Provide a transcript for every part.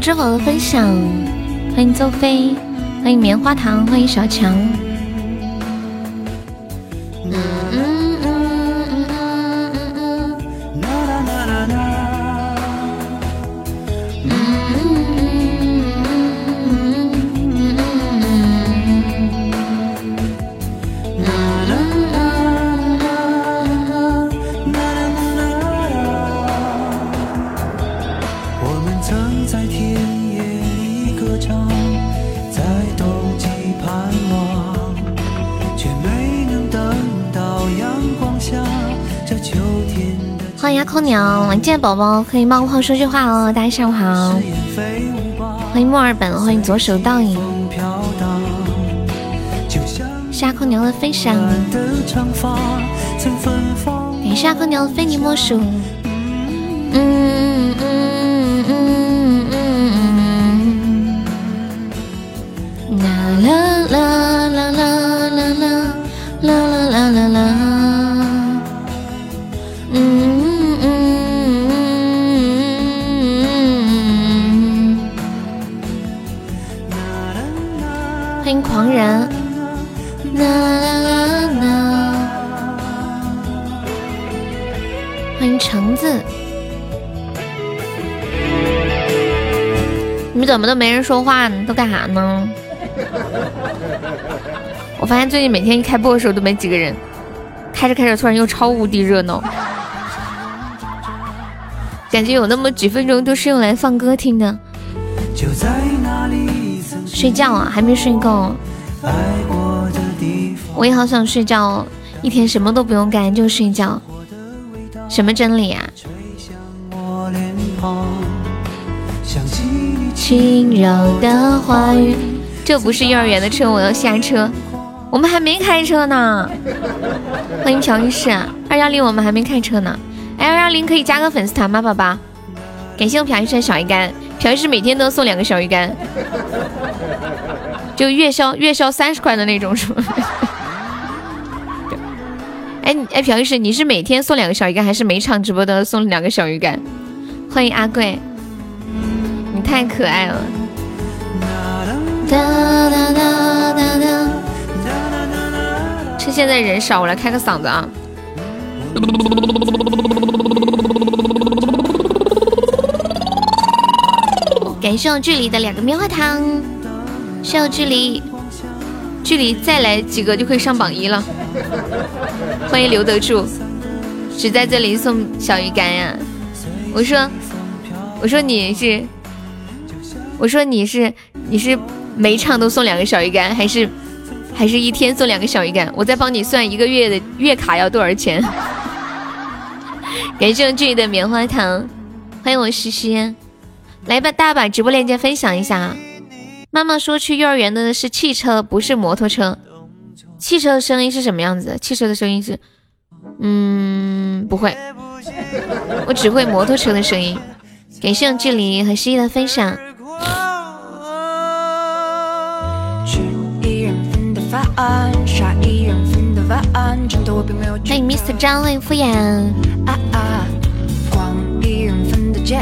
知否的分享，欢迎邹飞，欢迎棉花糖，欢迎小强。见宝宝可以冒泡说句话哦，大家下午好。欢迎墨尔本，欢迎左手倒影。夏空鸟的飞翔，感谢夏空鸟的非你莫属。嗯嗯。嗯嗯么都没人说话呢？都干啥呢？我发现最近每天一开播的时候都没几个人，开着开着突然又超无敌热闹，感觉有那么几分钟都是用来放歌听的。就在那里曾是睡觉啊，还没睡够。我也好想睡觉哦，一天什么都不用干就睡觉。什么真理啊？柔的话语。这不是幼儿园的车，我要下车。我们还没开车呢。欢迎朴医师，二幺零我们还没开车呢。哎，二幺零可以加个粉丝团吗，宝宝？感谢我朴医师小鱼干，朴医师每天都送两个小鱼干，就月销月销三十块的那种，是吗？哎哎，朴医师，你是每天送两个小鱼干，还是每场直播都要送两个小鱼干？欢迎阿贵，你太可爱了。哒哒哒哒哒。趁现在人少，我来开个嗓子啊！感谢我距离的两个棉花糖，需要距离，距离再来几个就可以上榜一了。欢迎留得住，只在这里送小鱼干呀！我说，我说你是，我说你是，你是每场都送两个小鱼干，还是还是一天送两个小鱼干？我再帮你算一个月的月卡要多少钱？感谢我距离的棉花糖，欢迎我诗诗，来吧，大家把直播链接分享一下啊！妈妈说去幼儿园的是汽车，不是摩托车。汽车的声音是什么样子？汽车的声音是，嗯，不会，我只会摩托车的声音。感谢距离和诗意的分享。欢迎 miss 张伟敷衍啊。啊逛一人份的街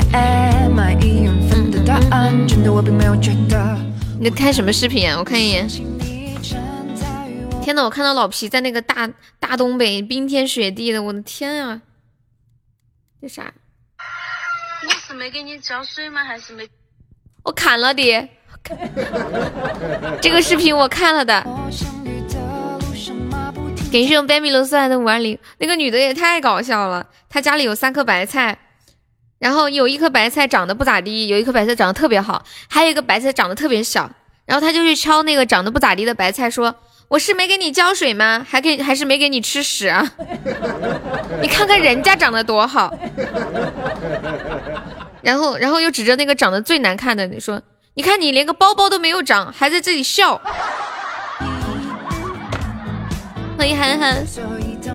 买一人份的答单真的我并没有觉得。你在看什么视频啊我看一眼天呐我看到老皮在那个大大东北冰天雪地的我的天啊这啥？我是没给你浇水吗？还是没？我看了的这个视频我看了的。感谢我 baby 露送来的五二零，那个女的也太搞笑了。她家里有三颗白菜，然后有一颗白菜长得不咋地，有一颗白菜长得特别好，还有一个白菜长得特别小。然后她就去敲那个长得不咋地的白菜，说：“我是没给你浇水吗？还给还是没给你吃屎啊？你看看人家长得多好。”然后，然后又指着那个长得最难看的你说：“你看你连个包包都没有长，还在这里笑。”欢迎憨憨，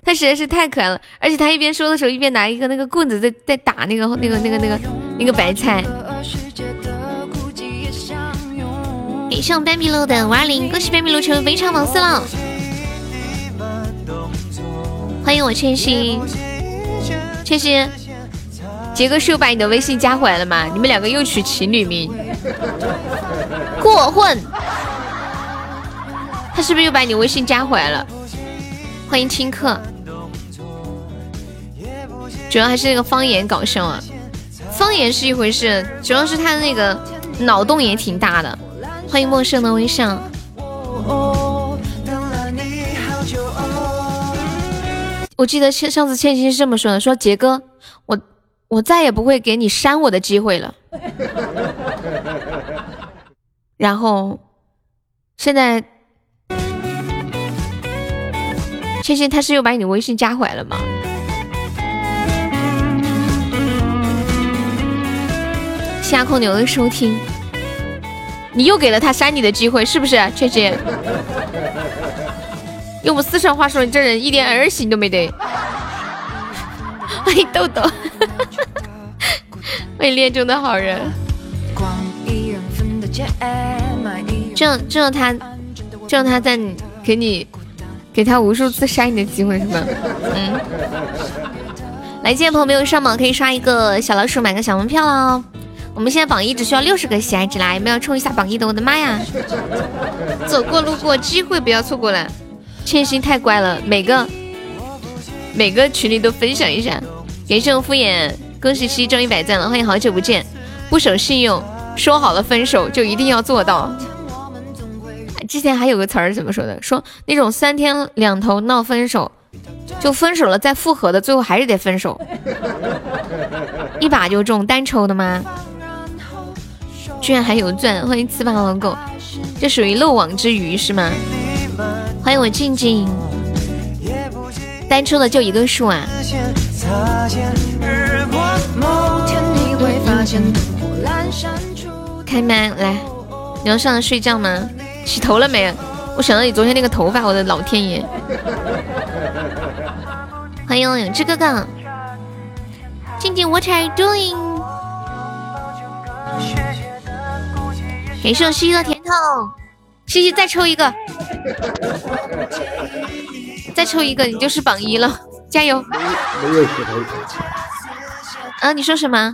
他实在是太可爱了，而且他一边说的时候一边拿一个那个棍子在在打那个那个那个那个那个白菜。给上斑比路的五二零，恭喜班比路成为非常王四了。欢迎我千心，千心，杰哥是又把你的微信加回来了吗？你们两个又取情侣名，过混。他是不是又把你微信加回来了？欢迎听课，主要还是那个方言搞笑啊。方言是一回事，主要是他那个脑洞也挺大的。欢迎陌生的微笑。我记得上上次千玺是这么说的：“说杰哥，我我再也不会给你删我的机会了。”然后现在。倩倩，他是又把你的微信加回来了吗？下空牛的收听，你又给了他删你的机会，是不是？倩倩，用我们四川话说，你这人一点儿行都没得。欢迎豆豆，欢迎恋中的好人。这样，这样他，这样他在你给你。给他无数次删你的机会是吗？嗯，来，今天朋友没有上榜可以刷一个小老鼠买个小门票哦。我们现在榜一只需要六十个喜爱值啦，有没有冲一下榜一的？我的妈呀！走过路过，机会不要错过了。千心太乖了，每个每个群里都分享一下。感谢我敷衍，恭喜七中一百赞了，欢迎好久不见。不守信用，说好了分手就一定要做到。之前还有个词儿怎么说的？说那种三天两头闹分手，就分手了再复合的，最后还是得分手，一把就中单抽的吗？居然还有钻！欢迎糍粑老狗，这属于漏网之鱼是吗？欢迎我静静，单抽的就一个数啊！开麦来，你要上来睡觉吗？洗头了没？我想到你昨天那个头发，我的老天爷！欢迎永志哥哥，静静，What are you doing？感谢我西西的甜筒，西西再抽一个，再抽一个，你就是榜一了，加油！没有洗头。啊，你说什么？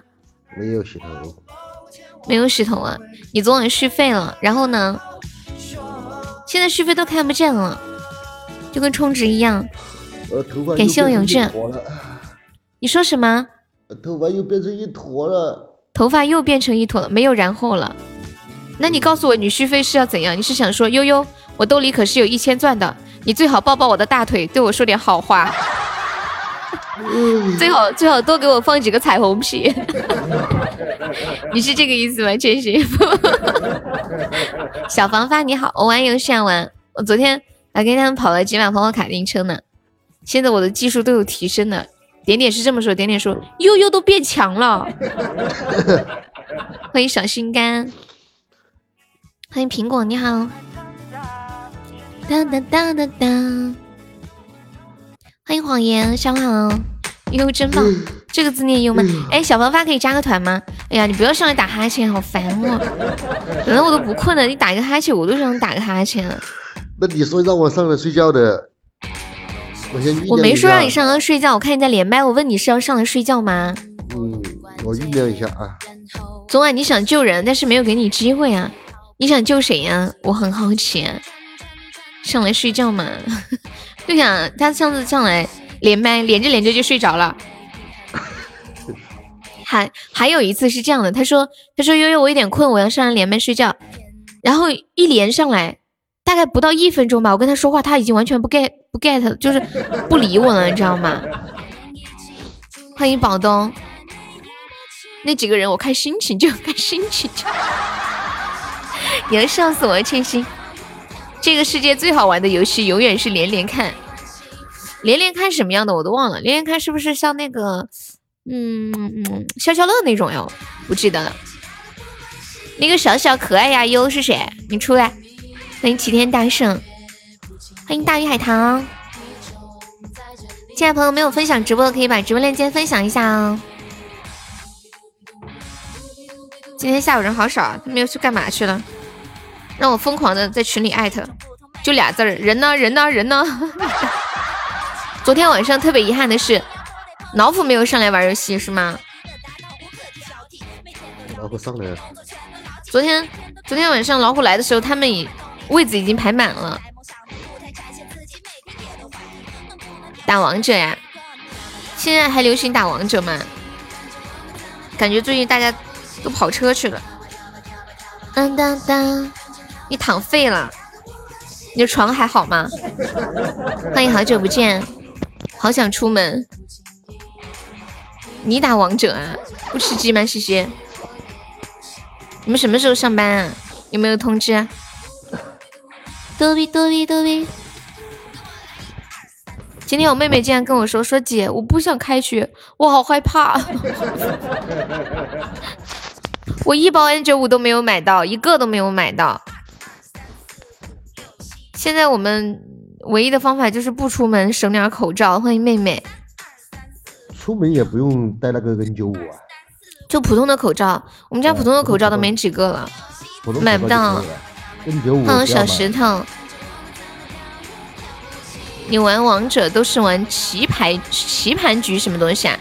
没有洗头。没有洗头啊？你昨晚续费了，然后呢？现在续费都看不见了，就跟充值一样。感谢我永志。你说什么？头发又变成一坨了。头发又变成一坨了，没有然后了。那你告诉我，你续费是要怎样？你是想说悠悠，我兜里可是有一千钻的，你最好抱抱我的大腿，对我说点好话。最好最好多给我放几个彩虹屁。你是这个意思吗？确实。小房发你好，我玩游戏玩。我昨天还跟他们跑了几把跑跑卡丁车呢。现在我的技术都有提升了。点点是这么说，点点说悠悠都变强了。欢迎小心肝，欢迎苹果你好。当当当当当。欢迎谎言，下午好。悠悠真棒，这个字念优吗？哎，小芳发可以加个团吗？哎呀，你不要上来打哈欠，好烦哦！本来我都不困了，你打个哈欠，我都想打个哈欠了。那你说让我上来睡觉的，我先我没说让你上来睡觉，我看你在连麦，我问你是要上来睡觉吗？嗯，我酝酿一下啊。昨晚你想救人，但是没有给你机会啊。你想救谁呀？我很好奇。上来睡觉嘛？就想，他上次上来。连麦连着连着就睡着了，还还有一次是这样的，他说他说悠悠我有点困，我要上来连麦睡觉，然后一连上来，大概不到一分钟吧，我跟他说话他已经完全不 get 不 get，就是不理我了，你知道吗？欢迎宝东，那几个人我看心情就看心情就，你要笑死我了，千心，这个世界最好玩的游戏永远是连连看。连连看什么样的我都忘了，连连看是不是像那个，嗯嗯，消消乐那种呀？不记得了。那个小小可爱呀优是谁？你出来！欢迎齐天大圣，欢迎大鱼海棠，进来朋友没有分享直播的，可以把直播链接分享一下哦。今天下午人好少，他们又去干嘛去了？让我疯狂的在群里艾特，就俩字儿：人呢？人呢？人呢？昨天晚上特别遗憾的是，老虎没有上来玩游戏，是吗？老虎上来了。昨天昨天晚上老虎来的时候，他们已位子已经排满了。打王者呀？现在还流行打王者吗？感觉最近大家都跑车去了。当当当，你躺废了？你的床还好吗？欢迎好久不见，好想出门。你打王者啊？不吃鸡吗？西西。你们什么时候上班啊？有没有通知？哆比哆比哆比。今天我妹妹竟然跟我说：“说姐，我不想开学，我好害怕。”我一包 N 九五都没有买到，一个都没有买到。现在我们唯一的方法就是不出门，省点口罩。欢迎妹妹。出门也不用戴那个 N 九五啊，就普通的口罩。我们家普通的口罩都没几个了，买不到。N 九五。欢迎小石头。你玩王者都是玩棋牌棋盘局什么东西啊？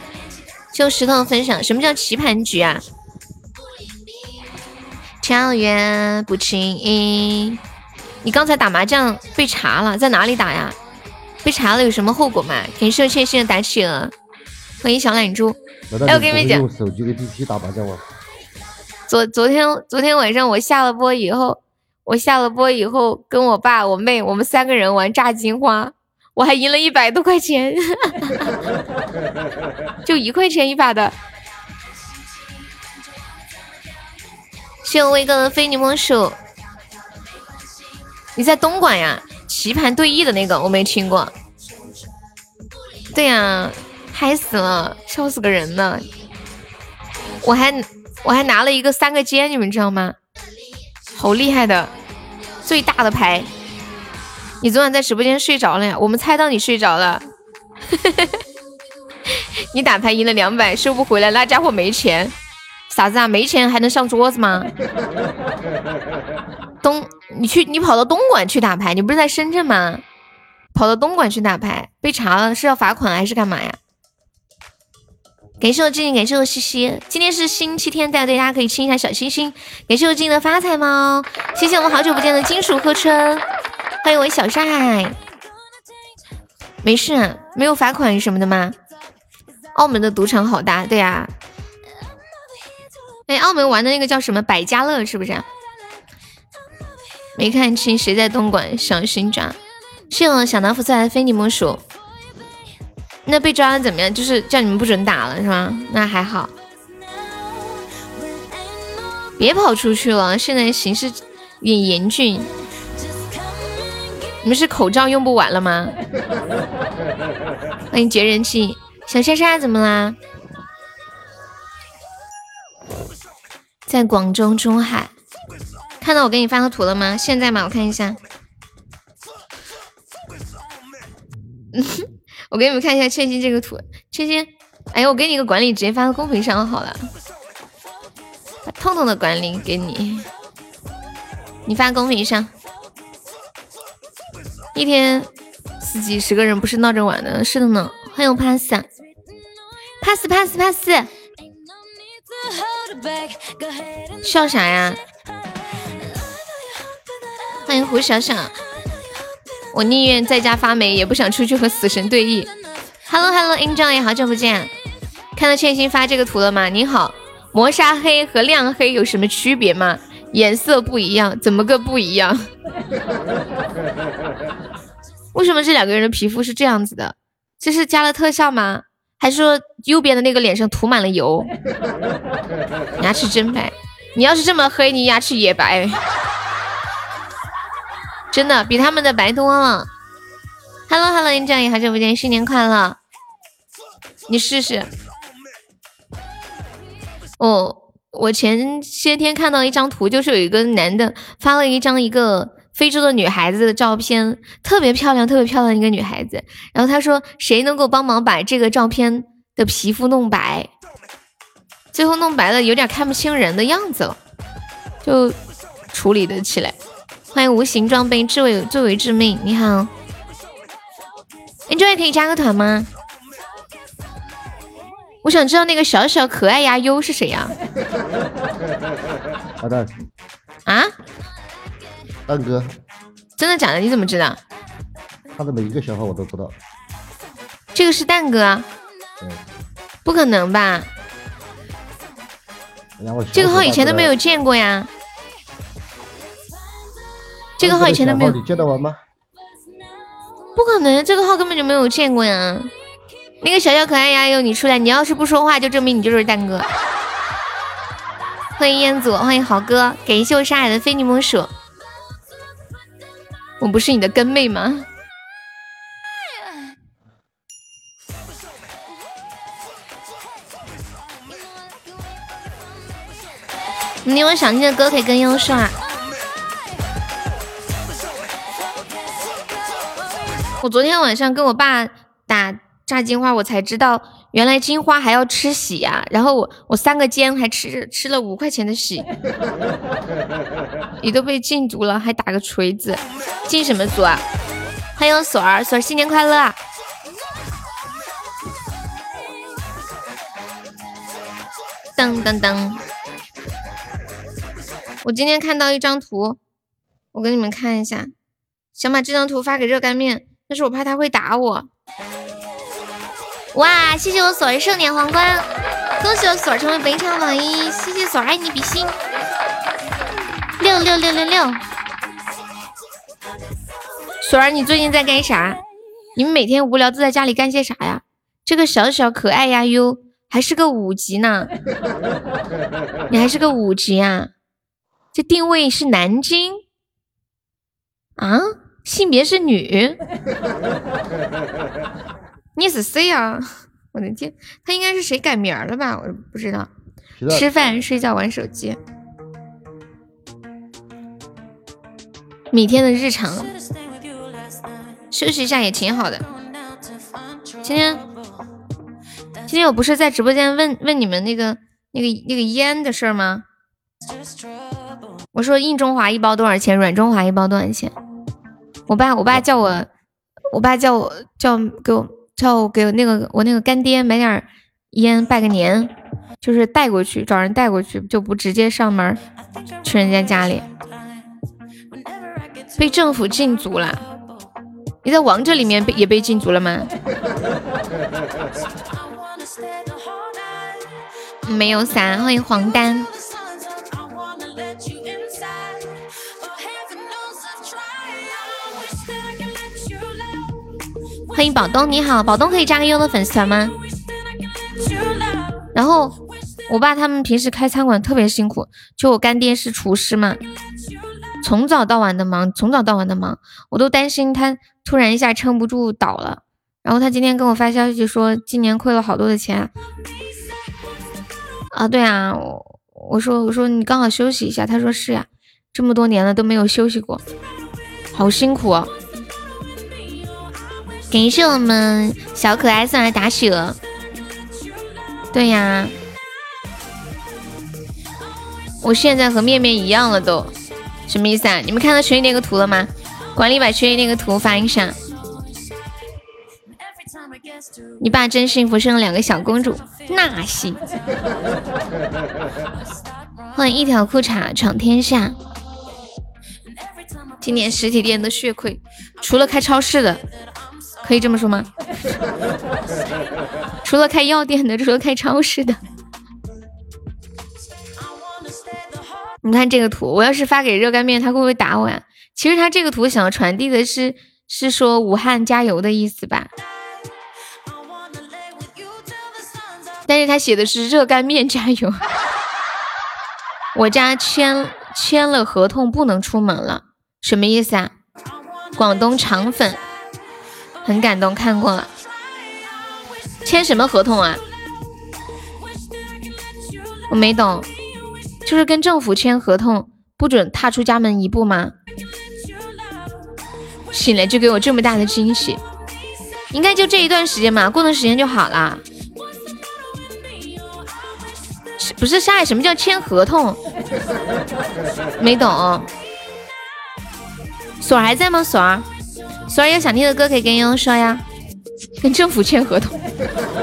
就石头分享，什么叫棋盘局啊？跳跃不轻易。你刚才打麻将被查了，在哪里打呀？被查了有什么后果吗？感谢千心的打企鹅，欢迎小懒猪。哎，我跟你们讲，用手机跟 PC 打麻将吗？昨昨天昨天晚上我下了播以后，我下了播以后跟我爸我妹我们三个人玩炸金花。我还赢了一百多块钱，就一块钱一把的。谢我威哥的非你莫属。你在东莞呀？棋盘对弈的那个我没听过。对呀，嗨死了，笑死个人了。我还我还拿了一个三个尖，你们知道吗？好厉害的，最大的牌。你昨晚在直播间睡着了呀？我们猜到你睡着了。你打牌赢了两百，收不回来，那家伙没钱。啥子啊？没钱还能上桌子吗？东，你去，你跑到东莞去打牌？你不是在深圳吗？跑到东莞去打牌，被查了，是要罚款还是干嘛呀？感谢我静静，感谢我西西。今天是星期天，大家大家可以亲一下小星星。感谢我静静的发财猫，谢谢我们好久不见的金属贺春。欢迎我小帅，没事，没有罚款什么的吗？澳门的赌场好大，对呀。哎，澳门玩的那个叫什么百家乐是不是？没看清谁在东莞，小心抓。谢我小南福在非你莫属。那被抓的怎么样？就是叫你们不准打了是吗？那还好。别跑出去了，现在形势有点严峻。你们是口罩用不完了吗？欢迎绝人气，小莎莎怎么啦？在广州中海，看到我给你发的图了吗？现在吗？我看一下。我给你们看一下千金这个图，千金，哎呀，我给你个管理，直接发到公屏上好了。把痛痛的管理给你，你发公屏上。一天几十个人不是闹着玩的，是的呢。欢迎 pass，pass pass pass，笑啥呀？欢迎胡小小，我宁愿在家发霉，也不想出去和死神对弈。Hello Hello，Angel 也好久不见，看到倩心发这个图了吗？你好，磨砂黑和亮黑有什么区别吗？颜色不一样，怎么个不一样？为什么这两个人的皮肤是这样子的？这是加了特效吗？还是说右边的那个脸上涂满了油？牙齿真白。你要是这么黑，你牙齿也白。真的比他们的白多了。Hello Hello，林战宇，好久不见，新年快乐。你试试。哦，我前些天看到一张图，就是有一个男的发了一张一个。非洲的女孩子的照片，特别漂亮，特别漂亮一个女孩子。然后他说，谁能够帮忙把这个照片的皮肤弄白？最后弄白了，有点看不清人的样子了，就处理的起来。欢迎无形装备，最为最为致命。你好，你这位可以加个团吗？我想知道那个小小可爱呀优是谁呀？好的。啊？蛋哥。真的假的？你怎么知道？他的每一个小号我都知道。这个是蛋哥？不可能吧？这个号以前都没有见过呀。这个号以前都没有。你我吗？不可能，这个号根本就没有见过呀。那个小小可爱呀，有你出来，你要是不说话，就证明你就是蛋哥。欢迎彦祖，欢迎豪哥，感谢我沙海的非你莫属。我不是你的跟妹吗？你有想听的歌可以跟优说啊。我昨天晚上跟我爸打炸金花，我才知道原来金花还要吃喜呀。然后我我三个尖还吃吃了五块钱的喜，你都被禁足了，还打个锤子，禁什么足啊？欢迎锁儿，锁儿新年快乐！啊！噔噔噔。我今天看到一张图，我给你们看一下，想把这张图发给热干面，但是我怕他会打我。哇，谢谢我锁儿盛典皇冠，恭喜我锁儿成为本场榜一，谢谢锁儿爱你比心，六六六六六。锁儿，你最近在干啥？你们每天无聊都在家里干些啥呀？这个小小可爱呀哟，还是个五级呢，你还是个五级啊？这定位是南京啊，性别是女，你是谁啊？我的天，他应该是谁改名了吧？我不知道。吃饭、睡觉、玩手机，每天的日常，休息一下也挺好的。今天，今天我不是在直播间问问你们那个那个那个烟的事吗？我说硬中华一包多少钱？软中华一包多少钱？我爸我爸叫我，我爸叫我叫给我叫我给我那个我那个干爹买点烟拜个年，就是带过去找人带过去，就不直接上门去人家家里。被政府禁足了？你在王者里面被也被禁足了吗？没有伞，欢迎黄丹。欢迎宝东，你好，宝东可以加个优的粉丝团吗？然后我爸他们平时开餐馆特别辛苦，就我干爹是厨师嘛，从早到晚的忙，从早到晚的忙，我都担心他突然一下撑不住倒了。然后他今天跟我发消息说，今年亏了好多的钱。啊，对啊，我我说我说你刚好休息一下，他说是呀，这么多年了都没有休息过，好辛苦啊。感谢我们小可爱送来打雪。对呀，我现在和面面一样了都，什么意思啊？你们看到群里那个图了吗？管理把群里那个图发一下。你爸真幸福，生了两个小公主，那行。欢迎一条裤衩闯天下。今年实体店的血亏，除了开超市的。可以这么说吗？除了开药店的，除了开超市的，你看这个图，我要是发给热干面，他会不会打我呀？其实他这个图想要传递的是，是说武汉加油的意思吧？但是他写的是热干面加油。我家签签了合同，不能出门了，什么意思啊？广东肠粉。很感动，看过了。签什么合同啊？我没懂，就是跟政府签合同，不准踏出家门一步吗？醒来就给我这么大的惊喜，应该就这一段时间嘛，过段时间就好了。不是下海，什么叫签合同？没懂。锁儿还在吗？锁儿，锁儿有想听的歌可以跟悠悠说呀。跟政府签合同，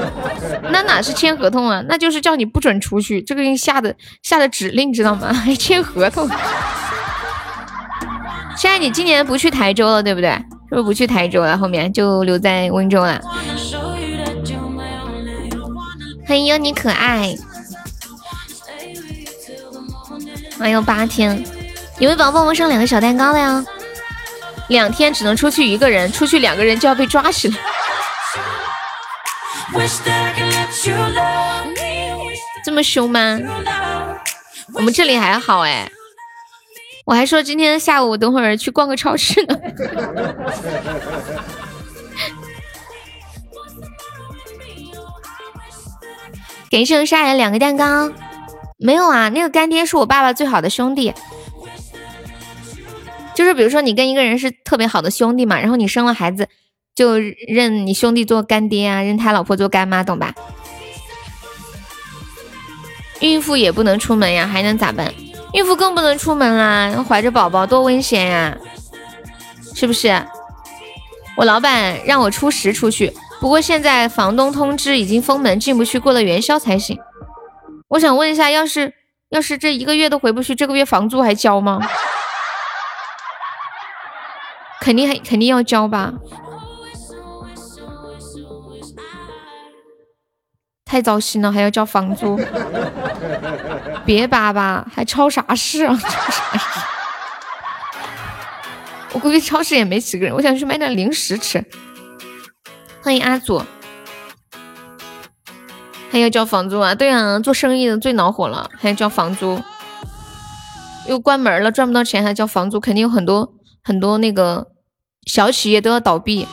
那哪是签合同啊？那就是叫你不准出去，这个人下的下的指令，知道吗？还签合同。现在你今年不去台州了，对不对？是不是不去台州了？后面就留在温州了。欢迎有你可爱。还有八天，有位宝宝们上两个小蛋糕了呀。两天只能出去一个人，出去两个人就要被抓起来。这么凶吗？我们这里还好哎。我还说今天下午我等会儿去逛个超市呢。给生杀人两个蛋糕。没有啊，那个干爹是我爸爸最好的兄弟。就是比如说你跟一个人是特别好的兄弟嘛，然后你生了孩子，就认你兄弟做干爹啊，认他老婆做干妈，懂吧？孕妇也不能出门呀，还能咋办？孕妇更不能出门啦，怀着宝宝多危险呀，是不是？我老板让我初十出去，不过现在房东通知已经封门，进不去，过了元宵才行。我想问一下，要是要是这一个月都回不去，这个月房租还交吗？肯定还肯定要交吧。太糟心了，还要交房租，别叭叭，还超啥市啊？超啥市我估计超市也没几个人，我想去买点零食吃。欢迎阿祖，还要交房租啊？对啊，做生意的最恼火了，还要交房租，又关门了，赚不到钱还交房租，肯定有很多很多那个小企业都要倒闭。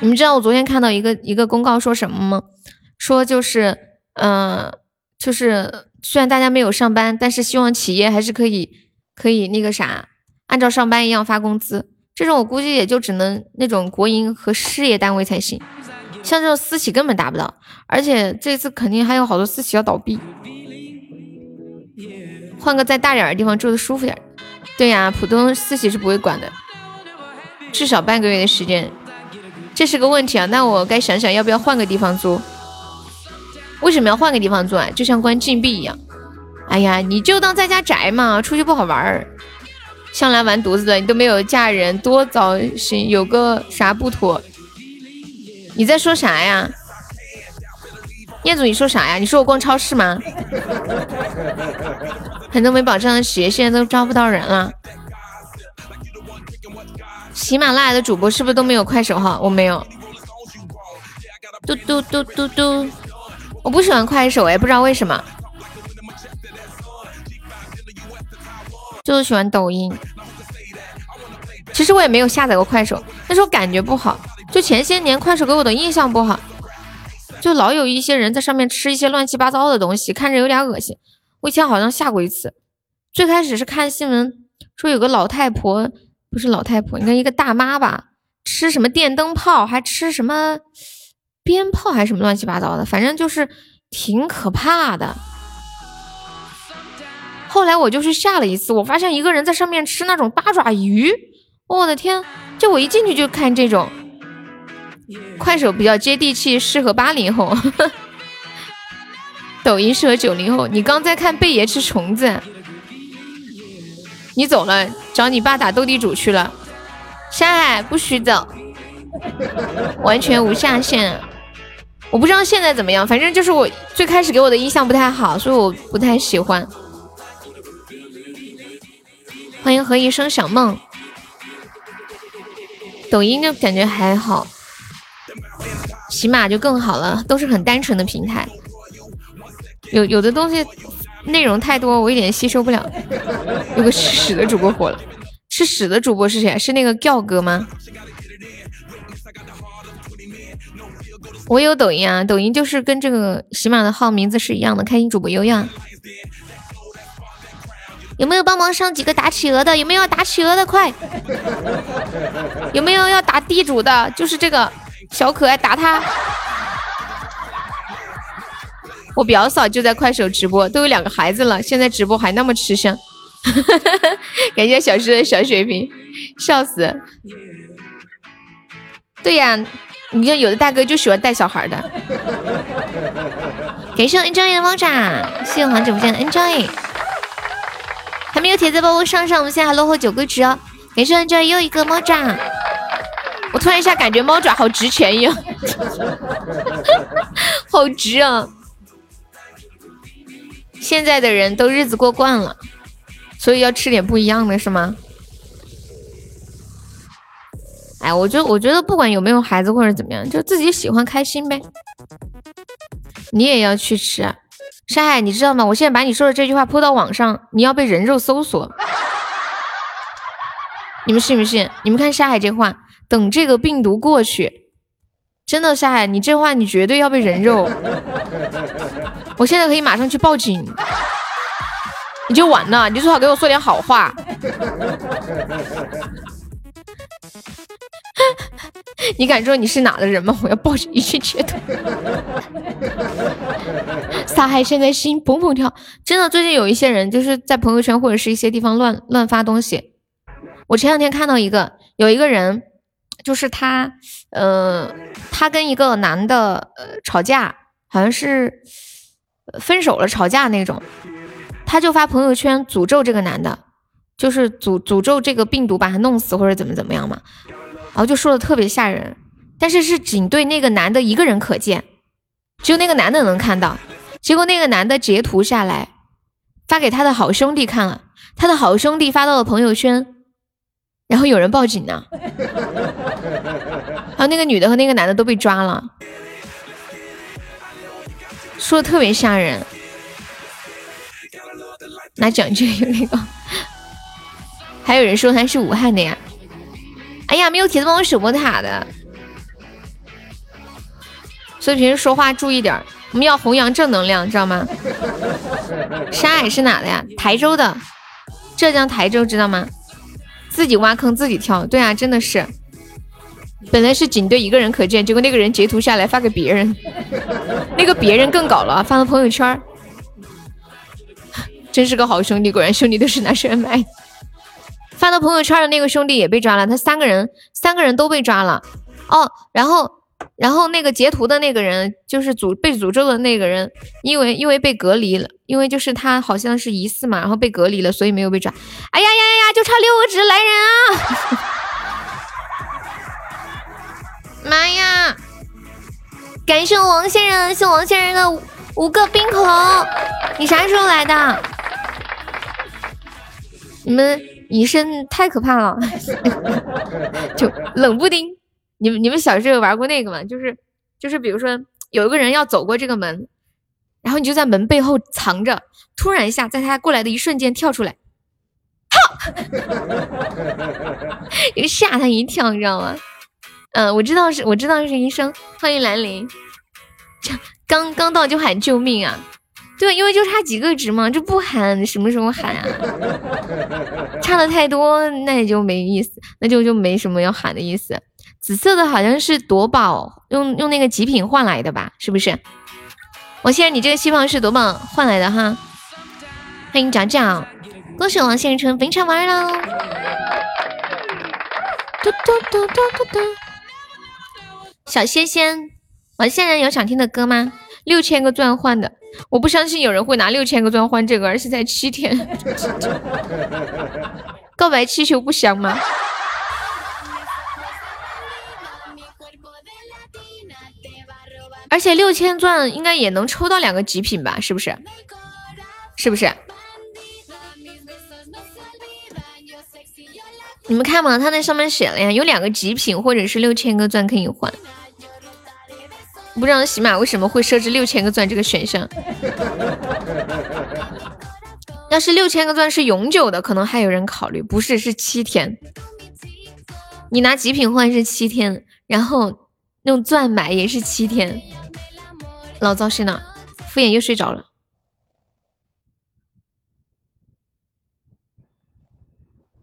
你们知道我昨天看到一个一个公告说什么吗？说就是，嗯，就是虽然大家没有上班，但是希望企业还是可以可以那个啥，按照上班一样发工资。这种我估计也就只能那种国营和事业单位才行，像这种私企根本达不到。而且这次肯定还有好多私企要倒闭，换个再大点的地方住的舒服点。对呀，普通私企是不会管的，至少半个月的时间，这是个问题啊。那我该想想要不要换个地方租。为什么要换个地方租啊？就像关禁闭一样。哎呀，你就当在家宅嘛，出去不好玩儿。向来完犊子的，你都没有嫁人，多糟心，有个啥不妥？你在说啥呀？彦祖，你说啥呀？你说我逛超市吗？很多没保障的企业现在都招不到人了。喜马拉雅的主播是不是都没有快手号？我没有。嘟嘟嘟嘟嘟。我不喜欢快手，也不知道为什么，就是喜欢抖音。其实我也没有下载过快手，但是我感觉不好。就前些年快手给我的印象不好，就老有一些人在上面吃一些乱七八糟的东西，看着有点恶心。我以前好像下过一次，最开始是看新闻说有个老太婆，不是老太婆，应该一个大妈吧，吃什么电灯泡，还吃什么。鞭炮还是什么乱七八糟的，反正就是挺可怕的。后来我就去下了一次，我发现一个人在上面吃那种八爪鱼，我的天！就我一进去就看这种。快手比较接地气，适合八零后；抖音适合九零后。你刚在看贝爷吃虫子，你走了，找你爸打斗地主去了。山海不许走，完全无下限。我不知道现在怎么样，反正就是我最开始给我的印象不太好，所以我不太喜欢。欢迎何一生小梦，抖音就感觉还好，起码就更好了，都是很单纯的平台。有有的东西内容太多，我一点吸收不了。有个吃屎的主播火了，吃屎的主播是谁？是那个调哥吗？我有抖音啊，抖音就是跟这个喜马的号名字是一样的，开心主播优呀。有没有帮忙上几个打企鹅的？有没有要打企鹅的？快！有没有要打地主的？就是这个小可爱，打他！我表嫂就在快手直播，都有两个孩子了，现在直播还那么吃香，感谢小师的小水瓶，笑死！对呀，你看有的大哥就喜欢带小孩的。感谢 enjoy 的猫爪，谢谢黄直播间的 enjoy。还没有铁子帮我上上，我们现在还落后九个值哦。感谢 enjoy 又一个猫爪，我突然一下感觉猫爪好值钱一样，好值啊！现在的人都日子过惯了，所以要吃点不一样的，是吗？哎，我觉得，我觉得不管有没有孩子或者怎么样，就自己喜欢开心呗。你也要去吃，山海，你知道吗？我现在把你说的这句话铺到网上，你要被人肉搜索。你们信不信？你们看山海这话，等这个病毒过去，真的山海，你这话你绝对要被人肉。我现在可以马上去报警，你就完了，你最好给我说点好话。你敢说你是哪的人吗？我要报警，一去截图。撒海现在心砰砰跳，真的，最近有一些人就是在朋友圈或者是一些地方乱乱发东西。我前两天看到一个，有一个人，就是他，呃，他跟一个男的呃吵架，好像是分手了，吵架那种，他就发朋友圈诅咒这个男的，就是诅诅咒这个病毒把他弄死或者怎么怎么样嘛。然后就说的特别吓人，但是是仅对那个男的一个人可见，只有那个男的能看到。结果那个男的截图下来，发给他的好兄弟看了，他的好兄弟发到了朋友圈，然后有人报警呢。然后那个女的和那个男的都被抓了，说的特别吓人。拿奖券有那个，还有人说他是武汉的呀。哎呀，没有铁子帮我守波塔的，所以平时说话注意点我们要弘扬正能量，知道吗？山海是哪的呀？台州的，浙江台州，知道吗？自己挖坑自己跳，对啊，真的是。本来是仅对一个人可见，结果那个人截图下来发给别人，那个别人更搞了，发到朋友圈。真是个好兄弟，果然兄弟都是拿钱买。发到朋友圈的那个兄弟也被抓了，他三个人三个人都被抓了哦。然后，然后那个截图的那个人就是诅被诅咒的那个人，因为因为被隔离了，因为就是他好像是疑似嘛，然后被隔离了，所以没有被抓。哎呀呀呀呀，就差六个值来人啊！妈呀！感谢我王先生，谢王先生的五个冰可乐，你啥时候来的？你们。隐身太可怕了，就冷不丁。你们你们小时候玩过那个吗？就是就是，比如说有一个人要走过这个门，然后你就在门背后藏着，突然一下在他过来的一瞬间跳出来，哈，吓他一跳，你知道吗？嗯，我知道是，我知道是医生。欢迎兰陵，这刚刚到就喊救命啊！对，因为就差几个值嘛，这不喊什么时候喊啊？差的太多，那也就没意思，那就就没什么要喊的意思。紫色的好像是夺宝，用用那个极品换来的吧？是不是？王先生，你这个希望是夺宝换来的哈？欢迎讲讲，恭喜王先生成本场玩喽！嘟嘟嘟嘟嘟嘟，小仙仙，王先生有想听的歌吗？六千个钻换的。我不相信有人会拿六千个钻换这个，而且才七天。告白气球不香吗？而且六千钻应该也能抽到两个极品吧？是不是？是不是？你们看嘛，他那上面写了呀，有两个极品或者是六千个钻可以换。不知道喜马为什么会设置六千个钻这个选项？要是六千个钻是永久的，可能还有人考虑。不是，是七天。你拿极品换是七天，然后用钻买也是七天。老糟心了，敷衍又睡着了。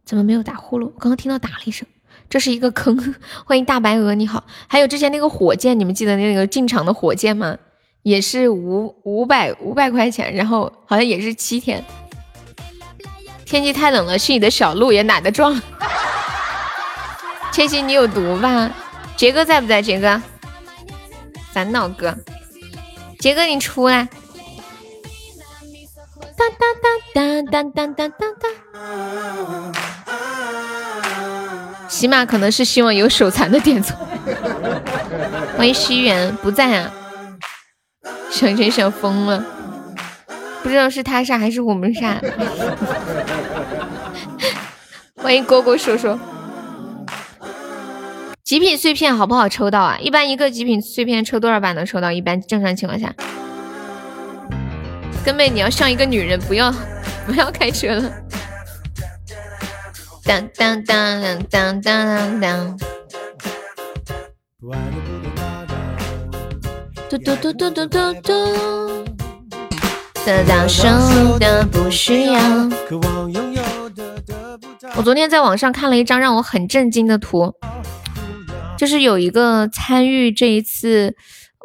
怎么没有打呼噜？我刚刚听到打了一声，这是一个坑。欢迎大白鹅，你好。还有之前那个火箭，你们记得那个进场的火箭吗？也是五五百五百块钱，然后好像也是七天。天气太冷了，是你的小鹿也懒得撞。千玺，你有毒吧？杰哥在不在？杰哥，烦恼哥，杰哥你出来。当当当当当当当当。起码可能是希望有手残的点错。欢迎西元不在啊。小陈想疯了，不知道是他杀还是我们杀。欢迎蝈蝈叔叔。极品碎片好不好抽到啊？一般一个极品碎片抽多少把能抽到？一般正常情况下。根本你要像一个女人，不要不要开车了。当当当当当当当。嘟嘟嘟嘟嘟嘟嘟。得到手的不需要渴望拥有的。我昨天在网上看了一张让我很震惊的图，就是有一个参与这一次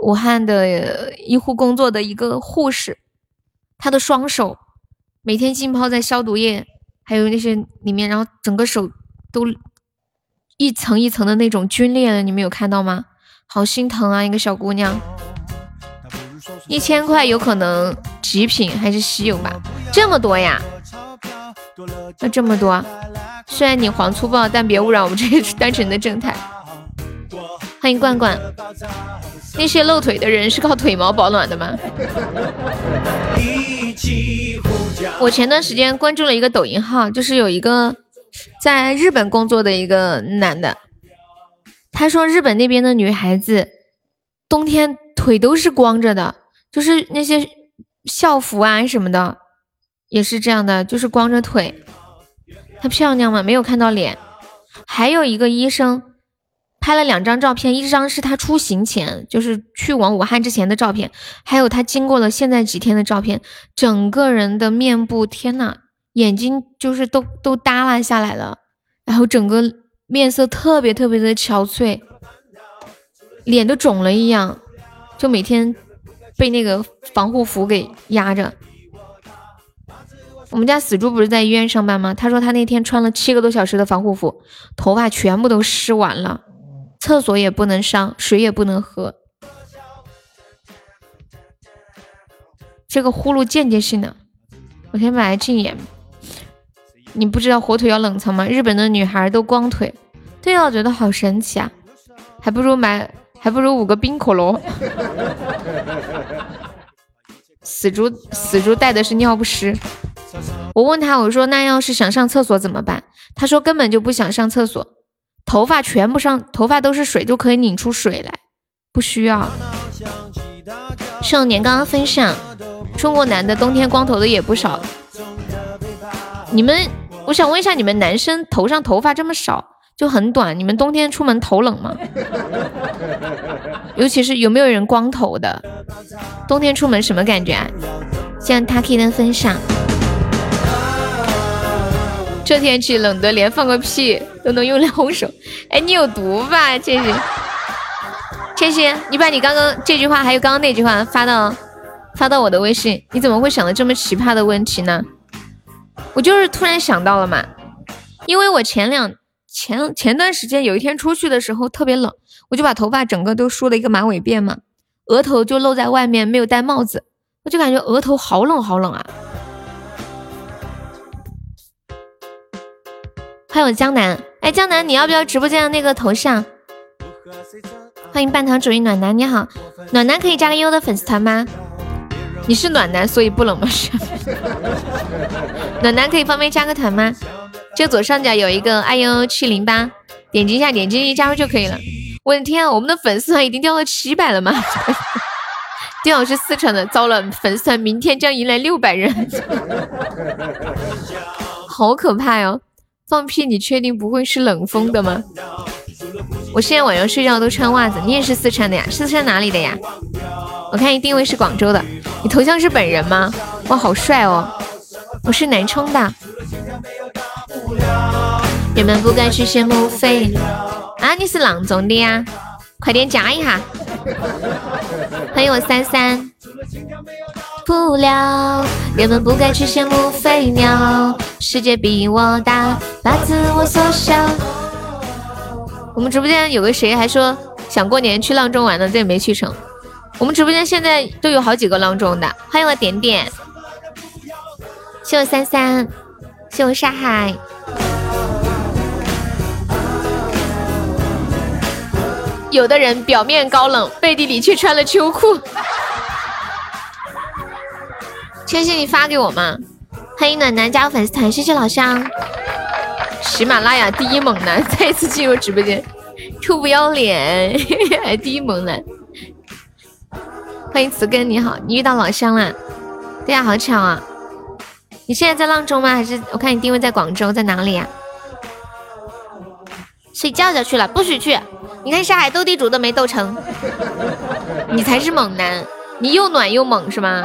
武汉的医护工作的一个护士。他的双手每天浸泡在消毒液，还有那些里面，然后整个手都一层一层的那种皲裂了，你们有看到吗？好心疼啊，一个小姑娘，一千块有可能极品还是稀有吧？这么多呀？那这么多，虽然你黄粗暴，但别污染我们这些单纯的正太。欢迎罐罐。那些露腿的人是靠腿毛保暖的吗？我前段时间关注了一个抖音号，就是有一个在日本工作的一个男的，他说日本那边的女孩子冬天腿都是光着的，就是那些校服啊什么的也是这样的，就是光着腿。她漂亮吗？没有看到脸。还有一个医生。拍了两张照片，一张是他出行前，就是去往武汉之前的照片，还有他经过了现在几天的照片，整个人的面部，天呐，眼睛就是都都耷拉下来了，然后整个面色特别特别的憔悴，脸都肿了一样，就每天被那个防护服给压着。我们家死猪不是在医院上班吗？他说他那天穿了七个多小时的防护服，头发全部都湿完了。厕所也不能上，水也不能喝。这个呼噜间接性的，我先把它禁言。你不知道火腿要冷藏吗？日本的女孩都光腿，对啊，我觉得好神奇啊，还不如买，还不如五个冰可乐。死猪，死猪带的是尿不湿。我问他，我说那要是想上厕所怎么办？他说根本就不想上厕所。头发全部上，头发都是水，就可以拧出水来，不需要。少年刚刚分享，中国男的冬天光头的也不少。你们，我想问一下，你们男生头上头发这么少，就很短，你们冬天出门头冷吗？尤其是有没有人光头的？冬天出门什么感觉啊？谢谢 Taki 的分享。这天气冷的连放个屁都能用两手，哎，你有毒吧，千玺？千玺，你把你刚刚这句话还有刚刚那句话发到发到我的微信，你怎么会想到这么奇葩的问题呢？我就是突然想到了嘛，因为我前两前前段时间有一天出去的时候特别冷，我就把头发整个都梳了一个马尾辫嘛，额头就露在外面，没有戴帽子，我就感觉额头好冷好冷啊。欢迎江南，哎，江南，你要不要直播间的那个头像？欢迎半糖主义暖男，你好，暖男可以加个优的粉丝团吗？你是暖男，所以不冷吗？是。暖男可以方便加个团吗？这左上角有一个 i u 七零八，点击一下，点击进去加入就可以了。我的天啊，我们的粉丝团已经掉到七百了吗？丁好是四川的，糟了，粉丝团明天将迎来六百人，好可怕哟！放屁！你确定不会是冷风的吗？我现在晚上睡觉都穿袜子。你也是四川的呀？四川哪里的呀？我看你定位是广州的。你头像是本人吗？哇，好帅哦！我是南充的。人们不该去羡慕飞。啊，你是阆中的呀？快点加一下。欢迎我三三。不了，人们不该去羡慕飞鸟。世界比我大，把自我缩小。我们直播间有个谁还说想过年去阆中玩呢，这也没去成。我们直播间现在都有好几个阆中的。欢迎我点点，谢我三三，谢我沙海。有的人表面高冷，背地里却穿了秋裤。谢谢，你发给我嘛？欢迎暖男加入粉丝团，谢谢老乡。喜马拉雅第一猛男再一次进入直播间，臭不要脸，还第一猛男。欢迎词根，你好，你遇到老乡了。对呀，好巧啊！你现在在阆中吗？还是我看你定位在广州，在哪里呀？睡觉觉去了，不许去！你看沙海斗地主都没斗成，你才是猛男，你又暖又猛是吗？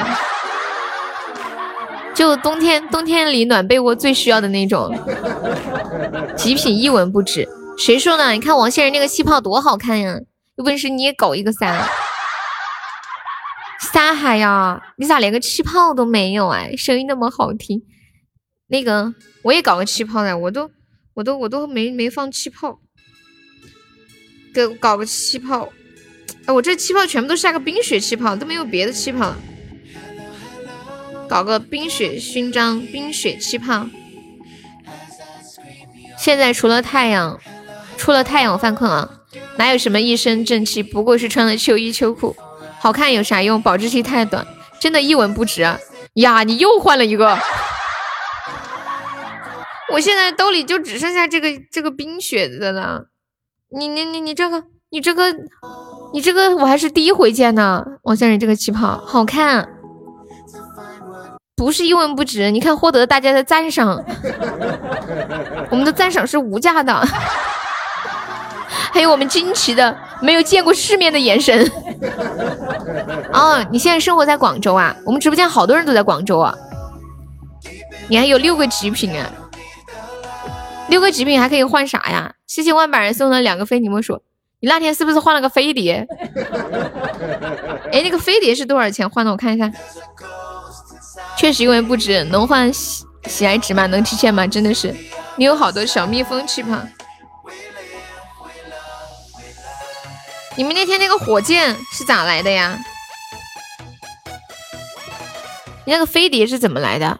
就冬天冬天里暖被窝最需要的那种，极品一文不值。谁说呢？你看王仙人那个气泡多好看呀！有本事你也搞一个三。沙海呀，你咋连个气泡都没有哎？声音那么好听，那个我也搞个气泡的，我都我都我都没没放气泡，给搞个气泡。哎，我这气泡全部都是那个冰雪气泡，都没有别的气泡了。搞个冰雪勋章、冰雪气泡。现在除了太阳，出了太阳我犯困啊，哪有什么一身正气？不过是穿了秋衣秋裤。好看有啥用？保质期太短，真的一文不值啊！呀，你又换了一个，我现在兜里就只剩下这个这个冰雪的了。你你你你这个你这个你这个我还是第一回见呢。王先生这个旗袍好看，不是一文不值。你看获得大家的赞赏，我们的赞赏是无价的。还有我们惊奇的没有见过世面的眼神。哦，你现在生活在广州啊？我们直播间好多人都在广州啊。你还有六个极品啊！六个极品还可以换啥呀？谢谢万百人送的两个飞你莫说，你那天是不是换了个飞碟？哎，那个飞碟是多少钱换的？我看一下，确实因为不值，能换喜喜爱值吗？能提现吗？真的是，你有好多小蜜蜂气泡。你们那天那个火箭是咋来的呀？你那个飞碟是怎么来的？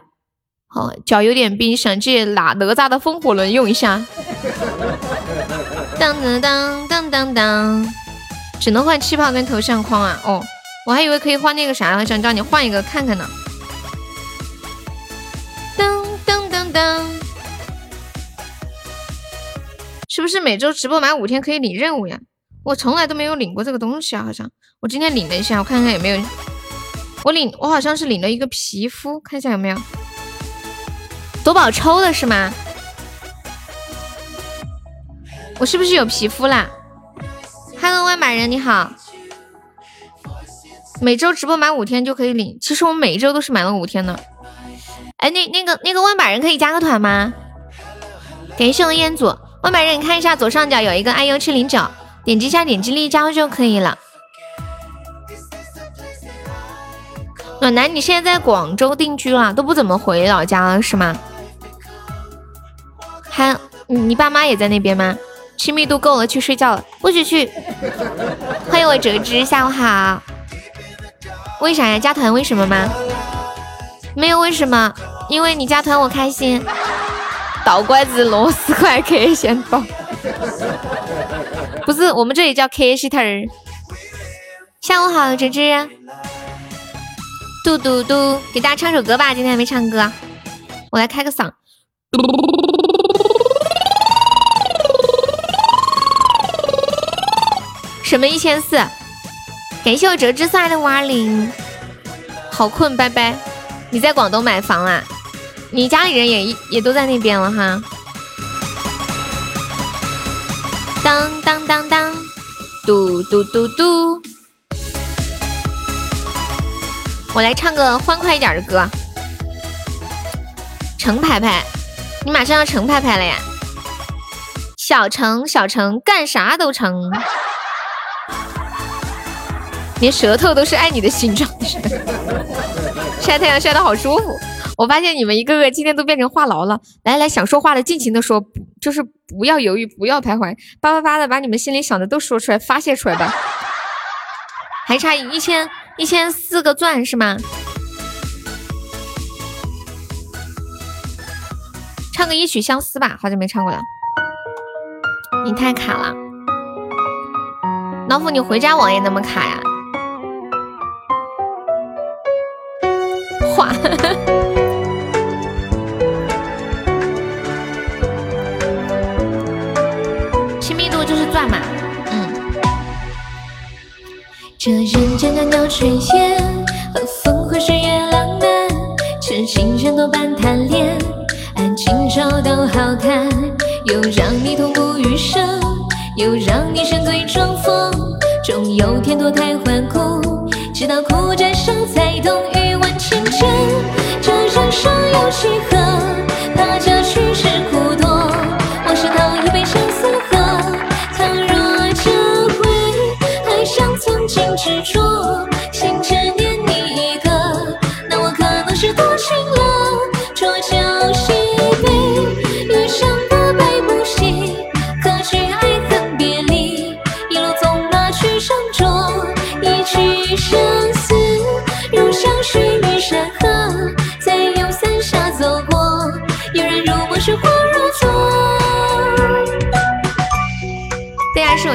哦，脚有点冰，想借哪哪吒的风火轮用一下。当当当当当当，只能换气泡跟头像框啊！哦，我还以为可以换那个啥，想叫你换一个看看呢。噔，是不是每周直播满五天可以领任务呀？我从来都没有领过这个东西啊，好像我今天领了一下，我看看有没有。我领，我好像是领了一个皮肤，看一下有没有。夺宝抽的是吗？我是不是有皮肤啦？Hello，外码人你好。每周直播满五天就可以领，其实我每一周都是满了五天的。哎，那那个那个万把人可以加个团吗？感谢我彦祖，万把人你看一下左上角有一个 IU 七零九。点击一下，点击立交就可以了。暖男，你现在在广州定居了，都不怎么回老家了是吗？还，你爸妈也在那边吗？亲密度够了，去睡觉了，不许去。欢迎我折枝，下午好。为啥呀？加团为什么吗？没有为什么，因为你加团我开心。倒拐子螺丝块可以先倒。不是，我们这里叫 K 西头儿。下午好，芝芝。嘟嘟嘟，给大家唱首歌吧，今天还没唱歌，我来开个嗓。什么一千四？感谢我折枝送来的五二零。好困，拜拜。你在广东买房啦？你家里人也也都在那边了哈。当当当当，嘟嘟嘟嘟，我来唱个欢快一点的歌。程牌牌，你马上要程牌牌了呀？小成小成干啥都成，连舌头都是爱你的形状。晒太阳晒得好舒服，我发现你们一个个今天都变成话痨了。来来，想说话的尽情的说，就是不要犹豫，不要徘徊，叭叭叭的把你们心里想的都说出来，发泄出来吧。还差一千一千四个钻是吗？唱个一曲相思吧，好久没唱过了。你太卡了，老虎，你回家网也那么卡呀？画，这人间袅袅炊烟和风花雪月浪漫，痴心人多半贪恋，爱情丑都好看，又让你痛不欲生，又让你沉醉装疯，终有天脱胎换骨，直到哭着伤才懂欲问情真。这人生有几何？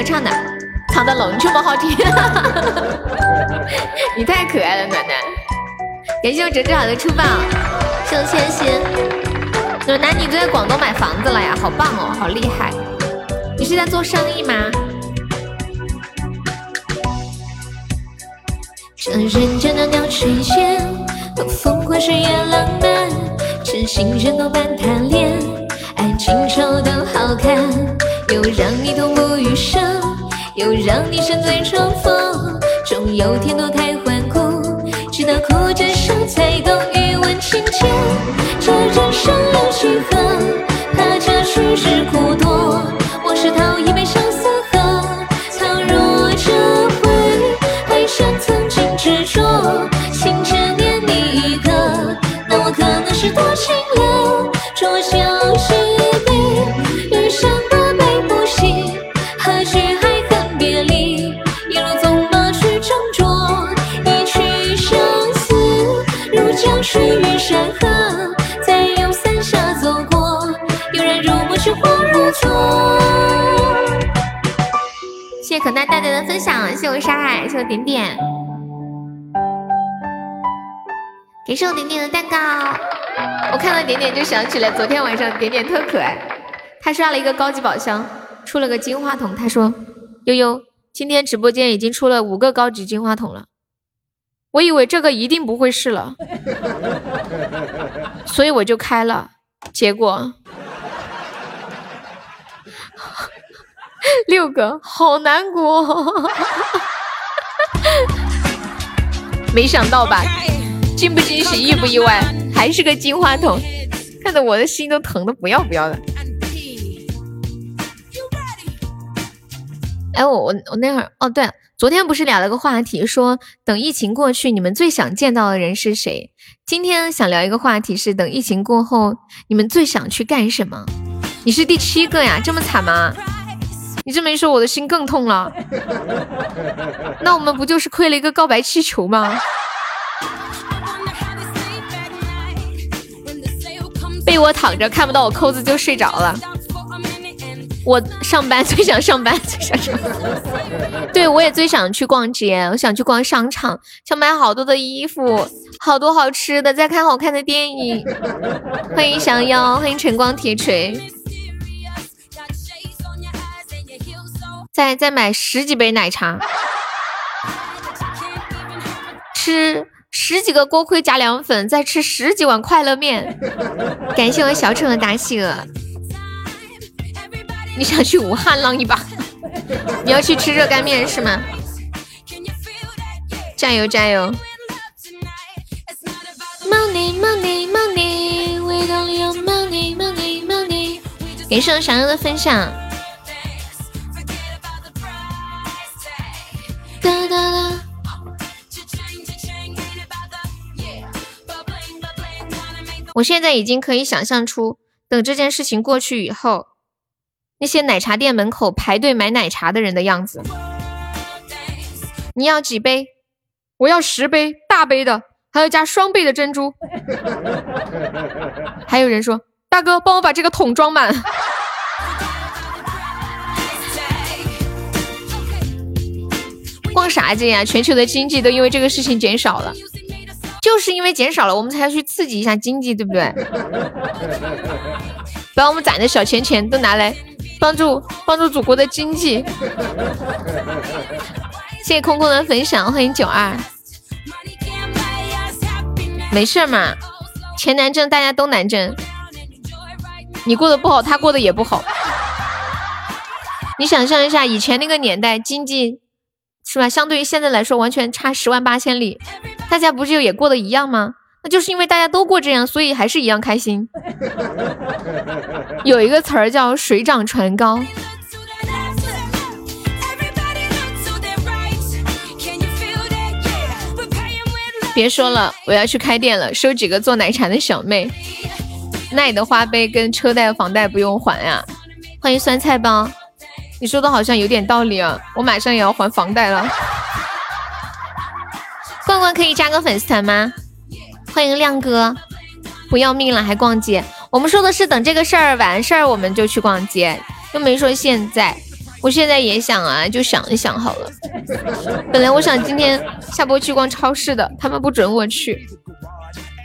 唱的，唱的龙这么好听，你太可爱了，暖暖。感谢我哲哲好的出宝，谢我千心。暖男，你都在广东买房子了呀？好棒哦，好厉害！你是在做生意吗？这人间的鸟垂涎和风花雪月浪漫，痴心人多半贪恋，爱情丑都好看，又让你痛不欲生，又让你沉醉装疯，终有天脱胎换骨，直到哭着笑才懂欲问情切。这人生有几何？怕这去世苦多，往事讨一杯相思喝。倘若这回还像曾经执着，心只念你一个，那我可能是多情谢可奈带来的分享，谢我沙海，谢我点点，给谢我点点的蛋糕。我看到点点就想起来，昨天晚上点点特可爱，他刷了一个高级宝箱，出了个金话筒。他说：“悠悠，今天直播间已经出了五个高级金话筒了，我以为这个一定不会是了，所以我就开了，结果 六个，好难过。没想到吧？惊不惊喜，意不意外？还是个金话筒，看得我的心都疼的不要不要的。哎，我我我那会儿哦，对，昨天不是聊了个话题，说等疫情过去，你们最想见到的人是谁？今天想聊一个话题是，等疫情过后，你们最想去干什么？你是第七个呀，这么惨吗？你这么一说，我的心更痛了。那我们不就是亏了一个告白气球吗？被我躺着看不到我扣子就睡着了。我上班最想上班，最想上班。对，我也最想去逛街，我想去逛商场，想买好多的衣服，好多好吃的，再看好看的电影。欢迎降妖，欢迎晨光铁锤。再再买十几杯奶茶，吃十几个锅盔加凉粉，再吃十几碗快乐面。感谢我小丑的大企鹅。你想去武汉浪一把？你要去吃热干面是吗？加油加油！Money money money，we don't need money money money。感谢我小优的分享。哒哒哒。我现在已经可以想象出，等这件事情过去以后，那些奶茶店门口排队买奶茶的人的样子。你要几杯？我要十杯，大杯的，还要加双倍的珍珠。还有人说，大哥，帮我把这个桶装满。逛啥街呀？全球的经济都因为这个事情减少了，就是因为减少了，我们才要去刺激一下经济，对不对？把我们攒的小钱钱都拿来帮助帮助祖国的经济。谢谢空空的分享，欢迎九二。没事嘛，钱难挣，大家都难挣。你过得不好，他过得也不好。你想象一下，以前那个年代经济。是吧？相对于现在来说，完全差十万八千里。大家不就也过得一样吗？那就是因为大家都过这样，所以还是一样开心。有一个词儿叫水涨船高。别说了，我要去开店了，收几个做奶茶的小妹。那你的花呗跟车贷、房贷不用还呀？欢迎酸菜包。你说的好像有点道理啊！我马上也要还房贷了。罐罐可以加个粉丝团吗？欢迎亮哥，不要命了还逛街？我们说的是等这个事儿完事儿我们就去逛街，又没说现在。我现在也想啊，就想一想好了。本来我想今天下播去逛超市的，他们不准我去。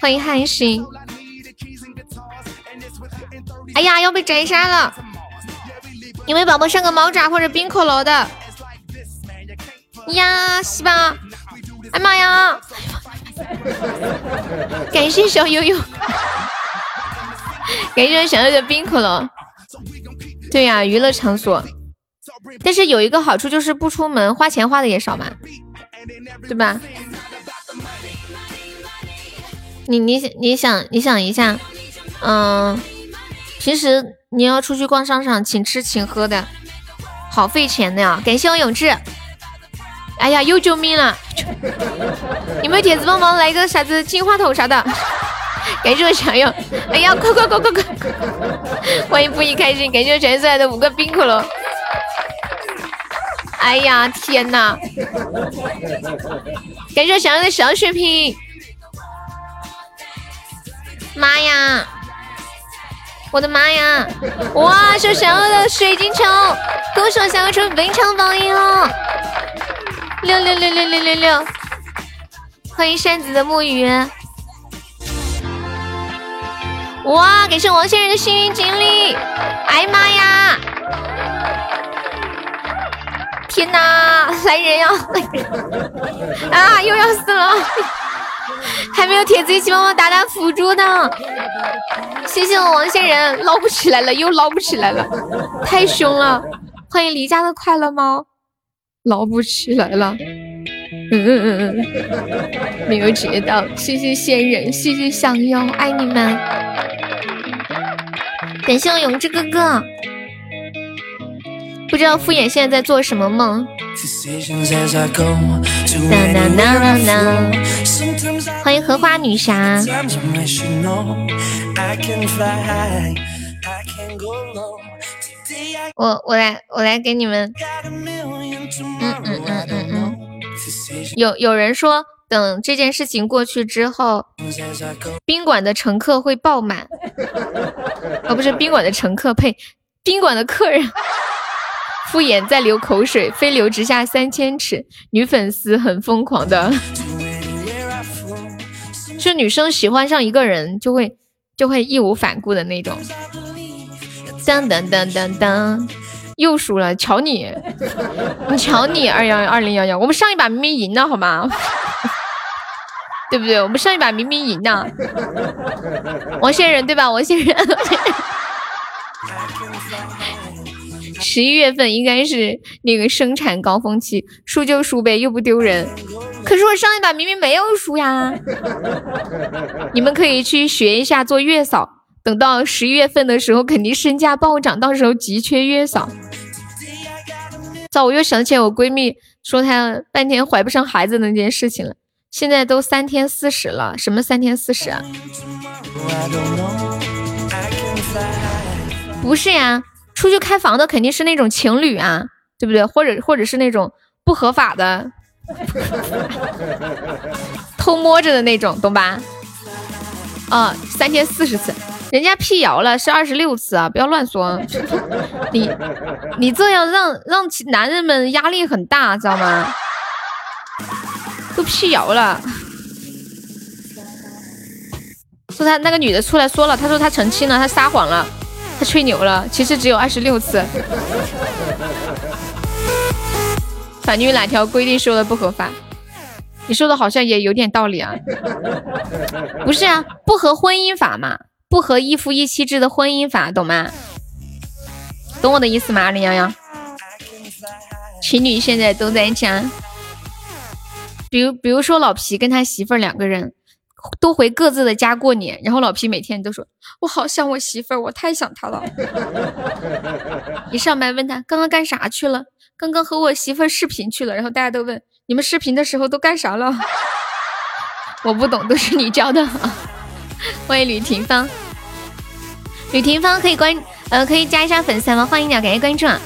欢迎汉心。哎呀，要被摘杀了！有没有宝宝上个猫爪或者冰可乐的？呀，西吧！哎妈呀！感谢小悠悠，感谢小悠悠的冰可乐。对呀，娱乐场所，但是有一个好处就是不出门，花钱花的也少嘛，对吧？你你你想你想一下，嗯，平时。你要出去逛商场，请吃请喝的，好费钱的呀！感谢我永志，哎呀，又救命了！有没有铁子帮忙来个啥子金话筒啥的？感谢我小友，哎呀，快快快快快！欢迎不一开心，感谢我全送来的五个冰可乐。哎呀，天哪！感谢我小友的小血瓶，妈呀！我的妈呀！哇，是小二的水晶球，恭喜我小二成非常榜一了！六六六六六六六！欢迎扇子的木鱼！哇，感谢王先生的幸运锦鲤！哎呀妈呀！天哪，来人呀！啊，又要死了！还没有铁子一起帮忙打打辅助呢，谢谢我王仙人，捞不起来了，又捞不起来了，太凶了！欢迎离家的快乐猫，捞不起来了，嗯嗯嗯嗯，没有接到，谢谢仙人，谢谢香妖，爱你们，感谢我永志哥哥，不知道敷衍现在在做什么梦。欢迎荷花女侠。我我来我来给你们，嗯嗯嗯嗯嗯。有有人说，等这件事情过去之后，宾馆的乘客会爆满。哦，不是宾馆的乘客，呸，宾馆的客人。敷衍在流口水，飞流直下三千尺。女粉丝很疯狂的，是女生喜欢上一个人就会就会义无反顾的那种。当当当当当，又输了，瞧你，你瞧你二幺二零幺幺，我们上一把明明赢了，好吗？对不对？我们上一把明明赢了，王仙人对吧？王仙人。十一月份应该是那个生产高峰期，输就输呗，又不丢人。可是我上一把明明没有输呀！你们可以去学一下做月嫂，等到十一月份的时候，肯定身价暴涨，到时候急缺月嫂。早，我又想起我闺蜜说她半天怀不上孩子那件事情了。现在都三天四十了，什么三天四十啊？不是呀，出去开房的肯定是那种情侣啊，对不对？或者或者是那种不合法的，偷摸着的那种，懂吧？啊，三天四十次，人家辟谣了是二十六次啊，不要乱说。你你这样让让男人们压力很大，知道吗？都辟谣了，说他那个女的出来说了，她说她澄清了，她撒谎了，他吹牛了，其实只有二十六次。法律哪条规定说的不合法？你说的好像也有点道理啊。不是啊，不合婚姻法嘛，不合一夫一妻制的婚姻法，懂吗？懂我的意思吗，林洋洋？情侣现在都在家。比如，比如说老皮跟他媳妇儿两个人都回各自的家过年，然后老皮每天都说：“我好想我媳妇儿，我太想她了。”一上班问他刚刚干啥去了，刚刚和我媳妇儿视频去了，然后大家都问你们视频的时候都干啥了？我不懂，都是你教的。欢迎吕廷芳，吕廷芳可以关呃可以加一下粉丝吗？欢迎你，感谢关注啊。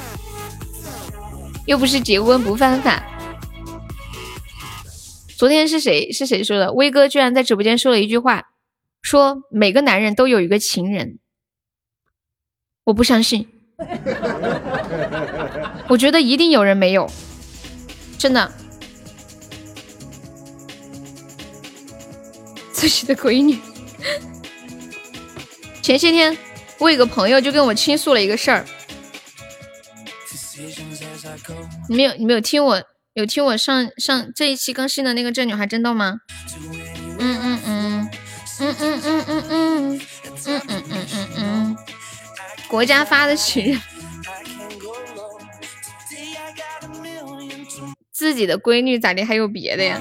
又不是结婚不犯法。昨天是谁是谁说的？威哥居然在直播间说了一句话，说每个男人都有一个情人。我不相信，我觉得一定有人没有，真的。自己的闺女。前些天我有个朋友就跟我倾诉了一个事儿，你没有你没有听我。有听我上上这一期更新的那个这女孩真逗吗？嗯嗯嗯嗯嗯嗯嗯嗯嗯嗯嗯嗯嗯，国家发的群，自己的闺女咋的还有别的呀？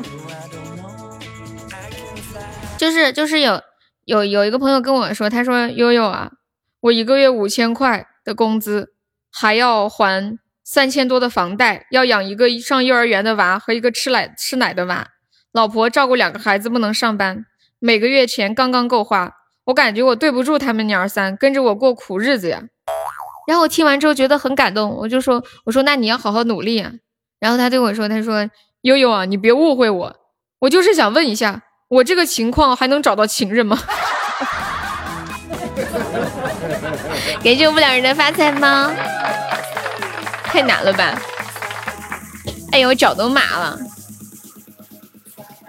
就是就是有有有一个朋友跟我说，他说悠悠啊，我一个月五千块的工资还要还。三千多的房贷，要养一个上幼儿园的娃和一个吃奶吃奶的娃，老婆照顾两个孩子不能上班，每个月钱刚刚够花，我感觉我对不住他们娘三，跟着我过苦日子呀。然后我听完之后觉得很感动，我就说，我说那你要好好努力啊。然后他对我说，他说悠悠啊，你别误会我，我就是想问一下，我这个情况还能找到情人吗？感谢我们两人的发财猫。太难了吧！哎呦，脚都麻了。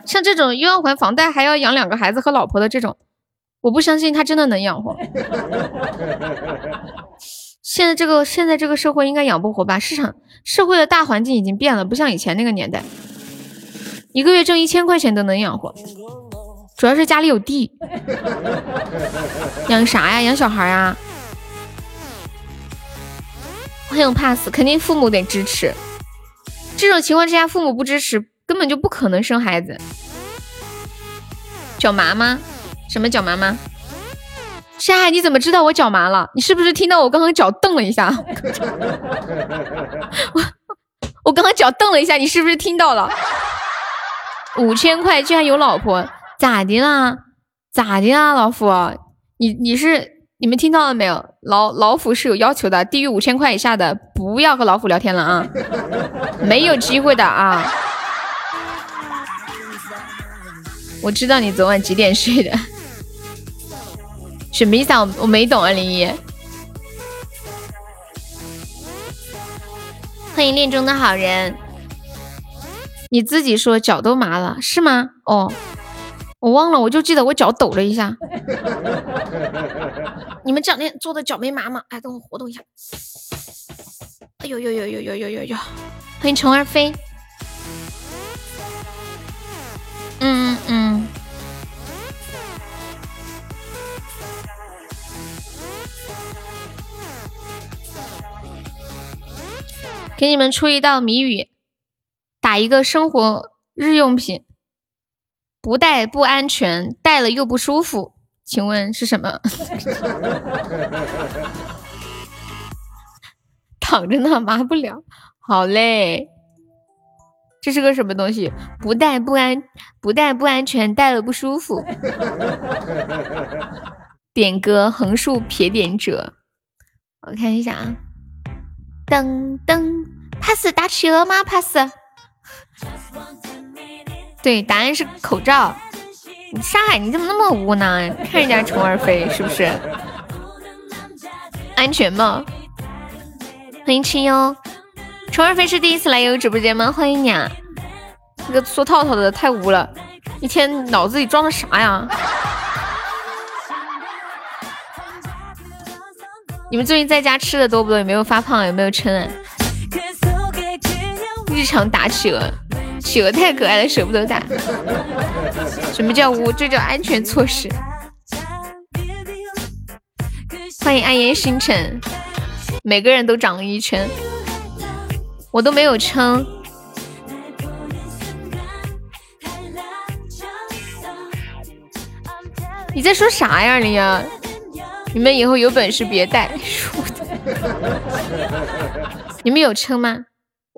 像这种又要还房贷，还要养两个孩子和老婆的这种，我不相信他真的能养活。现在这个现在这个社会应该养不活吧？市场社会的大环境已经变了，不像以前那个年代，一个月挣一千块钱都能养活。主要是家里有地，养啥呀？养小孩呀？很有 pass，肯定父母得支持。这种情况之下，父母不支持，根本就不可能生孩子。脚麻吗？什么脚麻吗？山海，你怎么知道我脚麻了？你是不是听到我刚刚脚蹬了一下？我我刚刚脚蹬了一下，你是不是听到了？五千块居然有老婆，咋的啦？咋的啦，老夫？你你是？你们听到了没有？老老虎是有要求的，低于五千块以下的不要和老虎聊天了啊，没有机会的啊！我知道你昨晚几点睡的，什么意思啊？我没懂啊，林一。欢迎恋中的好人，你自己说脚都麻了是吗？哦。我忘了，我就记得我脚抖了一下。你们这两天做的脚没麻吗？哎，等我活动一下。哎呦呦呦呦呦呦呦呦！欢迎虫儿飞。嗯嗯嗯。给你们出一道谜语，打一个生活日用品。不戴不安全，戴了又不舒服，请问是什么？躺着呢，麻不了。好嘞，这是个什么东西？不戴不安，不戴不安全，戴了不舒服。点歌横竖撇点折，我看一下啊，噔噔，pass 打企鹅吗？pass。对，答案是口罩。上海，你怎么那么污呢？看人家虫儿飞是不是？安全帽。欢迎亲哟，虫儿飞是第一次来悠悠直播间吗？欢迎你啊！那个说套套的太污了，一天脑子里装的啥呀？你们最近在家吃的多不多？有没有发胖？有没有称啊？日常打企鹅，企鹅太可爱了，舍不得打。什么叫污？这叫安全措施。欢迎暗夜星辰，每个人都长了一圈，我都没有称。你在说啥呀，你呀？你们以后有本事别带书的。你们有称吗？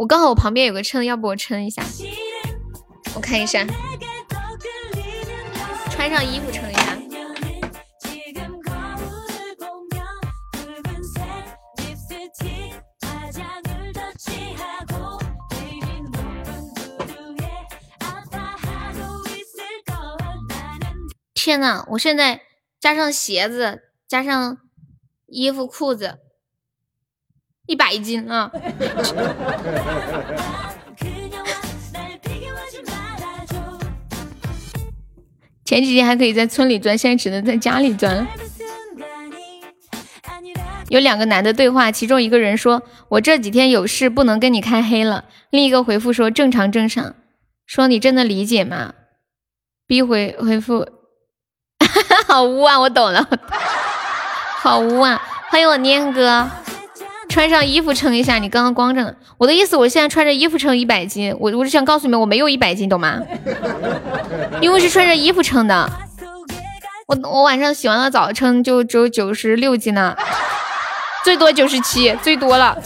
我刚好我旁边有个称，要不我称一下？我看一下，穿上衣服称一下。天呐，我现在加上鞋子。加上衣服裤子，一百斤啊！前几天还可以在村里钻，现在只能在家里钻。有两个男的对话，其中一个人说：“我这几天有事，不能跟你开黑了。”另一个回复说：“正常，正常。”说你真的理解吗？B 回回复：“ 好污啊！”我懂了。好污啊！欢迎我念哥，穿上衣服称一下，你刚刚光着呢。我的意思，我现在穿着衣服称一百斤，我我是想告诉你们，我没有一百斤，懂吗？因为是穿着衣服称的。我我晚上洗完了澡称就只有九十六斤呢，最多九十七，最多了。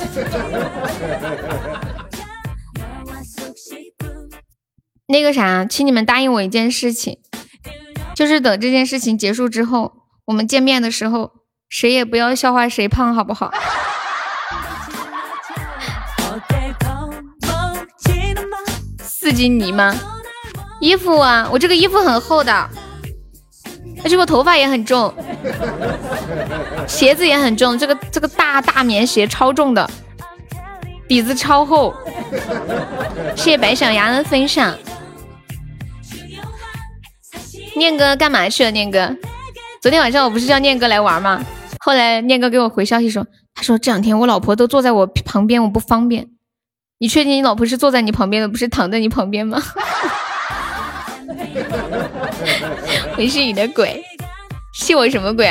那个啥，请你们答应我一件事情，就是等这件事情结束之后，我们见面的时候。谁也不要笑话谁胖，好不好？自己泥吗？衣服啊，我这个衣服很厚的，而且我头发也很重，鞋子也很重，这个这个大大棉鞋超重的，底子超厚。谢谢白小牙的分享。念哥干嘛去了？念哥，昨天晚上我不是叫念哥来玩吗？后来念哥给我回消息说，他说这两天我老婆都坐在我旁边，我不方便。你确定你老婆是坐在你旁边的，不是躺在你旁边吗？我是你的鬼，信我什么鬼？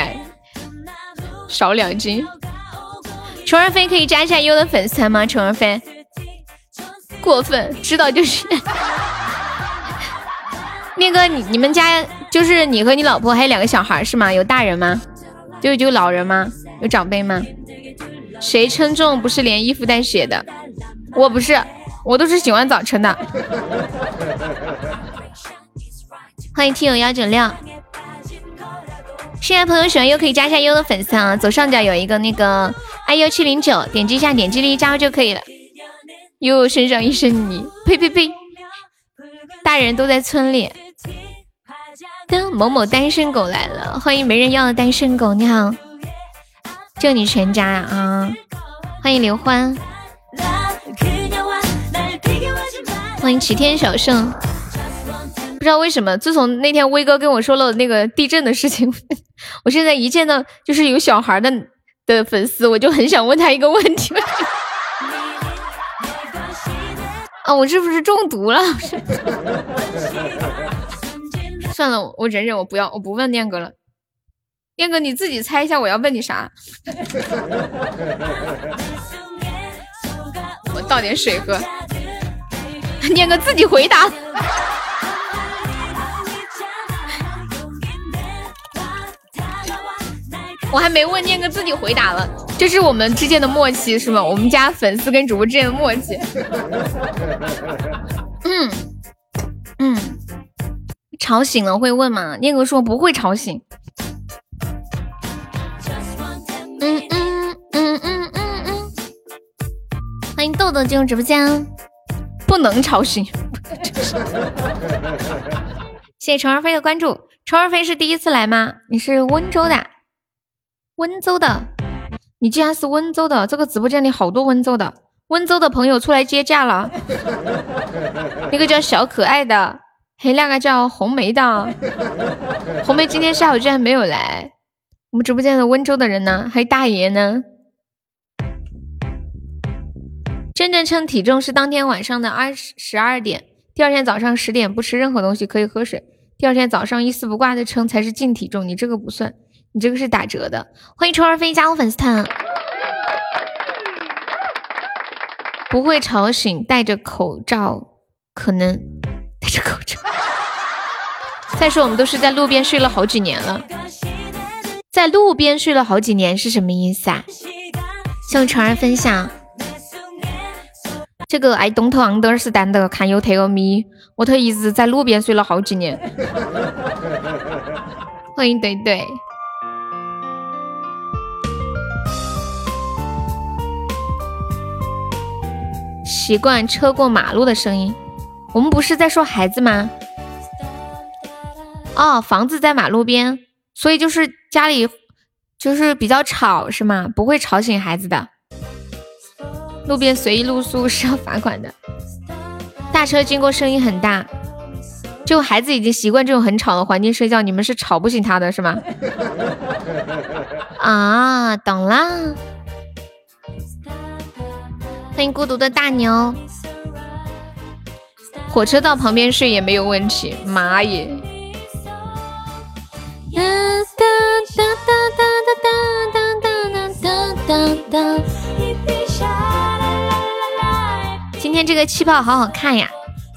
少两斤。虫儿飞可以加一下优的粉丝团吗？虫儿飞，过分，知道就是。念哥，你你们家就是你和你老婆还有两个小孩是吗？有大人吗？就就老人吗？有长辈吗？谁称重不是连衣服带血的？我不是，我都是喜欢早晨的。欢迎听友幺九六，新来朋友喜欢优可以加一下优的粉丝啊，左上角有一个那个 iu 七零九，点击一下，点击立即加入就可以了。哟，身上一身泥，呸呸呸！大人都在村里。某某单身狗来了，欢迎没人要的单身狗，你好，就你全家啊！欢迎刘欢，欢迎齐天小圣。不知道为什么，自从那天威哥跟我说了那个地震的事情，我现在一见到就是有小孩的的粉丝，我就很想问他一个问题。啊，我是不是中毒了？算了，我忍忍，我不要，我不问念哥了。念哥，你自己猜一下，我要问你啥？我倒点水喝。念哥自己回答。我还没问念哥自己回答了，这是我们之间的默契是吗？我们家粉丝跟主播之间的默契。嗯嗯，吵醒了会问吗？念哥说不会吵醒。嗯嗯嗯嗯嗯嗯，欢迎豆豆进入直播间，不能吵醒。谢谢虫儿飞的关注，虫儿飞是第一次来吗？你是温州的？温州的？你竟然是温州的？这个直播间里好多温州的，温州的朋友出来接驾了。一个叫小可爱的，还有两个叫红梅的。红梅今天下午居然没有来。我们直播间的温州的人呢？还有大爷呢？真正称体重是当天晚上的二十十二点，第二天早上十点不吃任何东西，可以喝水。第二天早上一丝不挂的称才是净体重，你这个不算，你这个是打折的。欢迎虫儿飞加入粉丝团。不会吵醒，戴着口罩，可能戴着口罩。再说我们都是在路边睡了好几年了，在路边睡了好几年是什么意思啊？向虫儿分享。这个 I don't understand，看有 tell me，我特一直在路边睡了好几年。欢迎怼怼。习惯车过马路的声音，我们不是在说孩子吗？哦，房子在马路边，所以就是家里就是比较吵是吗？不会吵醒孩子的。路边随意露宿是要罚款的。大车经过声音很大，就孩子已经习惯这种很吵的环境睡觉，你们是吵不醒他的是吗？啊，懂啦。欢迎孤独的大牛。火车道旁边睡也没有问题，妈耶！哒哒哒哒哒哒哒哒哒哒。天这个气泡好好看呀！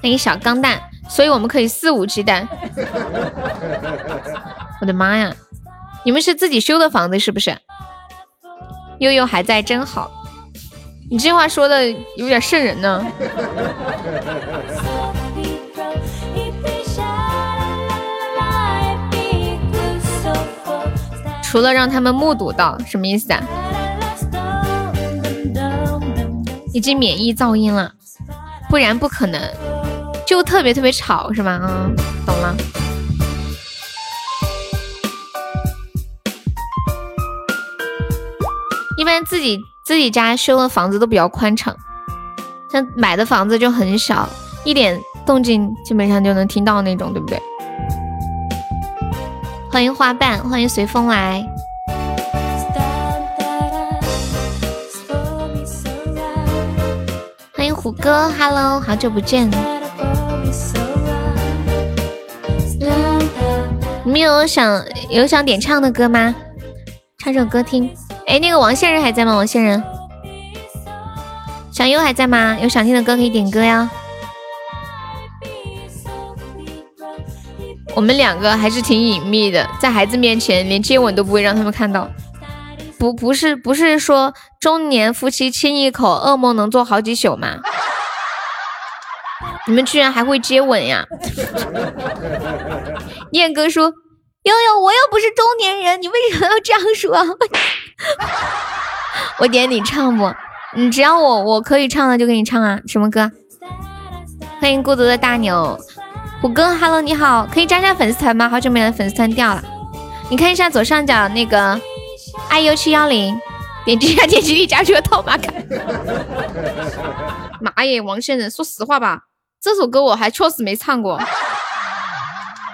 那个小钢蛋，所以我们可以肆无忌惮。我的妈呀！你们是自己修的房子是不是？悠悠还在，真好。你这话说的有点瘆人呢。除了让他们目睹到，什么意思啊？已经免疫噪音了，不然不可能，就特别特别吵，是吗？嗯，懂了。一般自己。自己家修的房子都比较宽敞，像买的房子就很小，一点动静基本上就能听到那种，对不对？欢迎花瓣，欢迎随风来，虎哥，Hello，好久不见。你们有想有想点唱的歌吗？唱首歌听。哎，那个王仙人还在吗？王仙人，小优还在吗？有想听的歌可以点歌呀。我们两个还是挺隐秘的，在孩子面前连接吻都不会让他们看到。不，不是，不是说中年夫妻亲一口，噩梦能做好几宿吗？你们居然还会接吻呀？念哥说：“悠悠，我又不是中年人，你为什么要这样说？” 我点你唱不？你只要我我可以唱的就给你唱啊！什么歌？欢迎孤独的大牛，虎哥，Hello，你好，可以加下粉丝团吗？好久没来，粉丝团掉了。你看一下左上角那个 iu 七幺零，点击一下点击率加这个套马卡。妈耶，王先生，说实话吧，这首歌我还确实没唱过。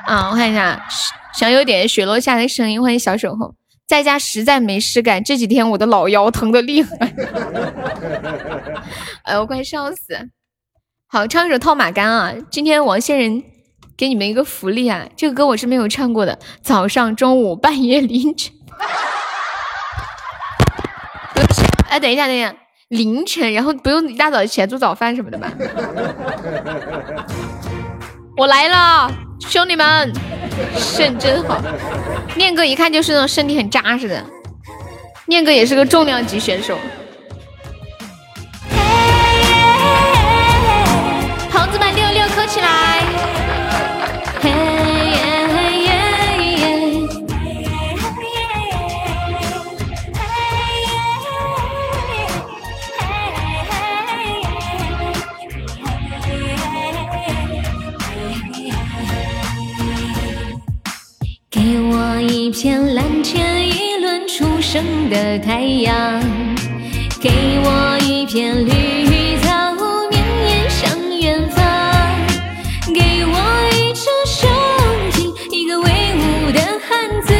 啊，我看一下，想有点雪落下的声音，欢迎小守候。在家实在没事干，这几天我的老腰疼的厉害，哎 我快笑死！好，唱一首《套马杆》啊！今天王仙人给你们一个福利啊，这个歌我是没有唱过的。早上、中午、半夜、凌晨，哎，等一下，等一下，凌晨，然后不用一大早起来做早饭什么的吧？我来了，兄弟们，肾真好。念哥一看就是那种身体很扎实的，念哥也是个重量级选手。一片蓝天，一轮初升的太阳，给我一片绿草，绵延向远方，给我一只手印，一个威武的汉子，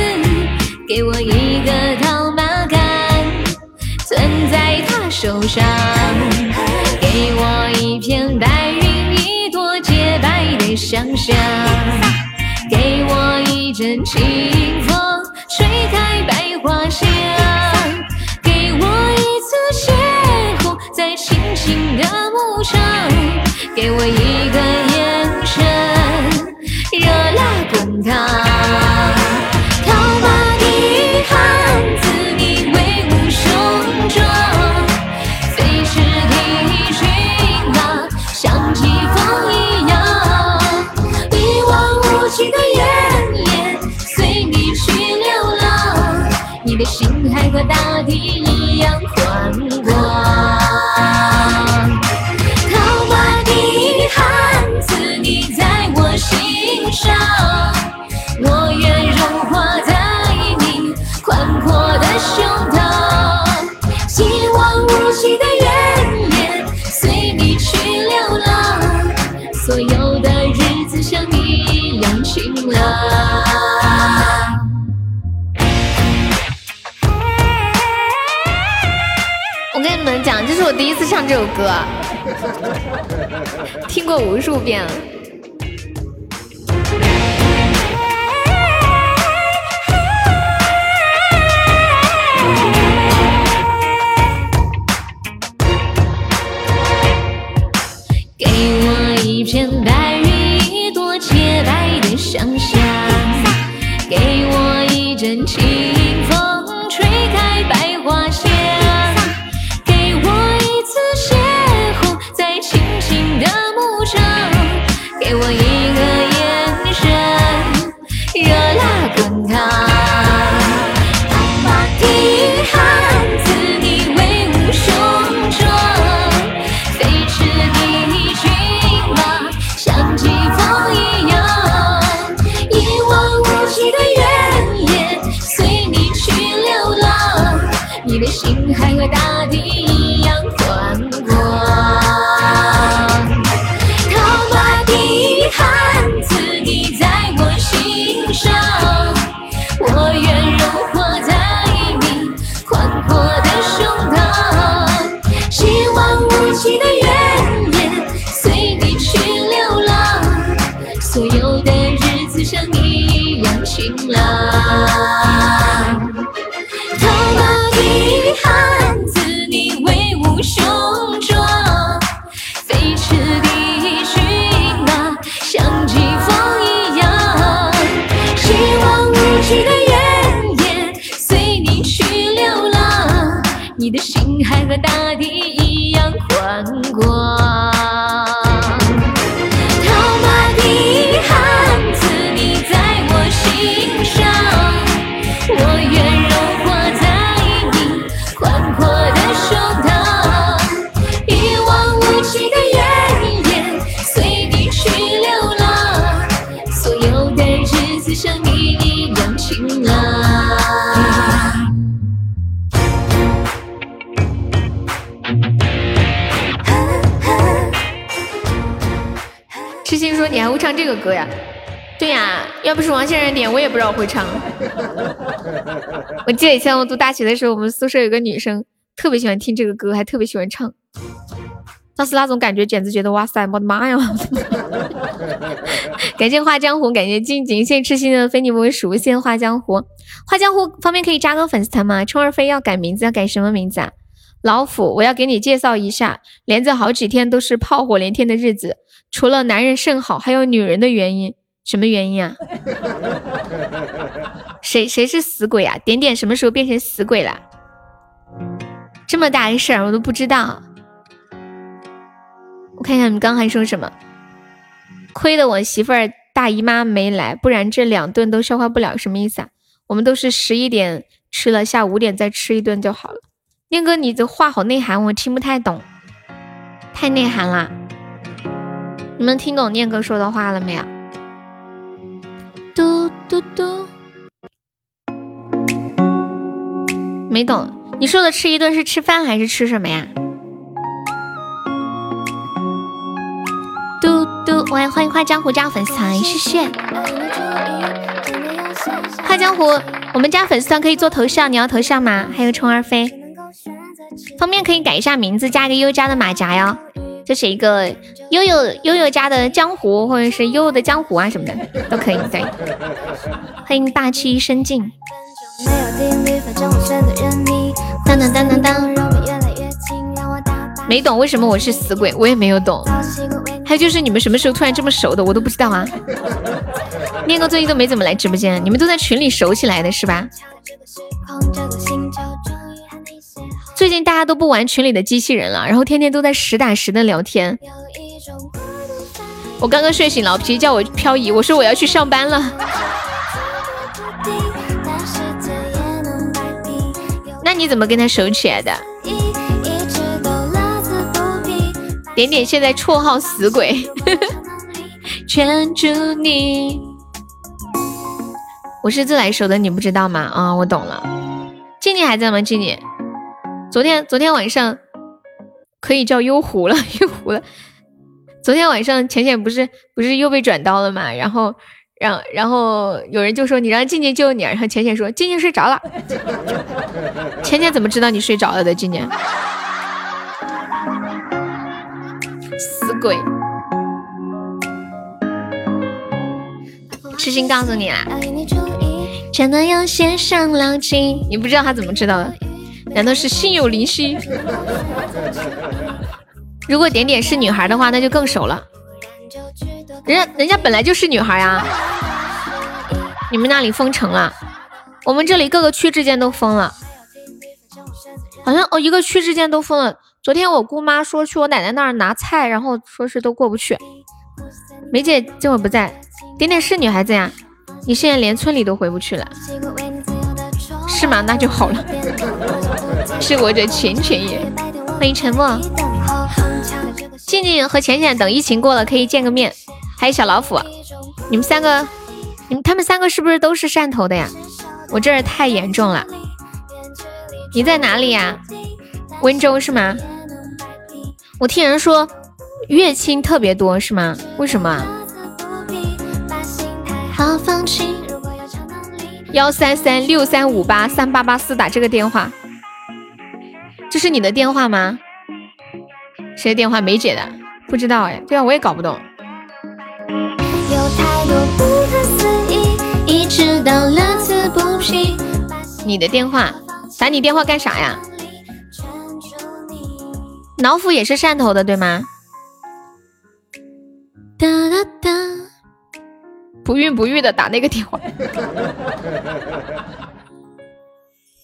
给我一个套马杆，攥在他手上，给我一片白云，一朵洁白的想象。给我一阵清风，开百花香；给我一次邂逅，在青青的牧场；给我一个眼神，热辣滚烫。大地一样宽广。套马的汉子，你在我心上，我第一次唱这首歌，听过无数遍了。给我一片白云，一朵洁白的想象；给我一阵清看个大心还和大地一说你还会唱这个歌呀？对呀，要不是王先生点，我也不知道会唱。我记得以前我读大学的时候，我们宿舍有个女生特别喜欢听这个歌，还特别喜欢唱。当时那种感觉，简直觉得哇塞，我的妈呀！感谢画江湖，感谢静静，谢谢痴心的非你莫属，谢谢画江湖。画江湖方便可以加个粉丝团吗？冲儿飞要改名字，要改什么名字啊？老虎，我要给你介绍一下，连着好几天都是炮火连天的日子，除了男人肾好，还有女人的原因。什么原因啊？谁谁是死鬼啊？点点什么时候变成死鬼了？这么大一事儿我都不知道。我看一下你们刚还说什么？亏得我媳妇儿大姨妈没来，不然这两顿都消化不了。什么意思啊？我们都是十一点吃了，下午五点再吃一顿就好了。念哥，你这话好内涵，我听不太懂，太内涵啦。你们听懂念哥说的话了没有？嘟嘟嘟，没懂。你说的吃一顿是吃饭还是吃什么呀？嘟嘟，我欢迎花江湖加粉丝团，谢谢。花江湖，我们加粉丝团可以做头像，你要头像吗？还有虫儿飞，方便可以改一下名字，加一个优加的马甲哟。就是一个悠悠悠悠家的江湖，或者是悠悠的江湖啊什么的都可以。对，欢迎霸气深进。当当当当当，没懂为什么我是死鬼，我也没有懂。还有就是你们什么时候突然这么熟的，我都不知道啊。念哥最近都没怎么来直播间，你们都在群里熟起来的是吧？大家都不玩群里的机器人了，然后天天都在实打实的聊天。我刚刚睡醒，老皮叫我漂移，我说我要去上班了。那你怎么跟他熟起来的？点点现在绰号死鬼，圈住你。我是自来熟的，你不知道吗？啊，我懂了。静静还在吗？静静，昨天昨天晚上可以叫幽狐了，幽狐了。昨天晚上浅浅不是不是又被转刀了嘛？然后。让然后有人就说你让静静救你，然后浅浅说静静睡着了。浅浅怎么知道你睡着了的？静静，死鬼！痴心告诉你啦，真的有些伤脑筋。你不知道他怎么知道的？难道是心有灵犀？如果点点是女孩的话，那就更熟了。人家人家本来就是女孩啊！你们那里封城了？我们这里各个区之间都封了，好像哦，一个区之间都封了。昨天我姑妈说去我奶奶那儿拿菜，然后说是都过不去。梅姐这会不在，点点是女孩子呀？你现在连村里都回不去了，是吗？那就好了。是我的浅浅也，欢迎沉默。静静和浅浅等疫情过了可以见个面。还有小老虎，你们三个，你们他们三个是不是都是汕头的呀？我这儿太严重了。你在哪里呀？温州是吗？我听人说乐清特别多是吗？为什么？幺三三六三五八三八八四打这个电话，这是你的电话吗？谁的电话？梅姐的？不知道哎，对啊，我也搞不懂。你的电话，打你电话干啥呀？老虎也是汕头的，对吗？哒哒哒，不孕不育的打那个电话。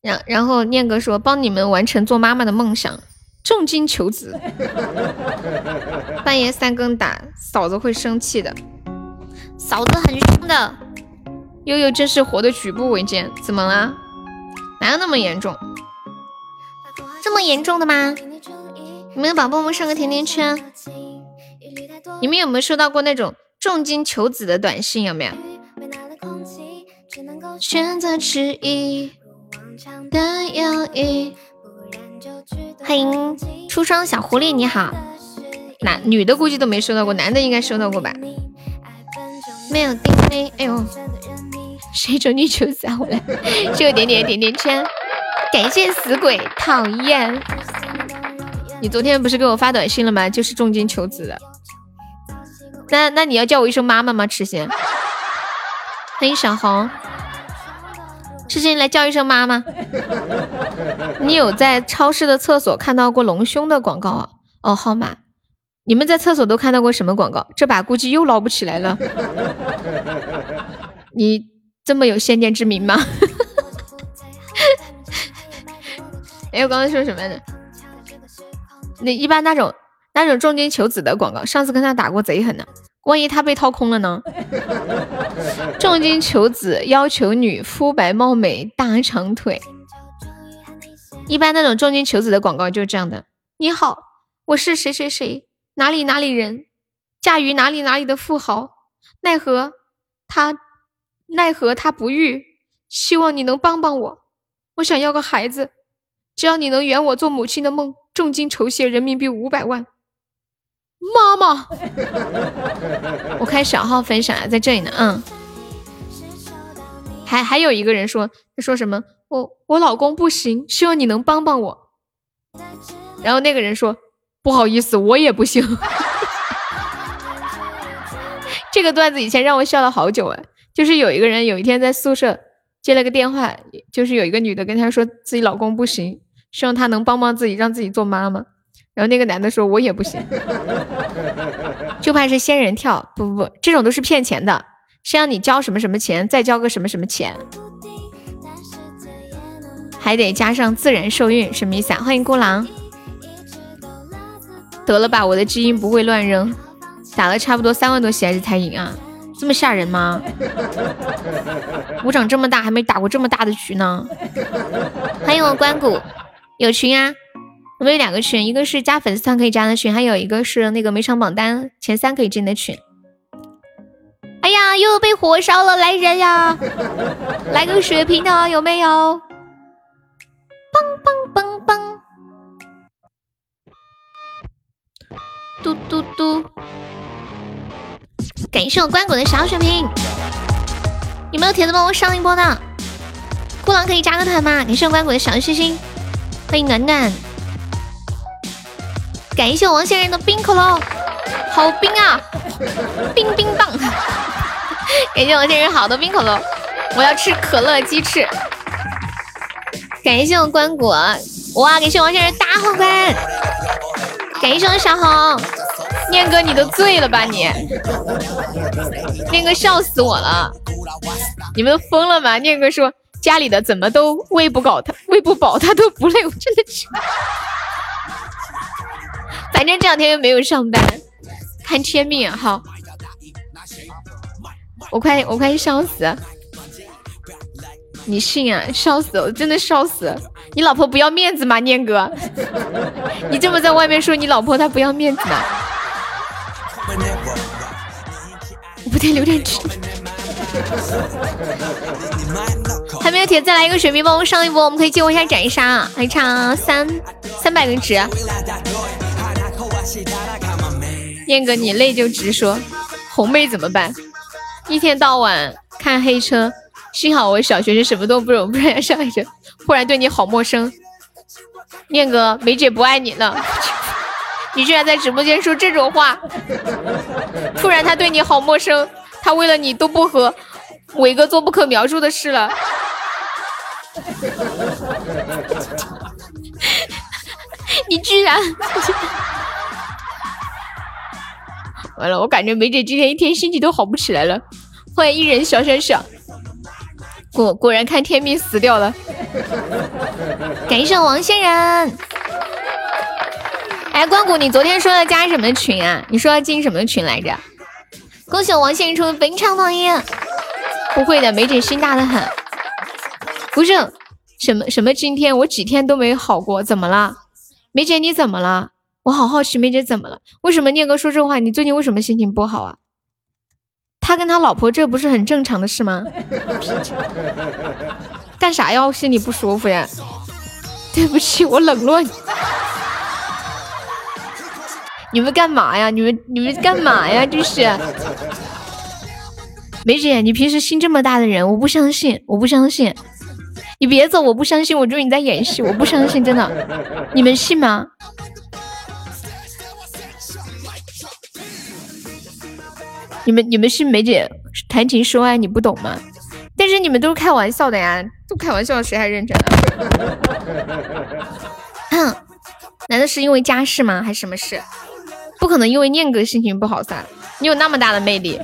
然然后念哥说帮你们完成做妈妈的梦想，重金求子。半夜三更打，嫂子会生气的。嫂子很凶的，悠悠真是活的举步维艰。怎么了？哪有那么严重？这么严重的吗？你们宝宝们上个甜甜圈。你们有没有收到过那种重金求子的短信？有没有？选择迟疑。欢迎出生小狐狸，你好。男女的估计都没收到过，男的应该收到过吧？没有钉钉，哎呦，谁中你求子回来？这个点点点点圈，感谢死鬼，讨厌！你昨天不是给我发短信了吗？就是重金求子的。那那你要叫我一声妈妈吗？痴心，欢迎小红，痴心来叫一声妈妈。你有在超市的厕所看到过隆胸的广告啊？哦，号码。你们在厕所都看到过什么广告？这把估计又捞不起来了。你这么有先见之明吗？哎，我刚才说什么来着？那一般那种那种重金求子的广告，上次跟他打过贼狠呢。万一他被掏空了呢？重金求子要求女肤白貌美大长腿。一般那种重金求子的广告就是这样的。你好，我是谁谁谁。哪里哪里人，嫁于哪里哪里的富豪，奈何他奈何他不育，希望你能帮帮我，我想要个孩子，只要你能圆我做母亲的梦，重金酬谢人民币五百万。妈妈，我开小号分享啊，在这里呢，嗯。还还有一个人说，他说什么？我我老公不行，希望你能帮帮我。然后那个人说，不好意思，我也不行。这个段子以前让我笑了好久哎，就是有一个人有一天在宿舍接了个电话，就是有一个女的跟他说自己老公不行，希望他能帮帮自己，让自己做妈妈。然后那个男的说，我也不行，就怕是仙人跳。不不不，这种都是骗钱的。是让你交什么什么钱，再交个什么什么钱，还得加上自然受孕，什么意思啊？欢迎孤狼，得了吧，我的基因不会乱扔，打了差不多三万多血才赢啊，这么吓人吗？我长这么大还没打过这么大的局呢。欢迎我关谷，有群啊，我们有两个群，一个是加粉丝团可以加的群，还有一个是那个每场榜单前三可以进的群。哎呀，又被火烧了，来人呀！来个血瓶的有没有？嘣嘣嘣嘣！嘟嘟嘟！感谢我关谷的小血瓶，有没有铁子帮我上一波的？孤狼可以加个团吗？感谢我关谷的小星星，欢迎暖暖。感谢我王先生的冰可乐，好冰啊！冰冰棒。感谢我先生好多冰可乐，我要吃可乐鸡翅。感谢我关谷，哇！感谢王先生大皇冠，感谢我小红，念哥你都醉了吧你？念哥笑死我了，你们疯了吗？念哥说家里的怎么都喂不饱他，喂不饱他都不累，我真的是。反正这两天又没有上班，看天命好。我快我快笑死！你信啊？笑死！我真的笑死！你老婆不要面子吗？念哥，你这么在外面说你老婆她不要面子吗？我不得留点纸。还没有铁，再来一个水瓶帮我上一波，我们可以借我一下斩杀，还差三三百个纸。念哥，你累就直说，红妹怎么办？一天到晚看黑车，幸好我小学是什么都不懂，不然上一学忽然对你好陌生。念哥，梅姐不爱你了，你居然在直播间说这种话，突然他对你好陌生，他为了你都不和伟哥做不可描述的事了。你居然。完了，我感觉梅姐今天一天心情都好不起来了。欢迎一人小小小，果果然看天命死掉了。感谢王仙人。哎，关谷，你昨天说要加什么群啊？你说要进什么群来着？恭喜王仙人出本场榜一。不会的，梅姐心大的很。不是什么什么，今天我几天都没好过，怎么了？梅姐你怎么了？我好好奇梅姐怎么了？为什么念哥说这话？你最近为什么心情不好啊？他跟他老婆这不是很正常的事吗？干啥要心里不舒服呀？对不起，我冷落你。你们干嘛呀？你们你们干嘛呀？这是梅姐，你平时心这么大的人，我不相信，我不相信。你别走，我不相信，我觉得你在演戏，我不相信，真的，你们信吗？你们你们是梅姐谈情说爱，你不懂吗？但是你们都是开玩笑的呀，都开玩笑，谁还认真啊？难道是因为家事吗？还是什么事？不可能因为念哥心情不好噻？你有那么大的魅力？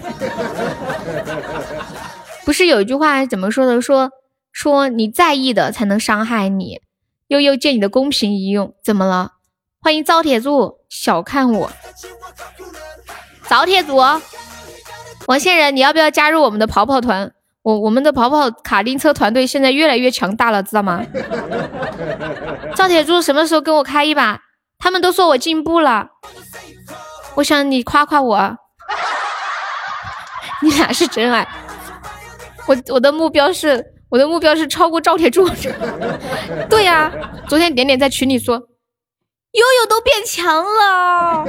不是有一句话怎么说的？说说你在意的才能伤害你。悠悠借你的公屏一用，怎么了？欢迎造铁柱，小看我，造铁柱。王仙人，你要不要加入我们的跑跑团？我我们的跑跑卡丁车团队现在越来越强大了，知道吗？赵铁柱什么时候跟我开一把？他们都说我进步了，我想你夸夸我。你俩是真爱。我我的目标是我的目标是超过赵铁柱。对呀，昨天点点在群里说，悠悠都变强了。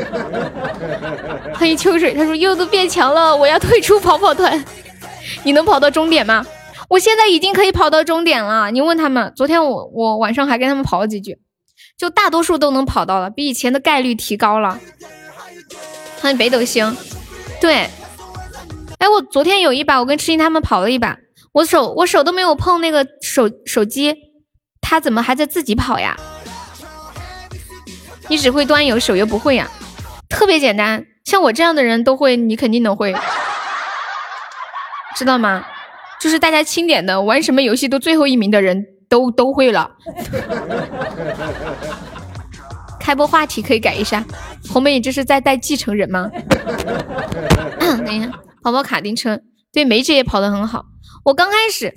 欢迎秋水，他说悠悠都变强了，我要退出跑跑团。你能跑到终点吗？我现在已经可以跑到终点了。你问他们，昨天我我晚上还跟他们跑了几局，就大多数都能跑到了，比以前的概率提高了。欢迎北斗星，对。哎，我昨天有一把，我跟痴心他们跑了一把，我手我手都没有碰那个手手机，他怎么还在自己跑呀？你只会端游，手游不会呀？特别简单，像我这样的人都会，你肯定能会，知道吗？就是大家清点的，玩什么游戏都最后一名的人都都会了。开播话题可以改一下，红梅，你这是在带继承人吗？等一下。跑跑卡丁车，对梅姐也跑得很好。我刚开始，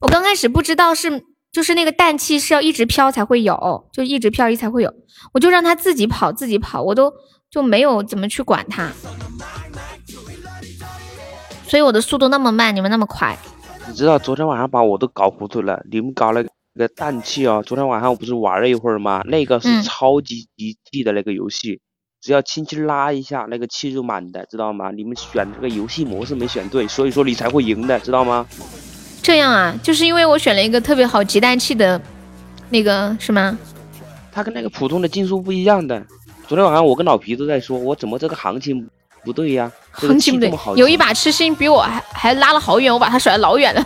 我刚开始不知道是就是那个氮气是要一直飘才会有，就一直漂移才会有。我就让它自己跑，自己跑，我都就没有怎么去管它。所以我的速度那么慢，你们那么快。你知道昨天晚上把我都搞糊涂了，你们搞了个氮气哦。昨天晚上我不是玩了一会儿吗？那个是超级极地的那个游戏。只要轻轻拉一下，那个气就满的，知道吗？你们选这个游戏模式没选对，所以说你才会赢的，知道吗？这样啊，就是因为我选了一个特别好集氮气的，那个是吗？它跟那个普通的竞速不一样的。昨天晚上我跟老皮都在说，我怎么这个行情不对呀？行情不对，有一把痴心比我还还拉了好远，我把他甩得老远了。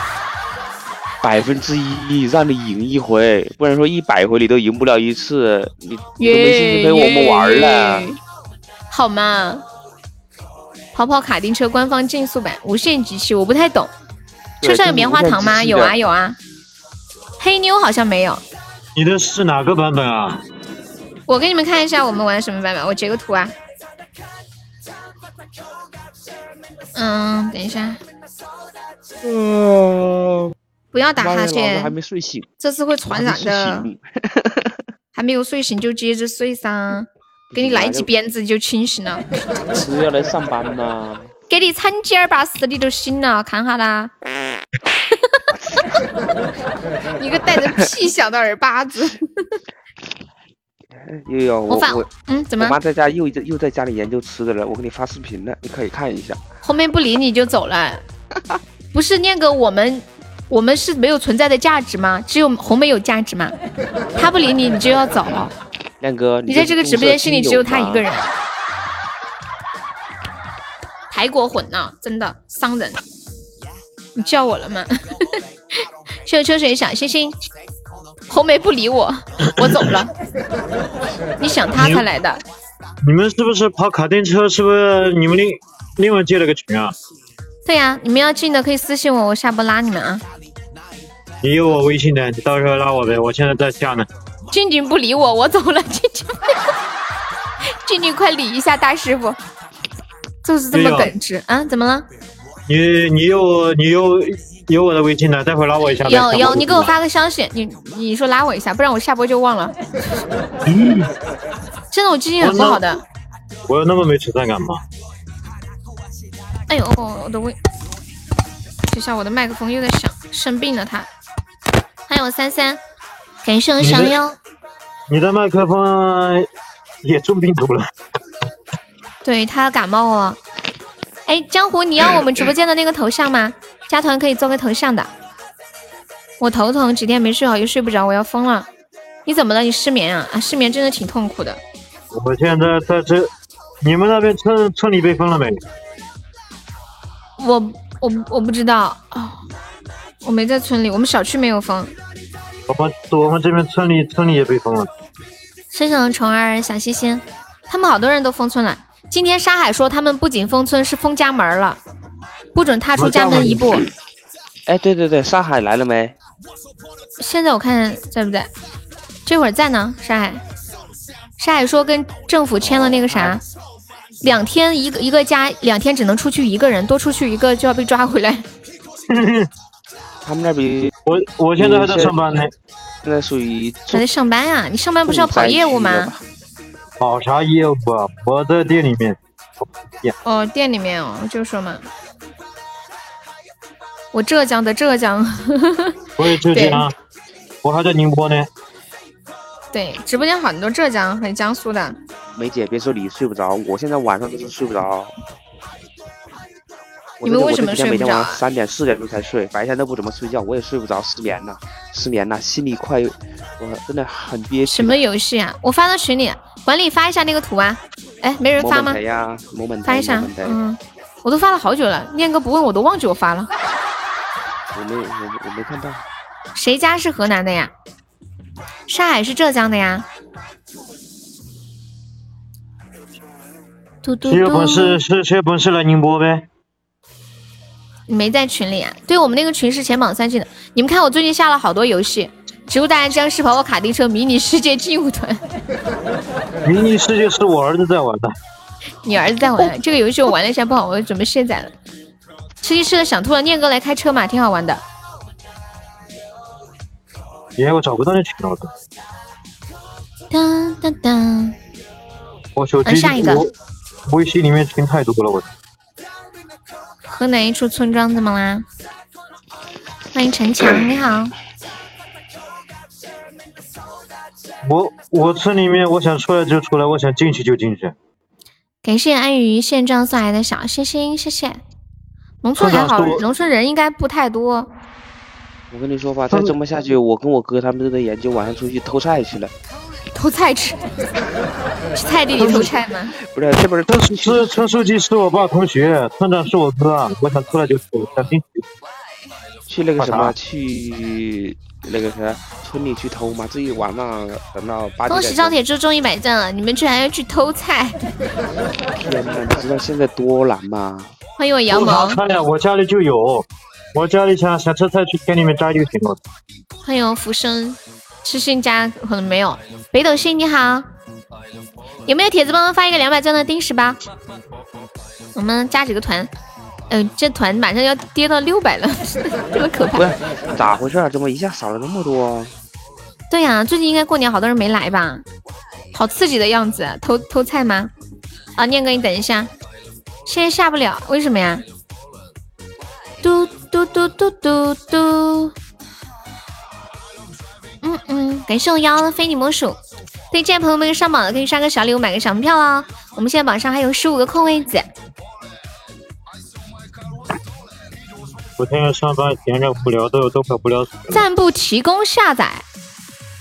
百分之一让你赢一回，不然说一百回你都赢不了一次，你都没兴趣陪我们玩了，好吗？跑跑卡丁车官方竞速版无限集气，我不太懂。车上有棉花糖吗？有啊有啊。黑妞好像没有。你的是哪个版本啊？我给你们看一下我们玩什么版本，我截个图啊。嗯，等一下。嗯。不要打哈欠，还没睡醒，这次会传染的。还没有睡醒就接着睡噻，给你来几鞭子就清醒了。是要来上班呐？给你惨几二巴死你就醒了，看哈啦。一个带着屁响的耳巴子。又有我我嗯怎么？我妈在家又又在家里研究吃的了，我给你发视频了，你可以看一下。后面不理你就走了，不是念个我们。我们是没有存在的价值吗？只有红梅有价值吗？他不理你，你就要走。亮哥，你在这个直播间心里只有他一个人。台国混呢，真的伤人。你叫我了吗？谢谢秋水小星星。红梅不理我，我走了。你想他才来的。你们是不是跑卡丁车？是不是你们另另外建了个群啊？对呀，你们要进的可以私信我，我下播拉你们啊。你有我微信的，你到时候拉我呗，我现在在下呢。静静不理我，我走了。静静，静静快理一下大师傅，就是这么耿直啊？怎么了？你你有你有有我的微信呢，待会拉我一下。有有，你给我发个消息，你你说拉我一下，不然我下播就忘了。真的，我记性很不好的。我有那么没存在感吗？哎呦，我的微，等下我的麦克风又在响，生病了他。欢迎我三三，感谢我小妖。你的麦克风也中病毒了。对他感冒了。哎，江湖，你要我们直播间的那个头像吗？加团可以做个头像的。我头疼，几天没睡好，又睡不着，我要疯了。你怎么了？你失眠啊？啊，失眠真的挺痛苦的。我现在在这，你们那边村村里被封了没？我我我不知道啊。我没在村里，我们小区没有封。我们我们这边村里村里也被封了。谢谢虫儿小心心，他们好多人都封村了。今天沙海说他们不仅封村，是封家门了，不准踏出家门一步。哎，对对对，沙海来了没？现在我看在不在？这会儿在呢。沙海，沙海说跟政府签了那个啥，两天一个一个家，两天只能出去一个人，多出去一个就要被抓回来。他们那比，我我现在还在上班呢，现在属于还在上班啊？你上班不是要跑业务吗？跑啥业务啊？我在店里面。哦，店里面哦，就说嘛。我浙江的浙江。我也浙江，我还在宁波呢。对，直播间很多浙江还有江苏的。梅姐，别说你睡不着，我现在晚上都是睡不着。你们为什么睡不着？每天晚上三点四点钟才睡，白天都不怎么睡觉，我也睡不着，失眠了，失眠了，心里快，我真的很憋屈。什么游戏啊？我发到群里，管理发一下那个图啊。哎，没人发吗？发一下。嗯，我都发了好久了，念哥不问我都忘记我发了。我没，我我没看到。谁家是河南的呀？上海是浙江的呀。谁有本事是谁有本事来宁波呗？你没在群里啊？对我们那个群是前榜三进的。你们看我最近下了好多游戏，植物大战僵尸跑跑卡丁车迷你世界劲舞团。迷你世界是我儿子在玩的。你儿子在玩这个游戏，我玩了一下不好，我准备卸载了。吃鸡吃的想吐了，念哥来开车嘛，挺好玩的。耶，我找不到那群了！当当当！我手机下一个。微信里面群太多了，我。河南一处村庄怎么啦？欢迎陈强，你好。我我村里面，我想出来就出来，我想进去就进去。感谢安于现状送来的小心心，谢谢。农村还好，农村人应该不太多。我跟你说吧，再这么下去，我跟我哥他们都在研究晚上出去偷菜去了。偷菜吃？去菜地里偷菜吗？不是，这不是村村村书记是我爸同学，村长是我哥，我想出来就出，想进去。去那个什么？去那个啥村里去偷嘛？自己晚上等到八点。恭喜赵铁柱终于买证了！你们居然要去偷菜？天哪！你知道现在多难吗？欢迎我羊毛。我家里就有，我家里想想吃菜去田里面摘就行了。欢迎浮生。痴心家可能没有，北斗星你好，有没有铁子帮忙发一个两百钻的定时包？我们加几个团，嗯，这团马上要跌到六百了，这么可怕？不是，咋回事？怎么一下少了那么多？对呀，最近应该过年好多人没来吧？好刺激的样子，偷偷菜吗？啊，念哥你等一下，现在下不了，为什么呀？嘟嘟嘟嘟嘟嘟。嗯嗯，感谢我幺的非你莫属。推荐朋友们上榜的可以刷个小礼物，买个小门票哦。我们现在榜上还有十五个空位子。昨天上班闲着无聊，都有都快无聊死了。暂不提供下载，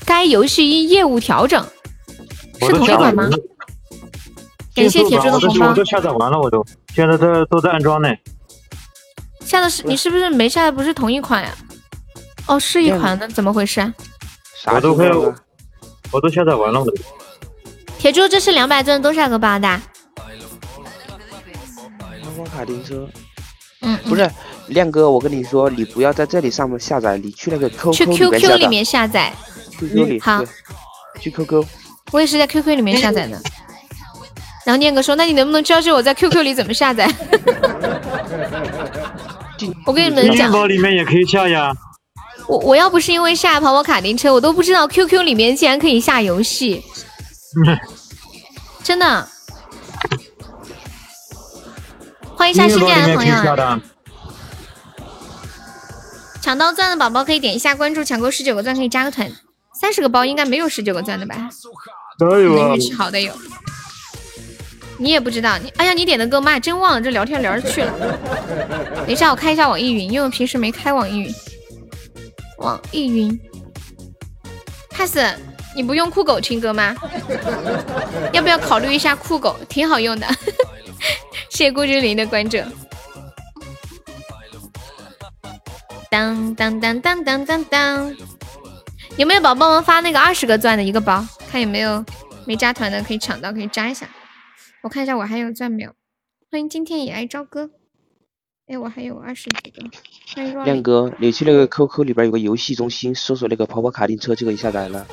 该游戏因业务调整。是同一款吗？感谢铁柱的红包。我都下载完了，我都现在在都在安装呢。下的是你是不是没下的不是同一款呀？哦，是一款那，怎么回事？我都快，我都下载完了。铁柱，这是两百钻多少个包的？阳光卡丁车。嗯，不是，亮哥，我跟你说，你不要在这里上面下载，你去那个 QQ 去 QQ 里面下载。QQ 里好。去 QQ。我也是在 QQ 里面下载的。然后念哥说：“那你能不能教教我在 QQ 里怎么下载？” 我跟你们讲，包里面也可以下呀。我我要不是因为下跑跑卡丁车，我都不知道 QQ 里面竟然可以下游戏，真的。欢迎一下新进来的朋友。抢到钻的宝宝可以点一下关注，抢够十九个钻可以加个团。三十个包应该没有十九个钻的吧？都有啊。运气好的有。你也不知道你，哎呀，你点的歌妈真忘了，这聊天聊着去了。等一下我开一下网易云，因为我平时没开网易云。网易云，pass，你不用酷狗听歌吗？要不要考虑一下酷狗？挺好用的。谢谢顾之琳的关注。当当当当当当当，有没有宝宝们发那个二十个钻的一个包？看有没有没加团的可以抢到，可以加一下。我看一下我还有钻没有？欢迎今天也爱朝歌。哎，我还有二十几个。亮哥，你去那个 QQ 里边有个游戏中心，搜索那个跑跑卡丁车就可以下载了。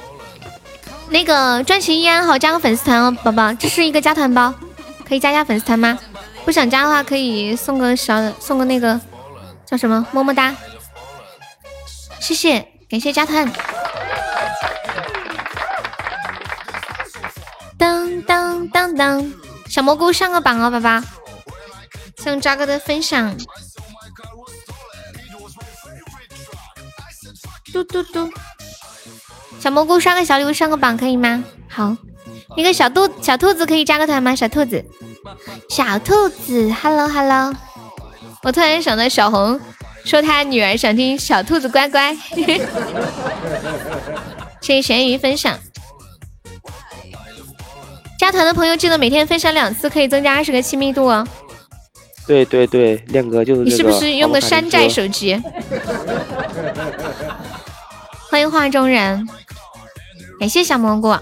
那个专情依安好，加个粉丝团哦，宝宝，这是一个加团包，可以加加粉丝团吗？不想加的话，可以送个小，送个那个叫什么么么哒。谢谢，感谢加团。当当当当，小蘑菇上个榜哦，宝宝。向渣哥的分享。嘟嘟嘟。小蘑菇刷个小礼物上个榜可以吗？好，那个小兔小兔子可以加个团吗？小兔子，小兔子，Hello Hello。我突然想到小红说她女儿想听小兔子乖乖。谢谢咸鱼分享。加团的朋友记得每天分享两次，可以增加二十个亲密度哦。对对对，亮哥就是。你是不是用的山寨手机？欢迎画中人，感谢小蘑菇。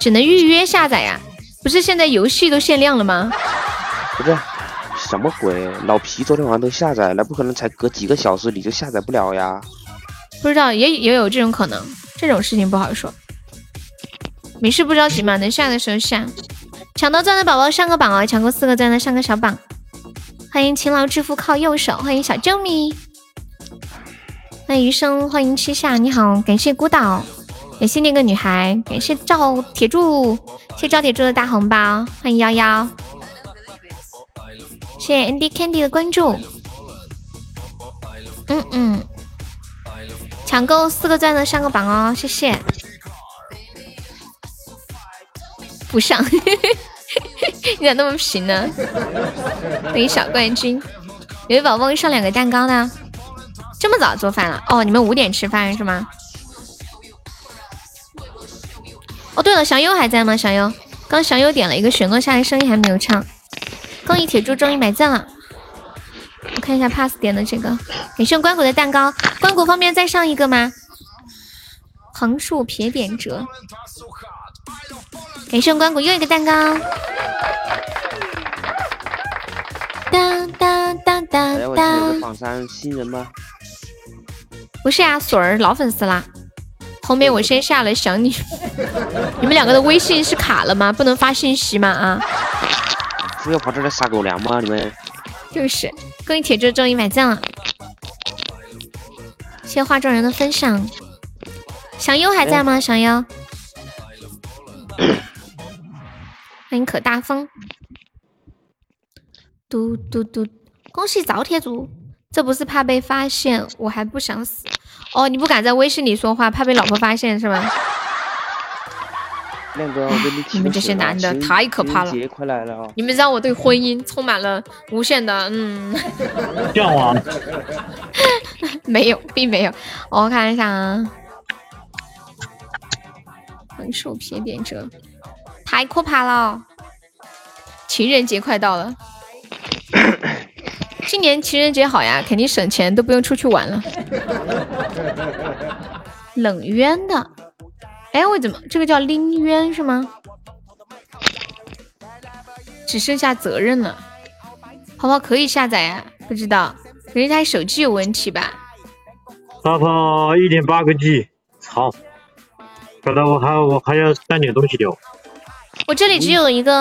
只能预约下载呀？不是现在游戏都限量了吗？不是，什么鬼？老皮昨天晚上都下载了，不可能才隔几个小时你就下载不了呀？不知道，也也有这种可能，这种事情不好说。没事，不着急嘛，能下的时候下。抢到钻的宝宝上个榜哦，抢过四个钻的上个小榜。欢迎勤劳致富靠右手，欢迎小啾咪，欢迎余生，欢迎七夏，你好，感谢孤岛，感谢那个女孩，感谢赵铁柱，谢赵铁柱的大红包，欢迎幺幺，谢谢 Andy Candy 的关注，嗯嗯，抢够四个钻的上个榜哦，谢谢，不上。你咋那么贫呢？欢迎小冠军，有位宝宝上两个蛋糕的，这么早做饭了？哦，你们五点吃饭是吗？哦，对了，小优还在吗？小优，刚小优点了一个雪落下的声音还没有唱。恭喜铁柱终于买赞了，我看一下 pass 点的这个，感谢关谷的蛋糕，关谷方便再上一个吗？横竖撇点折。感谢关谷又一个蛋糕。当当当当当。榜三新人吗？不是呀，锁儿老粉丝啦。后面我先下了想你。你们两个的微信是卡了吗？不能发信息吗？啊？不要跑这来撒狗粮吗？你们？就是。恭喜铁柱终于买赞了。谢谢画中人的分享。小优还在吗？小优。欢迎可大风，嘟嘟嘟！恭喜早铁组，这不是怕被发现，我还不想死哦！你不敢在微信里说话，怕被老婆发现是吗？亮哥，我给你你们这些男的太可怕了！快来了！你们让我对婚姻充满了无限的嗯向往。没有，并没有。我看一下啊，横竖撇点折。太可怕了！情人节快到了，今年情人节好呀，肯定省钱，都不用出去玩了。冷渊的，哎，我怎么这个叫拎渊是吗？只剩下责任了，泡泡可以下载呀？不知道，可能他手机有问题吧。泡泡一点八个 G，操！搞得我还我还要带点东西掉。我这里只有一个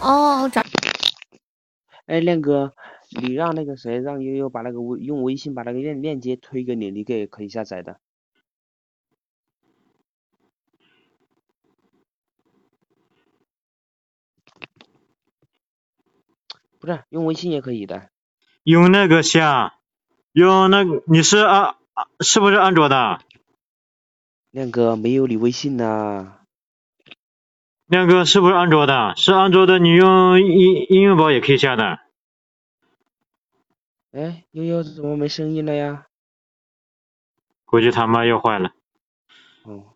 哦，找。哎，亮哥，你让那个谁，让悠悠把那个微用微信把那个链链接推给你，你给可以下载的。不是，用微信也可以的。用那个下，用那个你是安是不是安卓的？亮哥，没有你微信呐。亮哥是不是安卓的？是安卓的，你用应应用宝也可以下的。哎，悠悠怎么没声音了呀？估计他妈又坏了。哦。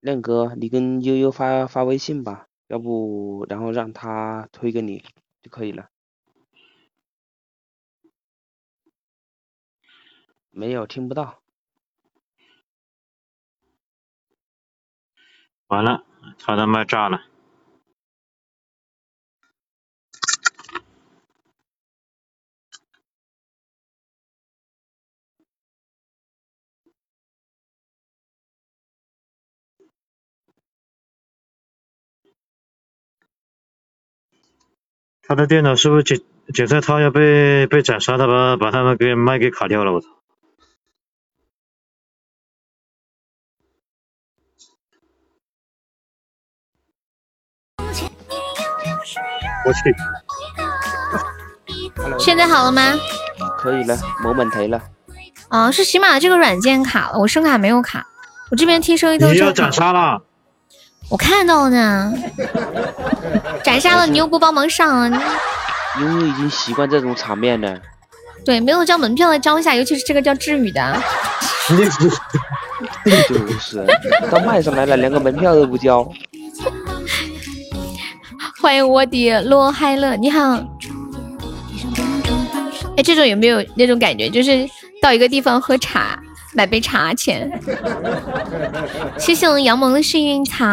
亮哥，你跟悠悠发发微信吧，要不然后让他推给你就可以了。没有，听不到。完了，他的麦炸了！他的电脑是不是检检测套要被被斩杀的把把他们给麦给卡掉了？我操！我去，现在好了吗？可以了，没问题了。啊，是喜马这个软件卡了，我声卡没有卡。我这边听声音都是。你要斩杀了？我看到呢。斩杀了，你又不帮忙上。啊？因为已经习惯这种场面了。对，没有交门票的交一下，尤其是这个叫治愈的。就是，都卖上来了，连个门票都不交。欢迎我的罗海乐，你好。哎，这种有没有那种感觉？就是到一个地方喝茶，买杯茶钱。谢谢我们杨萌的幸运草。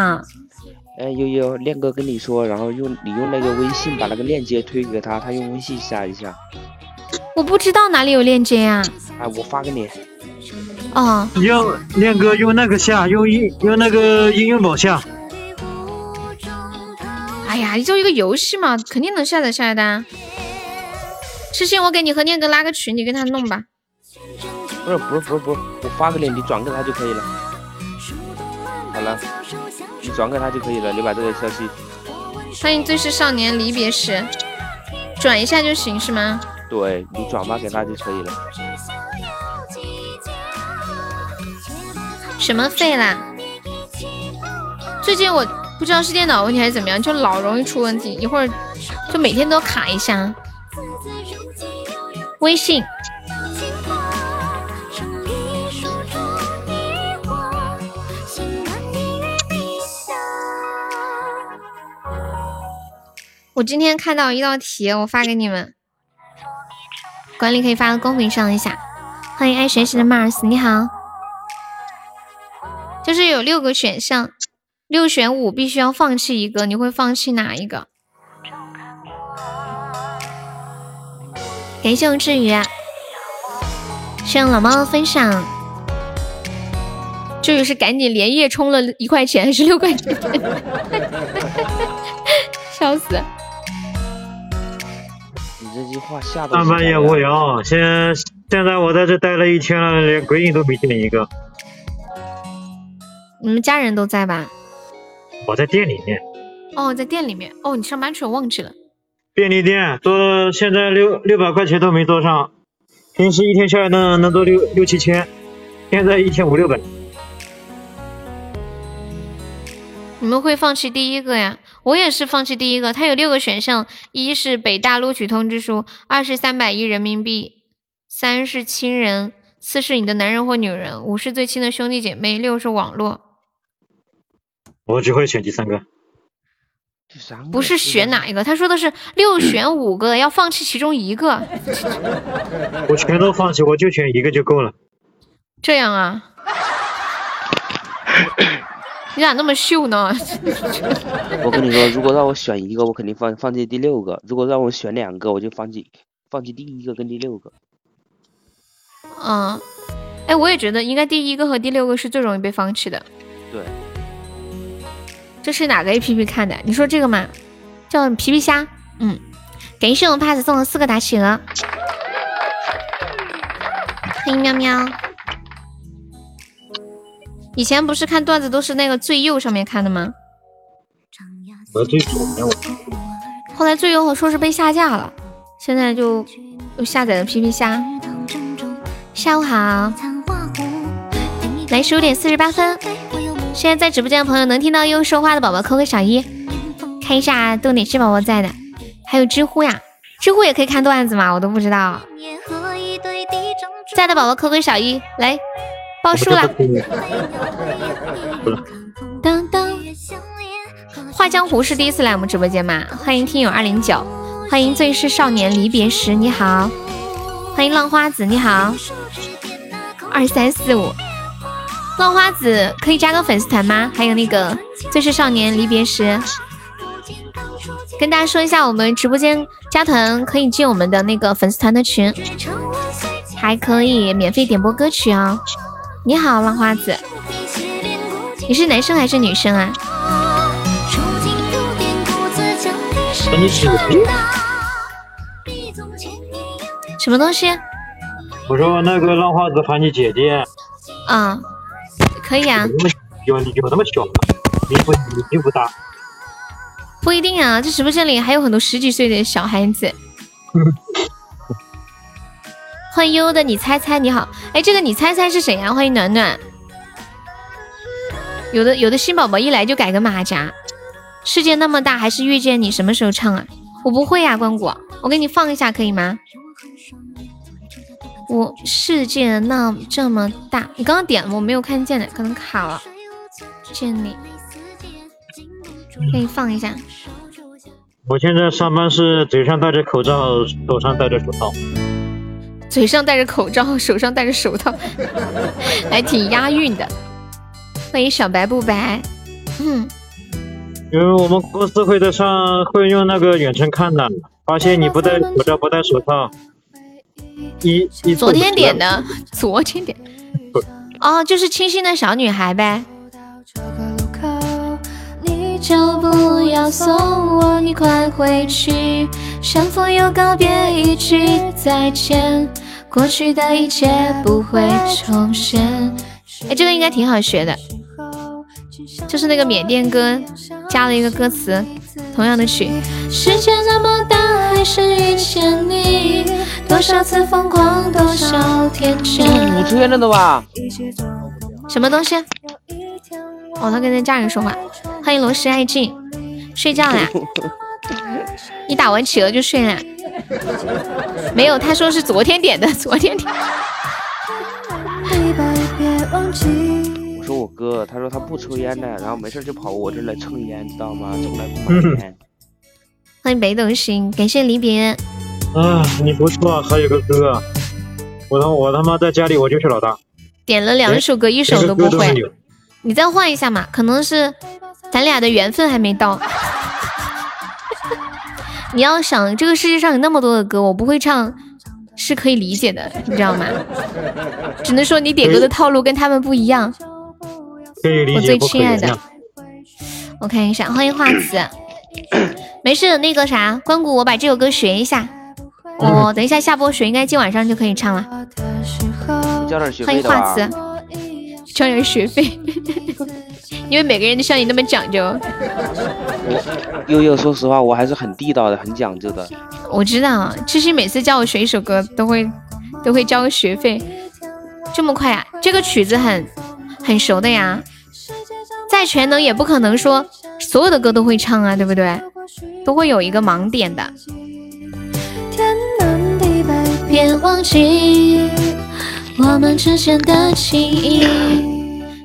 哎，悠悠，亮哥跟你说，然后用你用那个微信把那个链接推给他，他用微信下一下。我不知道哪里有链接呀。哎，我发给你。哦。用练哥用那个下，用应用那个应用宝下。哎呀，你就一个游戏嘛，肯定能下载下来的。痴心，我给你和念哥拉个群，你跟他弄吧。不是不是不是不是，我发给你，你转给他就可以了。好了，你转给他就可以了，你把这个消息。欢迎最是少年离别时，转一下就行是吗？对你转发给他就可以了。什么费啦？最近我不知道是电脑问题还是怎么样，就老容易出问题，一会儿就每天都卡一下。微信。我今天看到一道题，我发给你们。管理可以发到公屏上一下。欢迎爱学习的 Mars，你好。就是有六个选项，六选五，必须要放弃一个，你会放弃哪一个？感谢我志宇，谢谢老猫的分享。志宇是赶紧连夜充了一块钱还是六块钱？笑死！你这句话吓到。上班也无聊，现现在我在这待了一天了，连鬼影都没见一个。你们家人都在吧？我在店里面。哦，在店里面。哦，你上班去了，忘记了。便利店做现在六六百块钱都没做上，平时一天下来能能做六六七千，现在一天五六百。你们会放弃第一个呀？我也是放弃第一个。它有六个选项：一是北大录取通知书，二是三百亿人民币，三是亲人，四是你的男人或女人，五是最亲的兄弟姐妹，六是网络。我只会选第三个。不是选哪一个？他说的是六选五个，要放弃其中一个。我全都放弃，我就选一个就够了。这样啊？你咋那么秀呢？我跟你说，如果让我选一个，我肯定放放弃第六个；如果让我选两个，我就放弃放弃第一个跟第六个。嗯，哎，我也觉得应该第一个和第六个是最容易被放弃的。对。这是哪个 A P P 看的？你说这个吗？叫皮皮虾。嗯，感谢我们 pass 送的四个大企鹅。欢迎喵喵。以前不是看段子都是那个最右上面看的吗？最左边后来最右说是被下架了，现在就又下载了皮皮虾。下午好，来十五点四十八分。现在在直播间的朋友能听到悠悠说话的宝宝扣个小一，看一下都哪些宝宝在的。还有知乎呀，知乎也可以看段子吗？我都不知道。在的宝宝扣个小一，来。报数了。当当，画江湖是第一次来我们直播间吗？欢迎听友二零九，欢迎最是少年离别时，你好，欢迎浪花子，你好，二三四五，浪花子可以加个粉丝团吗？还有那个最是少年离别时，跟大家说一下，我们直播间加团可以进我们的那个粉丝团的群，还可以免费点播歌曲哦。你好，浪花子，你是男生还是女生啊？什么东西？我说那个浪花子喊你姐姐。啊，可以啊。有有那么小吗？你不年纪不大。不一定啊，这直播间里还有很多十几岁的小孩子。欢迎悠悠的你猜猜你好，哎，这个你猜猜是谁呀？欢迎暖暖。有的有的新宝宝一来就改个马甲。世界那么大，还是遇见你，什么时候唱啊？我不会呀，关谷，我给你放一下可以吗？我世界那这么大，你刚刚点了我没有看见的，可能卡了。见你，可以放一下。我现在上班是嘴上戴着口罩，手上戴着手套。嘴上戴着口罩，手上戴着手套，还挺押韵的。欢迎小白不白。嗯，因为我们公司会在上会用那个远程看的，发现你不戴口罩不戴手套。一一昨天点的，昨天点，哦，就是清新的小女孩呗。你就不要送我，你快回去。相逢又告别，一句再见，过去的一切不会重现。哎，这个应该挺好学的，就是那个缅甸歌加了一个歌词，同样的曲。世界那么大，还是遇见你。多少次疯狂，多少天真。五出现了的吧？什么东西？哦，他跟那家人说话。欢迎罗氏爱静，睡觉啦？你打完企鹅就睡啦？没有，他说是昨天点的，昨天点。我说我哥，他说他不抽烟的，然后没事就跑我这来蹭烟，知道吗？从来不 买烟。欢迎北斗星，感谢离别。啊，你不错，还有个哥，我他我他妈在家里我就是老大。点了两首歌，一首都不会。你再换一下嘛，可能是咱俩的缘分还没到。你要想这个世界上有那么多的歌，我不会唱是可以理解的，你知道吗？只能说你点歌的套路跟他们不一样。我最亲爱的，我看一下，欢迎画子。没事，那个啥，关谷，我把这首歌学一下。我等一下下播学，应该今晚上就可以唱了。欢迎画子，交点学费，因为每个人都像你那么讲究。我悠悠，说实话，我还是很地道的，很讲究的。我知道，其实每次叫我学一首歌，都会都会交个学费。这么快啊？这个曲子很很熟的呀。再全能也不可能说所有的歌都会唱啊，对不对？都会有一个盲点的。天南地北别忘记我们之间的情谊。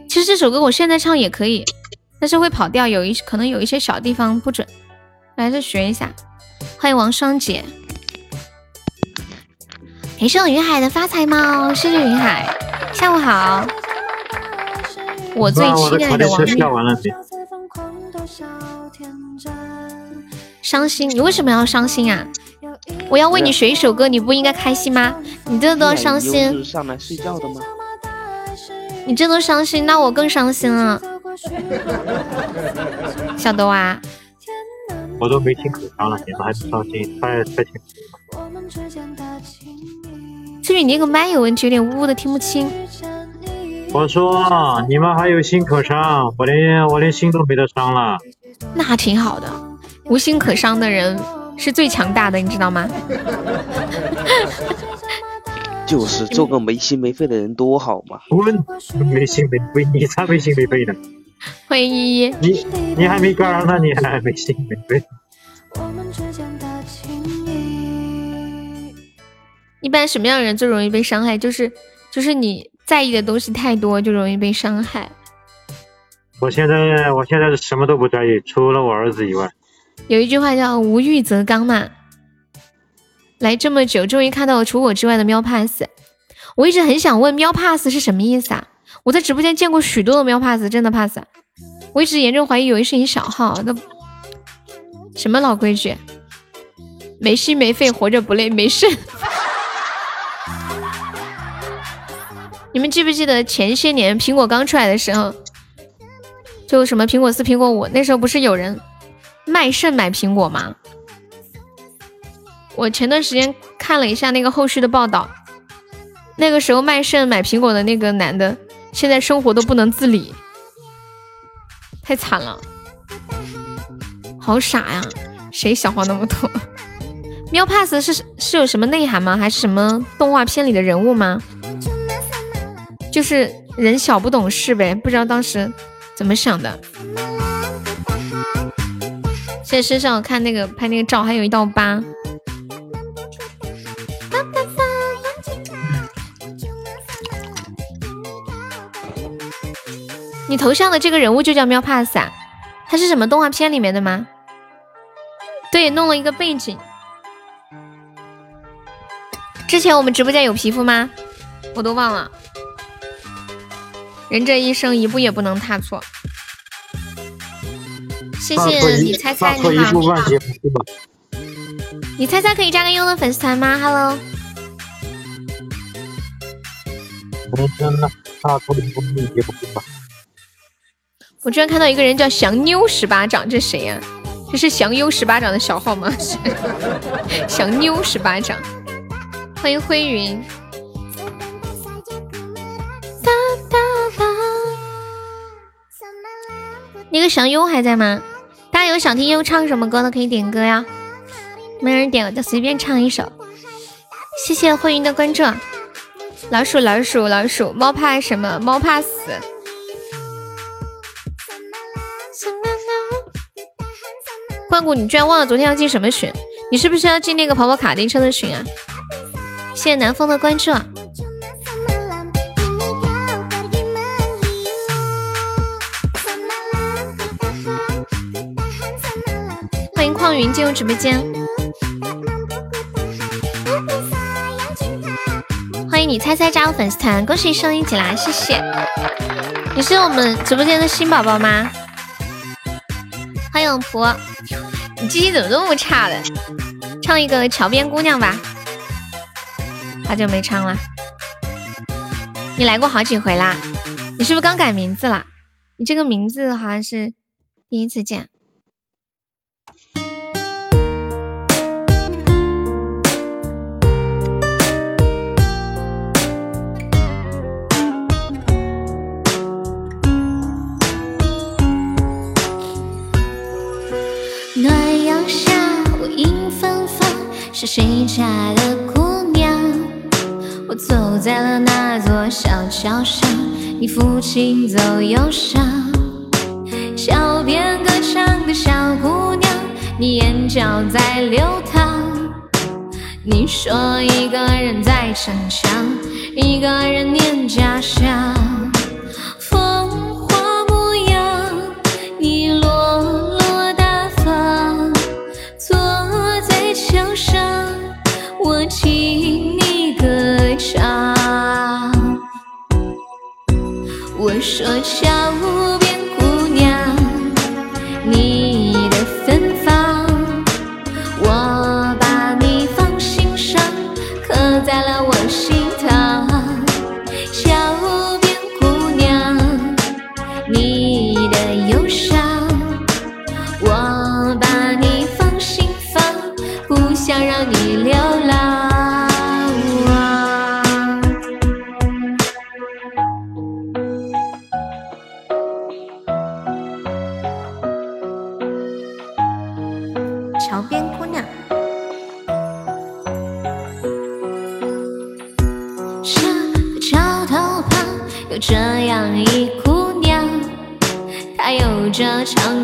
其实这首歌我现在唱也可以，但是会跑调，有一可能有一些小地方不准，还是学一下。欢迎王双姐，感谢我云海的发财猫，谢谢云海，下午好。我最亲爱的王女。伤心，你为什么要伤心啊？我要为你学一首歌，你不应该开心吗？你这都伤心。上来睡觉的吗？你这都伤心，那我更伤心了。小豆啊？我都没听口腔了，你们还不伤心？太太听。翠雨，你那个麦有问题，有点呜呜的，听不清。我说你们还有心可伤，我连我连心都没得伤了。那挺好的，无心可伤的人。是最强大的，你知道吗？就是做个没心没肺的人多好嘛！滚，没心没肺，你才没心没肺呢！欢迎依依，你你还没干呢，你还没心没肺。一般什么样的人最容易被伤害？就是就是你在意的东西太多，就容易被伤害。我现在我现在是什么都不在意，除了我儿子以外。有一句话叫“无欲则刚”嘛。来这么久，终于看到了除我之外的喵 pass。我一直很想问，喵 pass 是什么意思啊？我在直播间见过许多的喵 pass，真的 pass。我一直严重怀疑，以为是你小号。那什么老规矩？没心没肺，活着不累，没事。你们记不记得前些年苹果刚出来的时候，就什么苹果四、苹果五，那时候不是有人？卖肾买苹果吗？我前段时间看了一下那个后续的报道，那个时候卖肾买苹果的那个男的，现在生活都不能自理，太惨了，好傻呀！谁想花那么多？喵 pass 是是有什么内涵吗？还是什么动画片里的人物吗？就是人小不懂事呗，不知道当时怎么想的。现在身上我看那个拍那个照还有一道疤。你头像的这个人物就叫喵 pass 啊？他是什么动画片里面的吗？对，弄了一个背景。之前我们直播间有皮肤吗？我都忘了。人这一生一步也不能踏错。谢谢你猜猜你好。你猜猜可以加个优的粉丝团吗？Hello。我居然看到一个人叫祥妞十八掌，这谁呀？这是祥优十八掌的小号吗？祥妞十八掌，欢迎灰云。那个祥优还在吗？大家有想听优唱什么歌的可以点歌呀，没人点我就随便唱一首。谢谢灰云的关注。老鼠老鼠老鼠，猫怕什么？猫怕死。关谷，你居然忘了昨天要进什么群？你是不是要进那个跑跑卡丁车的群啊？谢谢南风的关注。欢迎矿云进入直播间。欢迎你猜猜加入粉丝团，恭喜升一级啦！谢谢。你是我们直播间的新宝宝吗？欢迎普。你记性怎么这么差的？唱一个桥边姑娘吧，好久没唱了。你来过好几回啦，你是不是刚改名字啦？你这个名字好像是第一次见。是谁家的姑娘？我走在了那座小桥上，你抚琴奏忧伤。桥边歌唱的小姑娘，你眼角在流淌。你说一个人在逞强，一个人念家乡。说笑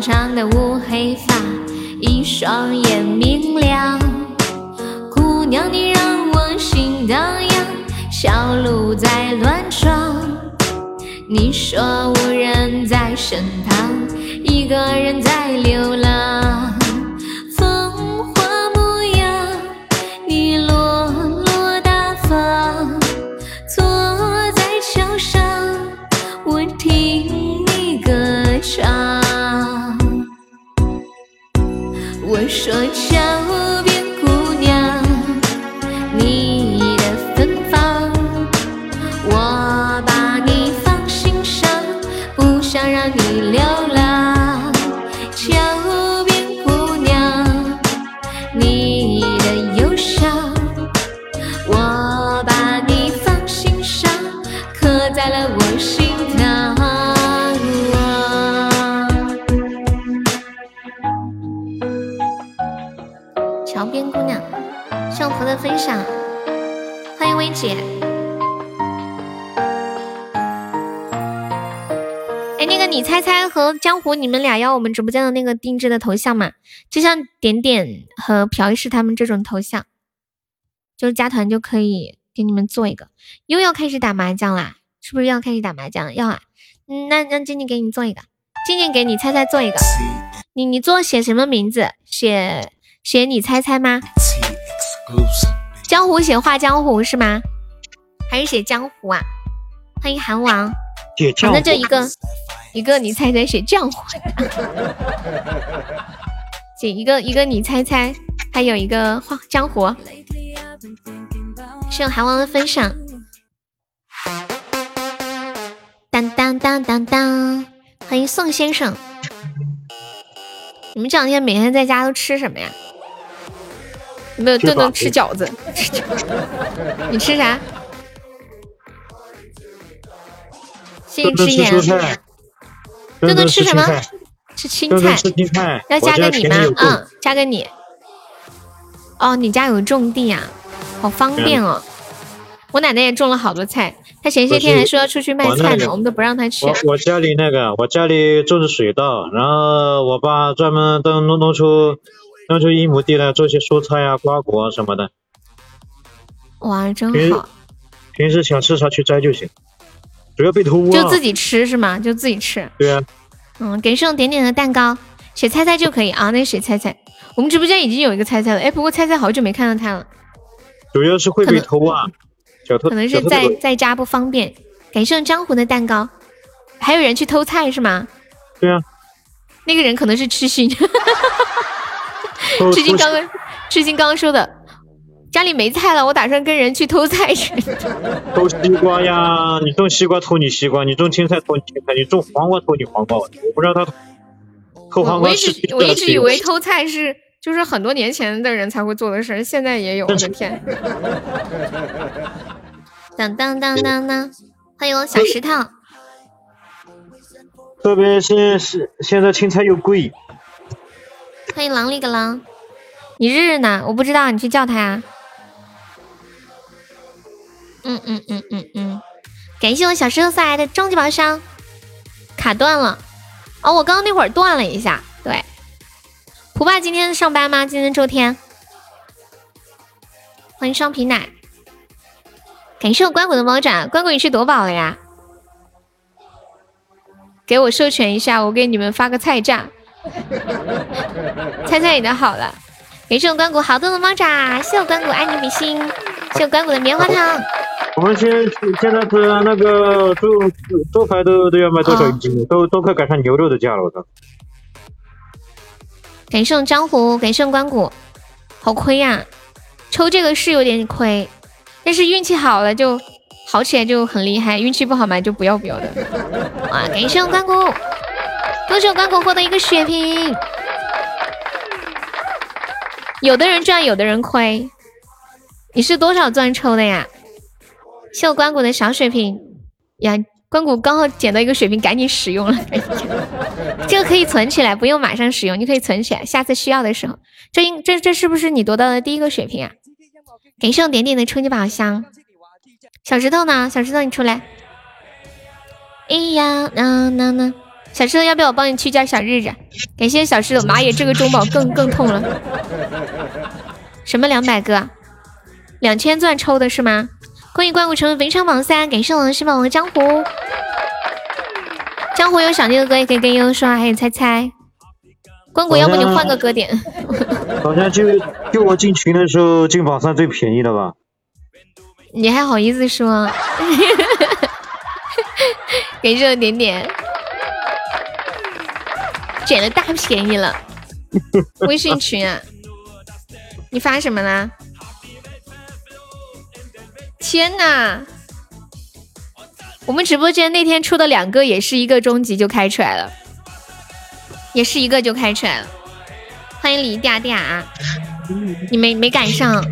长长的乌黑发，一双眼明亮。姑娘，你让我心荡漾，小鹿在乱撞。你说无人在身旁，一个人在流浪。江湖，你们俩要我们直播间的那个定制的头像吗？就像点点和朴医师他们这种头像，就是加团就可以给你们做一个。又要开始打麻将啦，是不是要开始打麻将？要啊，嗯，那让静静给你做一个，静静给你猜猜做一个。你你做写什么名字？写写你猜猜吗？江湖写画江湖是吗？还是写江湖啊？欢迎韩王。那就一个一个你猜猜写江湖，姐一个一个你猜猜，还有一个画江湖。是韩王的分享。当当当当当，欢迎宋先生。你们这两天每天在家都吃什么呀？有没有顿顿 吃饺子？你吃啥？谢谢吃盐。顿顿吃什么？吃青菜。吃青菜。要加个你吗？嗯，加个你。哦，你家有种地啊，好方便哦。我奶奶也种了好多菜，她前些天还说要出去卖菜呢，我们都不让她去。我我家里那个，我家里种的水稻，然后我爸专门都弄弄出弄出一亩地来做些蔬菜啊、瓜果啊什么的。哇，真好。平时想吃啥去摘就行，不要被偷啊。就自己吃是吗？就自己吃。对啊。嗯，给送点点的蛋糕，写猜猜就可以啊。那谁猜猜，我们直播间已经有一个猜猜了，哎，不过猜猜好久没看到他了。主要是会被偷啊。可能是在在家不方便，感谢江湖的蛋糕，还有人去偷菜是吗？对啊，那个人可能是痴心，痴心刚刚痴心刚刚说的，家里没菜了，我打算跟人去偷菜去。偷西瓜呀，你种西瓜偷你西瓜，你种青菜偷你青菜，你种黄瓜偷你黄瓜，我不知道他偷黄瓜。我一直我一直以为偷菜是。就是很多年前的人才会做的事，现在也有。我的天！当当当当当，欢迎我小石头。特别是是现在青菜又贵。欢迎狼里个狼，你日日呢？我不知道，你去叫他呀。嗯嗯嗯嗯嗯，感谢我小石头送来的终极宝箱。卡断了，哦，我刚刚那会儿断了一下，对。胡爸今天上班吗？今天周天。欢迎双皮奶，感谢我关谷的猫爪。关谷你去夺宝了呀？给我授权一下，我给你们发个菜价。猜猜你的好了。感谢我关谷好多的猫爪，谢我关谷爱你比心，谢我关谷的棉花糖。我们现现在是那个猪猪排都都要卖多少一斤？都都快赶上牛肉的价了，我操！感谢江湖，感谢关谷，好亏呀！抽这个是有点亏，但是运气好了就好起来就很厉害，运气不好嘛就不要不要的。哇！感谢我关谷，恭喜关谷获得一个血瓶。有的人赚，有的人亏。你是多少钻抽的呀？谢我关谷的小水瓶呀！关谷刚好捡到一个水瓶，赶紧使用了。这个可以存起来，不用马上使用，你可以存起来，下次需要的时候。这应这这是不是你夺到的第一个水瓶啊？感谢我点点的冲击宝箱。小石头呢？小石头你出来。哎呀，那那那，小石头要不要我帮你去叫小日子？感谢小石头，妈耶，这个中宝更更痛了。什么两百个？两千钻抽的是吗？欢迎关谷成为本场榜三，感谢我的石宝和江湖。江湖有想听的歌也可以跟悠悠说，还有猜猜。关谷，要不你换个歌点？好像就就我进群的时候进榜三最便宜的吧？你还好意思说？感谢我点点，捡了大便宜了。微信群啊？你发什么了？天呐！我们直播间那天出的两个也是一个终极就开出来了，也是一个就开出来了。欢迎李嗲嗲，你没没赶上？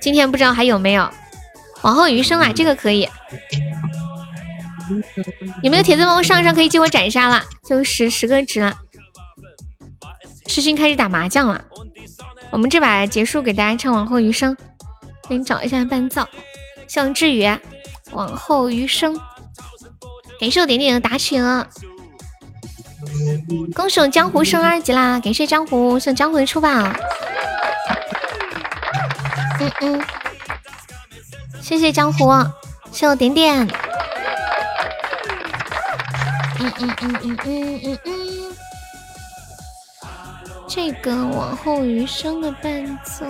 今天不知道还有没有？往后余生啊，这个可以。有没有铁子帮我上上？可以接我斩杀了，就十十个值了。痴心开始打麻将了，我们这把结束，给大家唱往后余生。给你找一下伴奏，像志宇，往后余生。感谢我点点的打起了，恭喜我江湖升二级啦！感谢江湖送江湖的出宝，嗯嗯，谢谢江湖，谢我点点，嗯嗯嗯嗯嗯嗯嗯，这个往后余生的伴奏。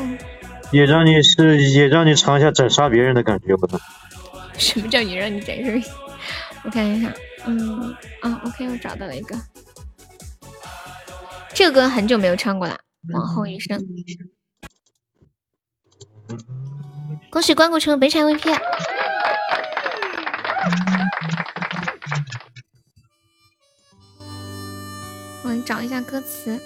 也让你是也让你尝一下斩杀别人的感觉，不能。什么叫也让你斩杀？我看一下，嗯啊，OK，我找到了一个，这个歌很久没有唱过了，《往后余生》。恭喜关谷成为本场 VP。我找一下歌词。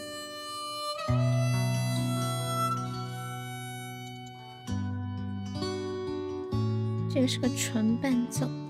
这个是个纯伴奏。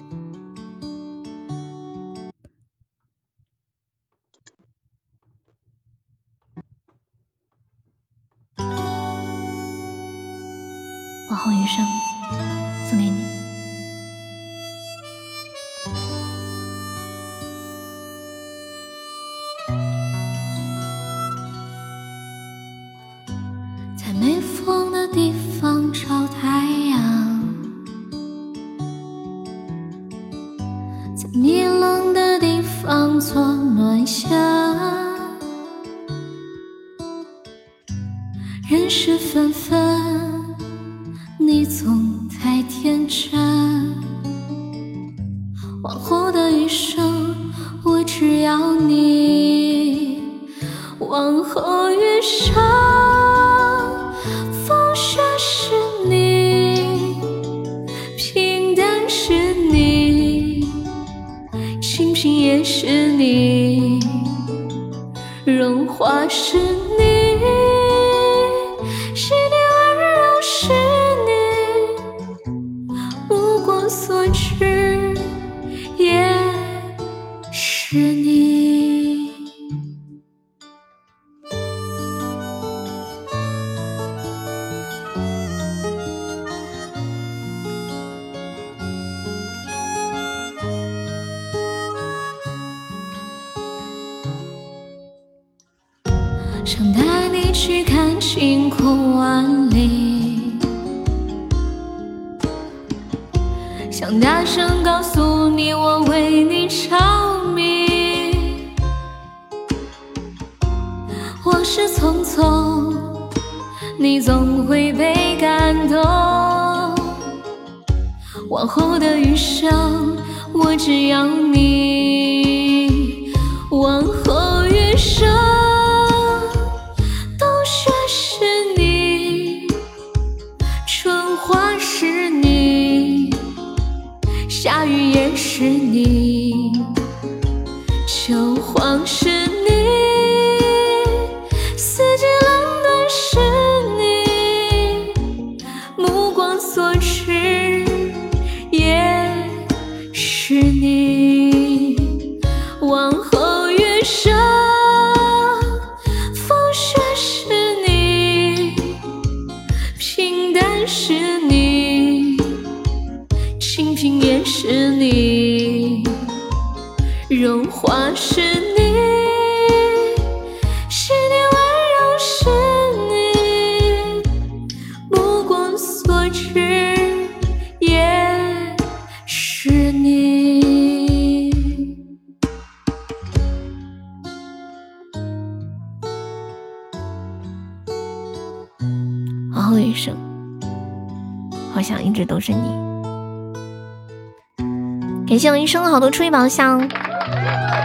初级宝箱，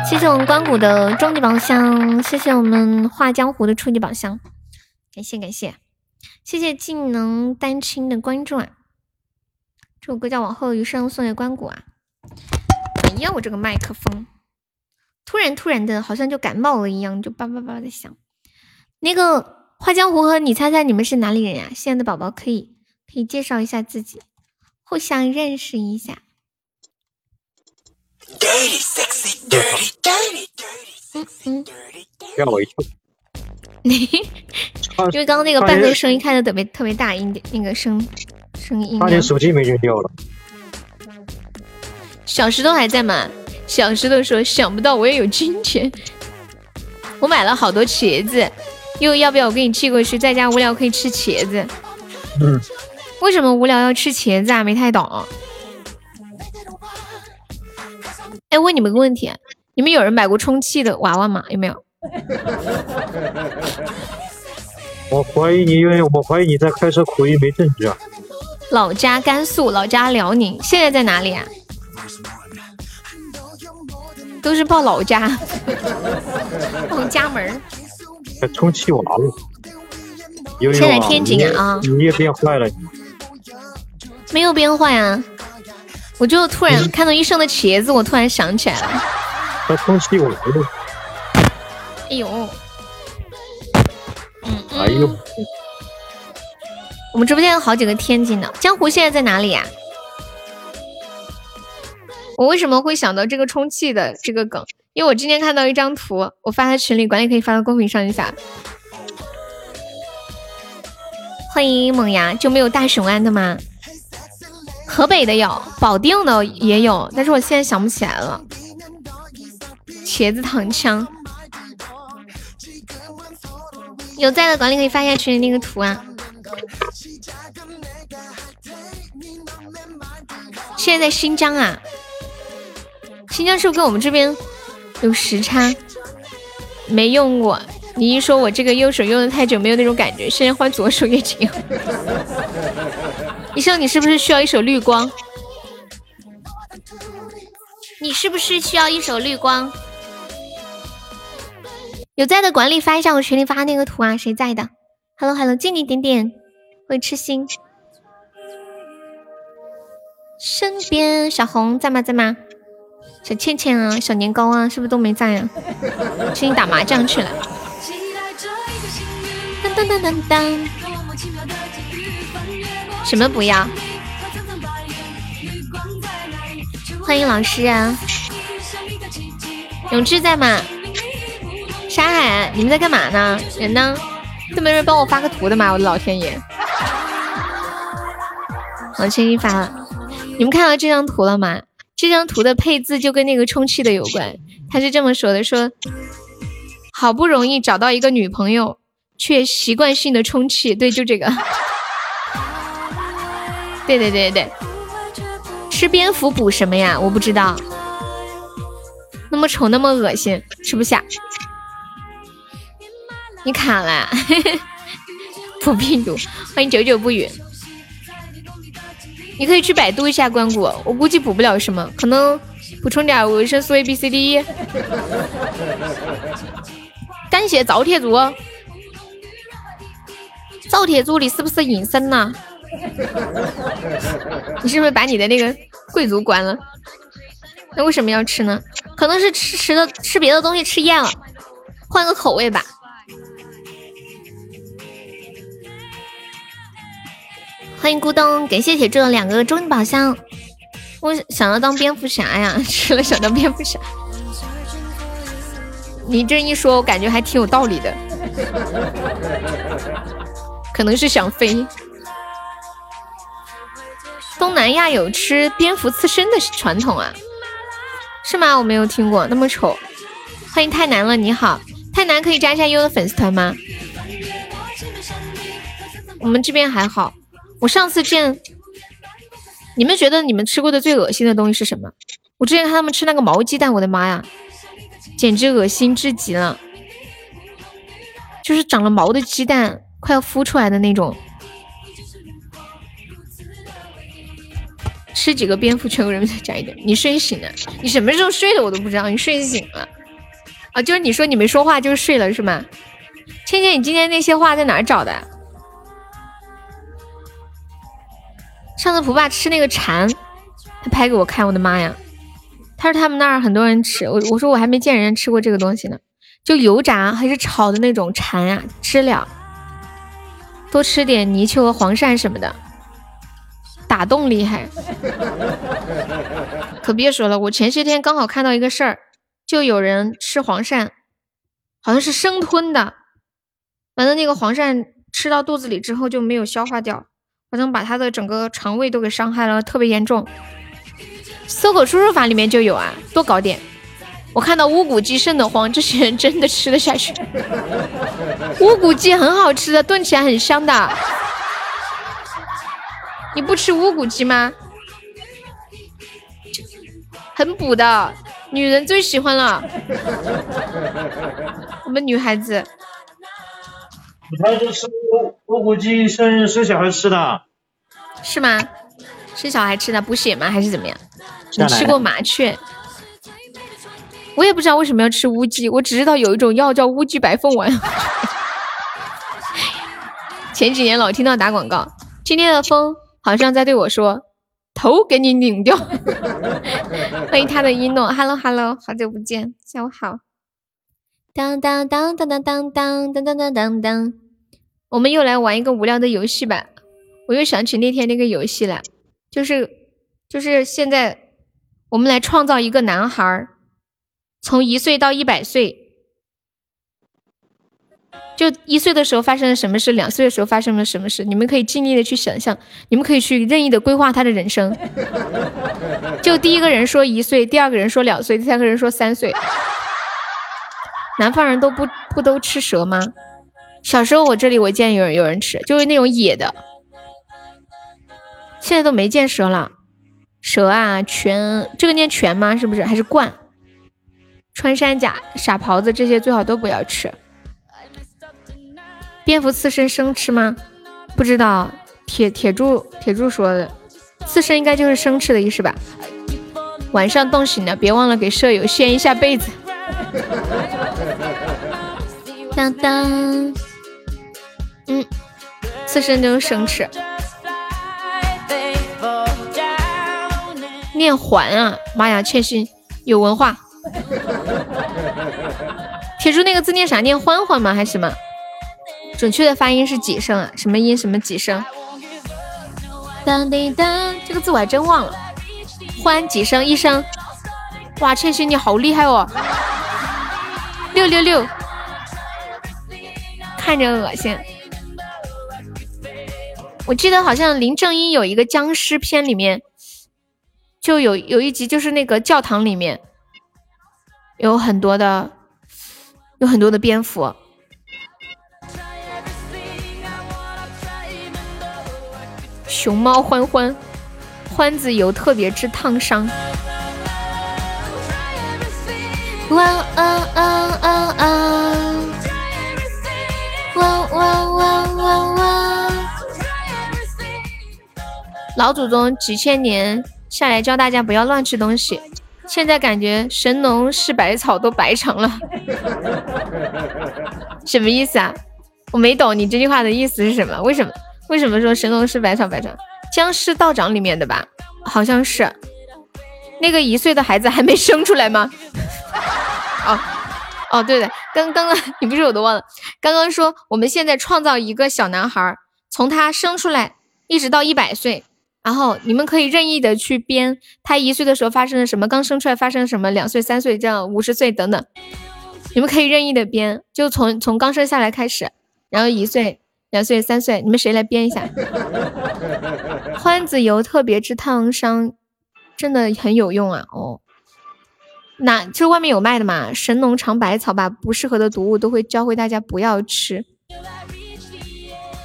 谢谢我们关谷的终极宝箱，谢谢我们画江湖的初级宝箱，感谢感谢，谢谢技能丹青的关注啊！这首歌叫《往后余生》，送给关谷啊！哎呀，我这个麦克风突然突然的，好像就感冒了一样，就叭叭叭的响。那个画江湖和你猜猜你们是哪里人呀？现在的宝宝可以可以介绍一下自己，互相认识一下。嗯嗯，吓我一跳。因为刚刚那个伴奏声音开的特别特别大音点，那个声声音。差点手机没扔掉了。小石头还在吗？小石头说：“想不到我也有金钱，我买了好多茄子，又要不要我给你寄过去？在家无聊可以吃茄子。”嗯。为什么无聊要吃茄子啊？没太懂。哎，问你们个问题，你们有人买过充气的娃娃吗？有没有？我怀疑你，因为我怀疑你在开车，口音没证据啊。老家甘肃，老家辽宁，现在在哪里啊？都是报老家，报家门。充气娃娃。现在天津啊。你也变坏了。没有变坏啊，我就突然看到医生的茄子，我突然想起来了。他充气娃娃。哎呦。嗯。哎呦。我们直播间有好几个天津的，江湖现在在哪里呀？我为什么会想到这个充气的这个梗？因为我今天看到一张图，我发在群里，管理可以发到公屏上一下。欢迎猛牙，就没有大雄安的吗？河北的有，保定的也有，但是我现在想不起来了。茄子糖枪。有在的管理可以发一下群里那个图啊。现在在新疆啊，新疆是不是跟我们这边有时差？没用过，你一说我这个右手用的太久，没有那种感觉。现在换左手也挺好。医生，你是不是需要一首绿光？你是不是需要一首绿光？有在的管理发一下我群里发那个图啊，谁在的？Hello Hello，敬你点点，会痴心。身边小红在吗在吗？小倩倩啊，小年糕啊，是不是都没在啊？去打麻将去了。当当当当当。什么不要？欢迎老师啊，永志在吗？沙海，你们在干嘛呢？人呢？都没人帮我发个图的吗？我的老天爷！往千一发，你们看到这张图了吗？这张图的配字就跟那个充气的有关。他是这么说的：说好不容易找到一个女朋友，却习惯性的充气。对，就这个。对对对对吃蝙蝠补什么呀？我不知道。那么丑，那么恶心，吃不下。你卡了，补病毒。欢迎久久不语。你可以去百度一下关谷，我估计补不了什么，可能补充点维生素 A B C D E。感谢赵铁柱。赵铁柱，你是不是隐身了？你是不是把你的那个贵族关了？那为什么要吃呢？可能是吃吃的吃别的东西吃厌了，换个口味吧。欢迎咕咚，感谢铁柱的两个终极宝箱。我想要当蝙蝠侠呀，吃了想当蝙蝠侠。你这一说，我感觉还挺有道理的。可能是想飞。东南亚有吃蝙蝠刺身的传统啊？是吗？我没有听过，那么丑。欢迎太难了，你好，太难可以加一下优的粉丝团吗？我们这边还好。我上次见，你们觉得你们吃过的最恶心的东西是什么？我之前看他们吃那个毛鸡蛋，我的妈呀，简直恶心至极了，就是长了毛的鸡蛋，快要孵出来的那种。吃几个蝙蝠，全国人民再加一点。你睡醒了？你什么时候睡的？我都不知道。你睡醒了？啊，就是你说你没说话，就是睡了是吗？倩倩，你今天那些话在哪儿找的？上次蒲爸吃那个蝉，他拍给我看，我的妈呀！他说他们那儿很多人吃，我我说我还没见人吃过这个东西呢，就油炸还是炒的那种蝉呀，知了。多吃点泥鳅和黄鳝什么的。打洞厉害，可别说了，我前些天刚好看到一个事儿，就有人吃黄鳝，好像是生吞的，完了那个黄鳝吃到肚子里之后就没有消化掉，好像把他的整个肠胃都给伤害了，特别严重。搜狗输入法里面就有啊，多搞点。我看到乌骨鸡瘆得慌，这些人真的吃得下去？乌骨鸡很好吃的，炖起来很香的。你不吃乌骨鸡吗？很补的，女人最喜欢了。我们女孩子。他是吃乌乌骨鸡生生小孩吃的。是吗？生小孩吃的补血吗？还是怎么样？你吃过麻雀？我也不知道为什么要吃乌鸡，我只知道有一种药叫乌鸡白凤丸。前几年老听到打广告，今天的风好像在对我说：“头给你拧掉。”欢迎他的一诺，Hello Hello，好久不见，下午好。当当当当当当当当当当当，我们又来玩一个无聊的游戏吧。我又想起那天那个游戏了，就是就是现在我们来创造一个男孩。从一岁到一百岁，就一岁的时候发生了什么事，两岁的时候发生了什么事，你们可以尽力的去想象，你们可以去任意的规划他的人生。就第一个人说一岁，第二个人说两岁，第三个人说三岁。南方人都不不都吃蛇吗？小时候我这里我见有人有人吃，就是那种野的，现在都没见蛇了。蛇啊，全这个念全吗？是不是？还是冠？穿山甲、傻狍子这些最好都不要吃。蝙蝠刺身生吃吗？不知道。铁铁柱铁柱说的，刺身应该就是生吃的意思吧。晚上冻醒了，别忘了给舍友掀一下被子。当当，嗯，刺身就是生吃。念环啊，妈呀，千玺有文化。铁柱那个字念啥？念欢欢吗？还是什么？准确的发音是几声啊？什么音？什么几声？当滴当，这个字我还真忘了。欢几声？一声。哇，千玺你好厉害哦！六六六，看着恶心。我记得好像林正英有一个僵尸片，里面就有有一集，就是那个教堂里面。有很多的，有很多的蝙蝠。熊猫欢欢，欢子油特别治烫伤。哇啊啊啊啊！哇哇哇哇哇！老祖宗几千年下来教大家不要乱吃东西。现在感觉神农氏百草都白长了，什么意思啊？我没懂你这句话的意思是什么？为什么？为什么说神农氏百草白长？僵尸道长里面的吧？好像是。那个一岁的孩子还没生出来吗？哦哦，对的，刚刚刚 你不是我都忘了。刚刚说我们现在创造一个小男孩，从他生出来一直到一百岁。然后你们可以任意的去编他一岁的时候发生了什么，刚生出来发生了什么，两岁、三岁这样，五十岁等等，你们可以任意的编，就从从刚生下来开始，然后一岁、两岁、三岁，你们谁来编一下？欢子油特别治烫伤，真的很有用啊！哦，那就外面有卖的嘛？神农尝百草，吧不适合的毒物都会教会大家不要吃。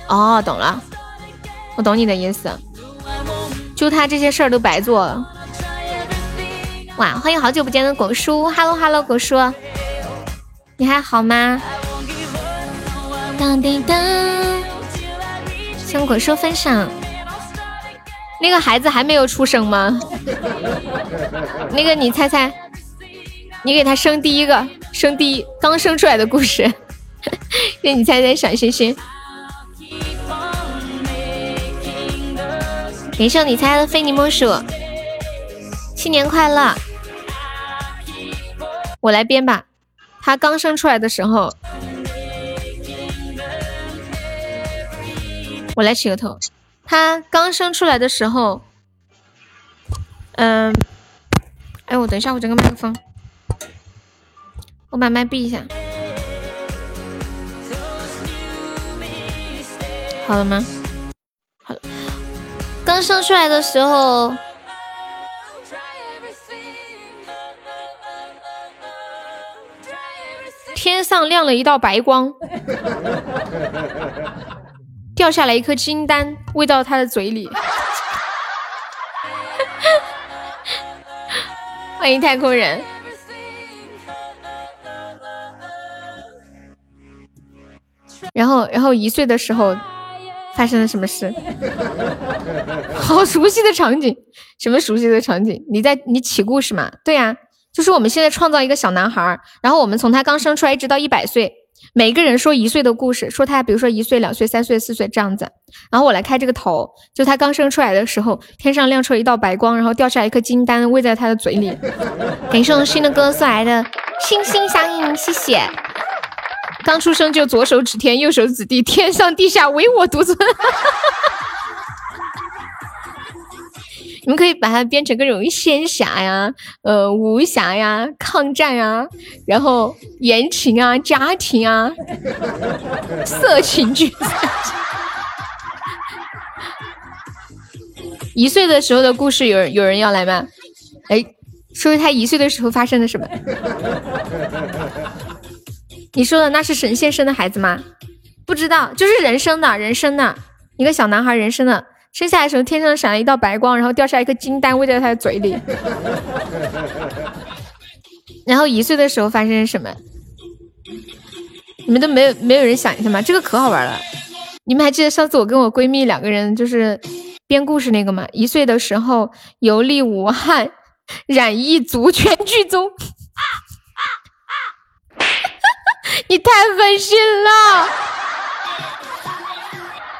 哦，懂了，我懂你的意思。就他这些事儿都白做了。哇，欢迎好久不见的果叔，Hello Hello，果叔，你还好吗？当叮当，向果说分享。那个孩子还没有出生吗？那个你猜猜，你给他生第一个，生第一刚生出来的故事，给你猜猜小星星。感谢你猜的非你莫属，新年快乐！我来编吧。他刚生出来的时候，我来起个头。他刚生出来的时候，嗯，哎，我等一下，我整个麦克风，我把麦闭一下，好了吗？好了。刚生出来的时候，天上亮了一道白光，掉下来一颗金丹，喂到他的嘴里。欢迎太空人。然后，然后一岁的时候发生了什么事？好熟悉的场景，什么熟悉的场景？你在你起故事嘛？对呀，就是我们现在创造一个小男孩，然后我们从他刚生出来一直到一百岁，每个人说一岁的故事，说他比如说一岁、两岁、三岁、四岁这样子。然后我来开这个头，就他刚生出来的时候，天上亮出了一道白光，然后掉下来一颗金丹，喂在他的嘴里。感谢我新的哥送来的心心相印，谢谢。刚出生就左手指天，右手指地，天上地下唯我独尊。你们可以把它编成各种仙侠呀、呃武侠呀、抗战呀，然后言情啊、家庭啊、色情剧。一岁的时候的故事，有人有人要来吗？哎，说说他一岁的时候发生了什么？你说的那是神仙生的孩子吗？不知道，就是人生的，人生的一个小男孩，人生的生下来的时候，天上闪了一道白光，然后掉下一颗金丹喂在他的嘴里。然后一岁的时候发生什么？你们都没有没有人想一下吗？这个可好玩了。你们还记得上次我跟我闺蜜两个人就是编故事那个吗？一岁的时候游历武汉，染疫族全剧终。你太狠心了！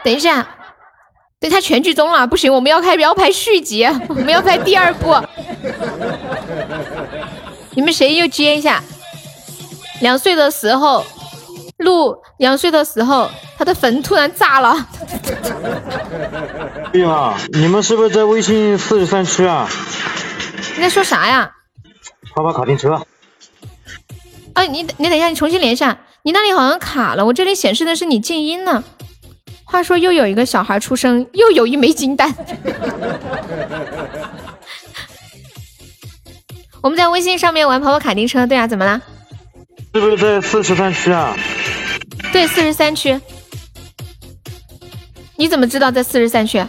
等一下，对他全剧终了，不行，我们要开要拍续集，我们要拍 第二部。你们谁又接一下？两岁的时候，路两岁的时候，他的坟突然炸了。哎呀，你们是不是在微信四十三区啊？你在说啥呀？跑跑卡丁车。哎，你你等一下，你重新连一下，你那里好像卡了，我这里显示的是你静音呢。话说又有一个小孩出生，又有一枚金蛋。我们在微信上面玩跑跑卡丁车，对啊，怎么了？是不是在四十三区啊？对，四十三区。你怎么知道在四十三区？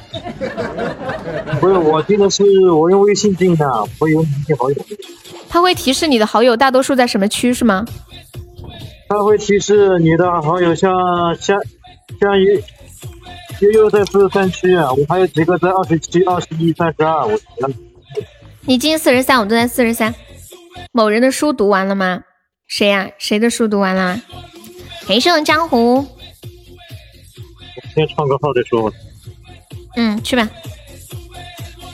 不是，我进的是我用微信进的，我有微信好友。他会提示你的好友大多数在什么区是吗？他会提示你的好友像像像悠悠悠在四十三区，我还有几个在二十七、二十一、三十二。我你进四十三，我都在四十三。某人的书读完了吗？谁呀？谁的书读完了？陪胜江湖。先创个号再说。嗯，去吧。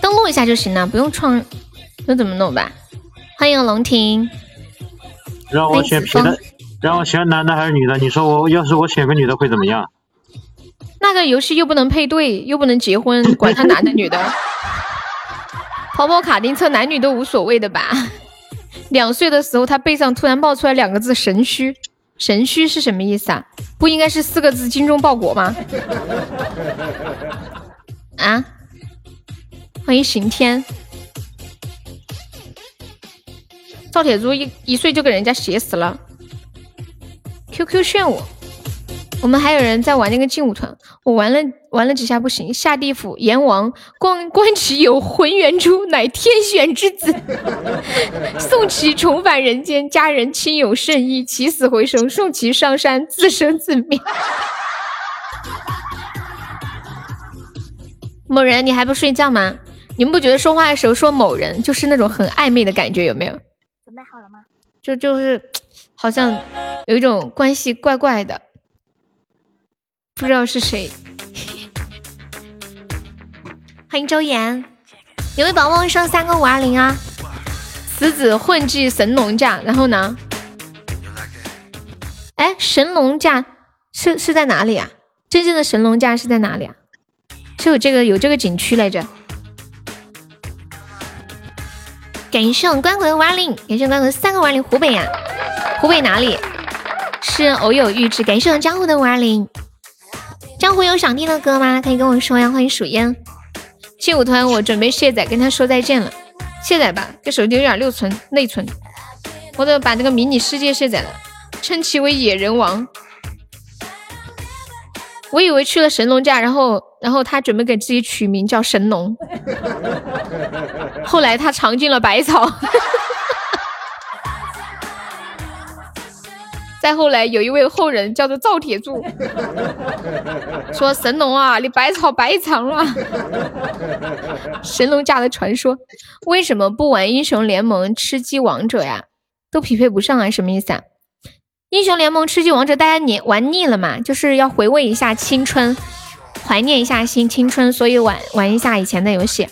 登录一下就行了，不用创，那怎么弄吧？欢迎龙庭。让我选别的，让我选男的还是女的？你说我要是我选个女的会怎么样？那个游戏又不能配对，又不能结婚，管他男的女的。跑跑卡丁车男女都无所谓的吧？两岁的时候，他背上突然冒出来两个字“神虚”，神虚是什么意思啊？不应该是四个字“精忠报国”吗？啊！欢迎刑天，赵铁柱一一岁就给人家写死了。QQ 炫舞，我们还有人在玩那个劲舞团，我玩了玩了几下不行，下地府阎王观观其有浑元珠，乃天选之子，送其重返人间，家人亲友甚意，起死回生，送其上山自生自灭。某人，你还不睡觉吗？你们不觉得说话的时候说某人就是那种很暧昧的感觉，有没有？准备好了吗？就就是好像有一种关系怪怪的，不知道是谁。欢迎周岩，有位宝宝上三个五二零啊！此子混迹神农架，然后呢？哎，神农架是是在哪里啊？真正的神农架是在哪里啊？是有这个有这个景区来着。感谢我们关谷的五二零，感谢关谷三个五二零，湖北呀、湖北哪里？是偶有预知。感谢我们江湖的五二零，江湖有想听的歌吗？可以跟我说呀。欢迎鼠烟，劲舞团，我准备卸载，跟他说再见了。卸载吧，这手机有点六存内存，我得把这个迷你世界卸载了，称其为野人王。我以为去了神农架，然后然后他准备给自己取名叫神农，后来他尝尽了百草。再后来，有一位后人叫做赵铁柱，说：“神农啊，你百草白尝了。”神农架的传说，为什么不玩英雄联盟、吃鸡王者呀？都匹配不上啊？什么意思啊？英雄联盟、吃鸡王者，大家你玩腻了嘛？就是要回味一下青春，怀念一下新青春，所以玩玩一下以前的游戏。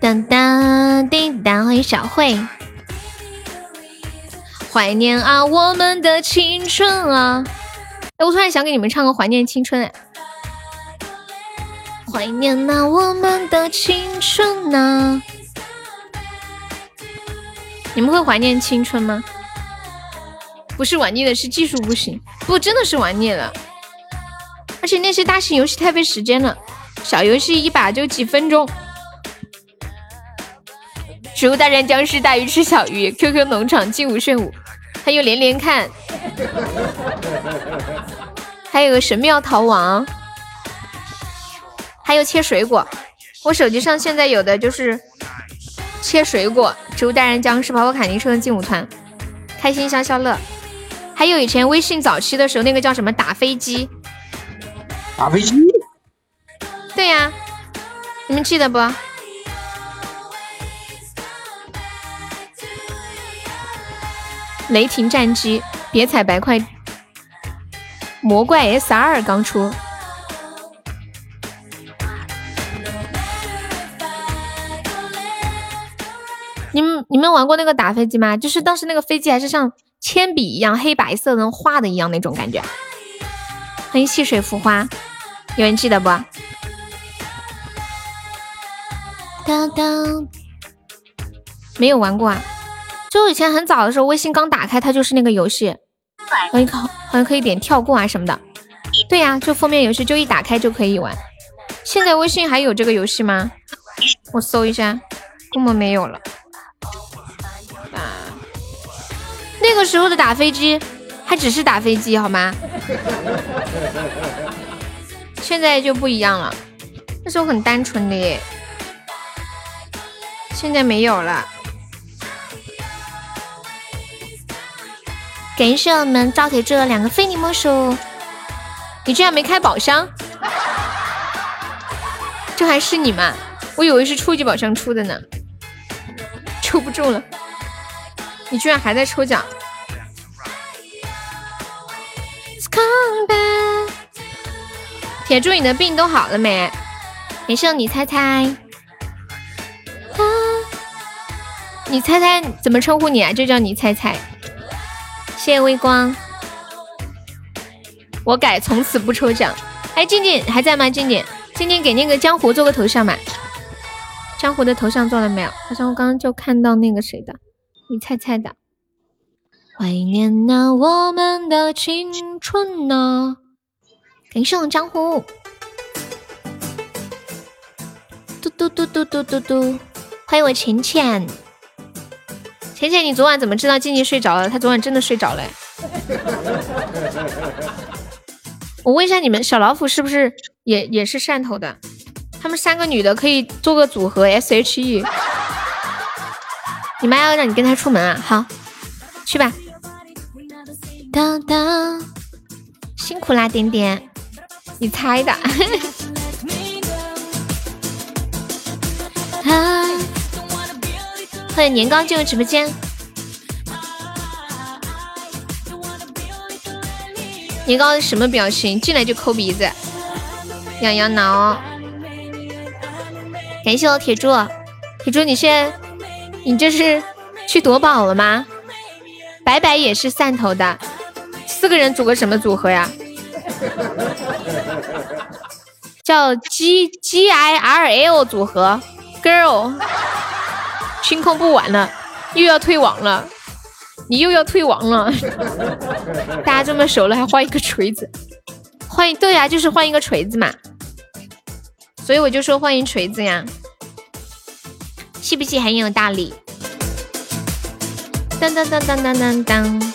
当当叮当，欢迎小慧。怀念啊，我们的青春啊！哎，我突然想给你们唱个怀念青春哎。怀念啊，我们的青春啊！你们会怀念青春吗？不是玩腻了，是技术不行。不，真的是玩腻了。而且那些大型游戏太费时间了，小游戏一把就几分钟。植物大战僵尸大鱼吃小鱼，QQ 农场劲舞炫舞，还有连连看，还有个神庙逃亡，还有切水果。我手机上现在有的就是切水果，植物大战僵尸，跑跑卡丁车，劲舞团，开心消消乐，还有以前微信早期的时候那个叫什么打飞机，打飞机，对呀，你们记得不？雷霆战机，别踩白块。魔怪 S 二刚出。你们你们玩过那个打飞机吗？就是当时那个飞机还是像铅笔一样黑白色能画的一样那种感觉。欢迎细水浮花，有人记得不？当当，没有玩过啊。就以前很早的时候，微信刚打开，它就是那个游戏，好像好像可以点跳过啊什么的。对呀，就封面游戏，就一打开就可以玩。现在微信还有这个游戏吗？我搜一下，根本没有了。啊，那个时候的打飞机还只是打飞机好吗？现在就不一样了，那时候很单纯的耶，现在没有了。感谢我们赵铁柱的两个非你莫属，你居然没开宝箱，这还是你吗？我以为是初级宝箱出的呢，抽不中了，你居然还在抽奖。铁柱，你的病都好了没？感谢你猜猜，你猜猜怎么称呼你啊？就叫你猜猜。谢谢微光，我改从此不抽奖。哎，静静还在吗？静静，静静给那个江湖做个头像嘛。江湖的头像做了没有？好像我刚刚就看到那个谁的，你猜猜的。怀念那我们的青春呢？感谢我江湖。嘟嘟嘟嘟嘟嘟嘟，欢迎我浅浅。浅浅，你昨晚怎么知道静静睡着了？她昨晚真的睡着了。我问一下你们，小老虎是不是也也是汕头的？他们三个女的可以做个组合 S H E。你妈要让你跟她出门啊？好，去吧。当当，辛苦啦，点点，你猜的。欢迎年糕进入直播间。年糕什么表情？进来就抠鼻子，痒痒挠。感谢我铁柱，铁柱，你现在你这是去夺宝了吗？白白也是汕头的，四个人组个什么组合呀？叫 G G I R L 组合，Girl。清空不玩了，又要退网了，你又要退网了。大家这么熟了，还换一个锤子？换对呀，就是换一个锤子嘛。所以我就说欢迎锤子呀，气不气很有道理。当当当当当当当。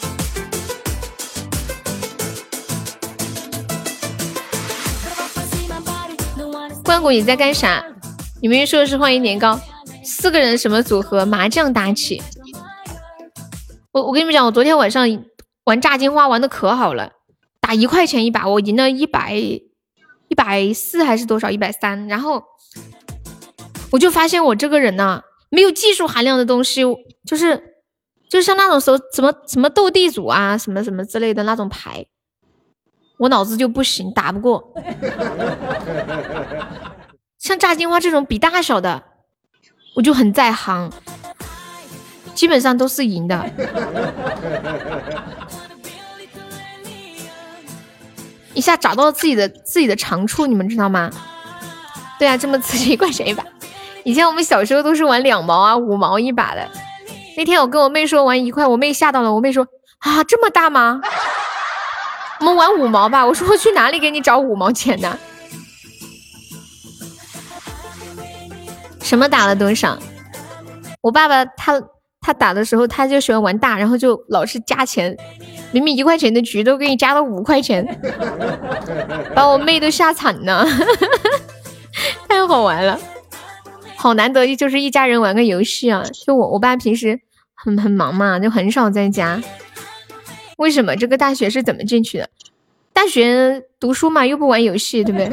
关谷你在干啥？你明明说的是欢迎年糕，四个人什么组合？麻将打起。我我跟你们讲，我昨天晚上玩炸金花玩的可好了，打一块钱一把，我赢了一百一百四还是多少？一百三。然后我就发现我这个人呢，没有技术含量的东西，就是就是像那种时候什么什么斗地主啊，什么什么之类的那种牌。我脑子就不行，打不过。像炸金花这种比大小的，我就很在行，基本上都是赢的。一下找到自己的自己的长处，你们知道吗？对啊，这么刺激，怪谁吧。以前我们小时候都是玩两毛啊、五毛一把的。那天我跟我妹说玩一块，我妹吓到了。我妹说啊，这么大吗？我们玩五毛吧，我说我去哪里给你找五毛钱呢？什么打了多少？我爸爸他他打的时候他就喜欢玩大，然后就老是加钱，明明一块钱的局都给你加到五块钱，把我妹都吓惨了，太好玩了，好难得就是一家人玩个游戏啊！就我我爸平时很很忙嘛，就很少在家。为什么这个大学是怎么进去的？大学读书嘛，又不玩游戏，对不对？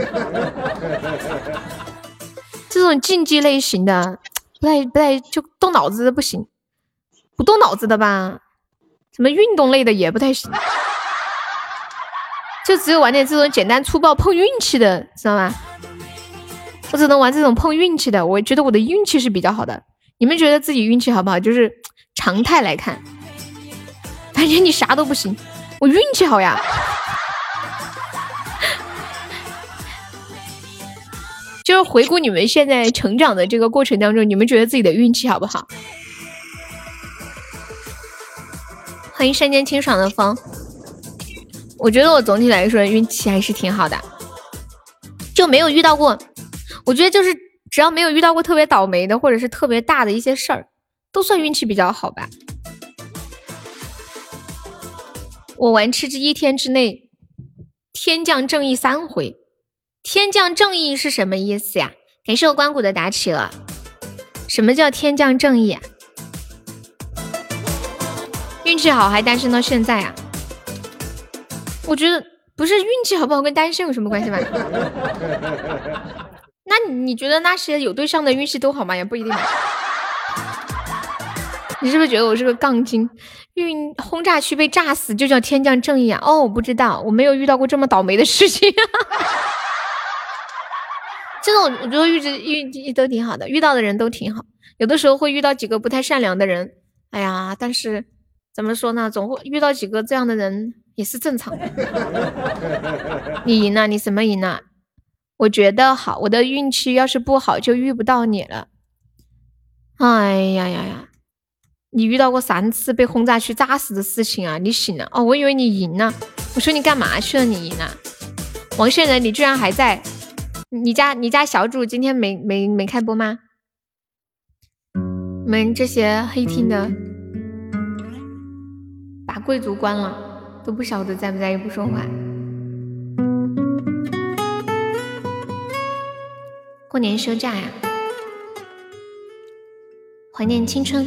这种竞技类型的，不太不太就动脑子的不行，不动脑子的吧？什么运动类的也不太行，就只有玩点这种简单粗暴碰运气的，知道吗？我只能玩这种碰运气的，我觉得我的运气是比较好的。你们觉得自己运气好不好？就是常态来看。感觉你啥都不行，我运气好呀。就是回顾你们现在成长的这个过程当中，你们觉得自己的运气好不好？欢迎山间清爽的风。我觉得我总体来说运气还是挺好的，就没有遇到过。我觉得就是只要没有遇到过特别倒霉的，或者是特别大的一些事儿，都算运气比较好吧。我玩吃鸡一天之内天降正义三回，天降正义是什么意思呀？感谢我关谷的打企鹅。什么叫天降正义？运气好还单身到现在啊？我觉得不是运气好不好跟单身有什么关系吗？那你觉得那些有对象的运气都好吗？也不一定。你是不是觉得我是个杠精？运轰炸区被炸死就叫天降正义啊？哦，我不知道，我没有遇到过这么倒霉的事情。这种我觉得运气运气都挺好的，遇到的人都挺好。有的时候会遇到几个不太善良的人，哎呀，但是怎么说呢？总会遇到几个这样的人也是正常的。你赢了，你什么赢了？我觉得好，我的运气要是不好就遇不到你了。哎呀呀呀！你遇到过三次被轰炸区炸死的事情啊？你醒了哦，我以为你赢了。我说你干嘛去了？你赢了，王线人，你居然还在？你家你家小主今天没没没开播吗？你们这些黑听的，把贵族关了，都不晓得在不在也不说话。过年休假呀，怀念青春。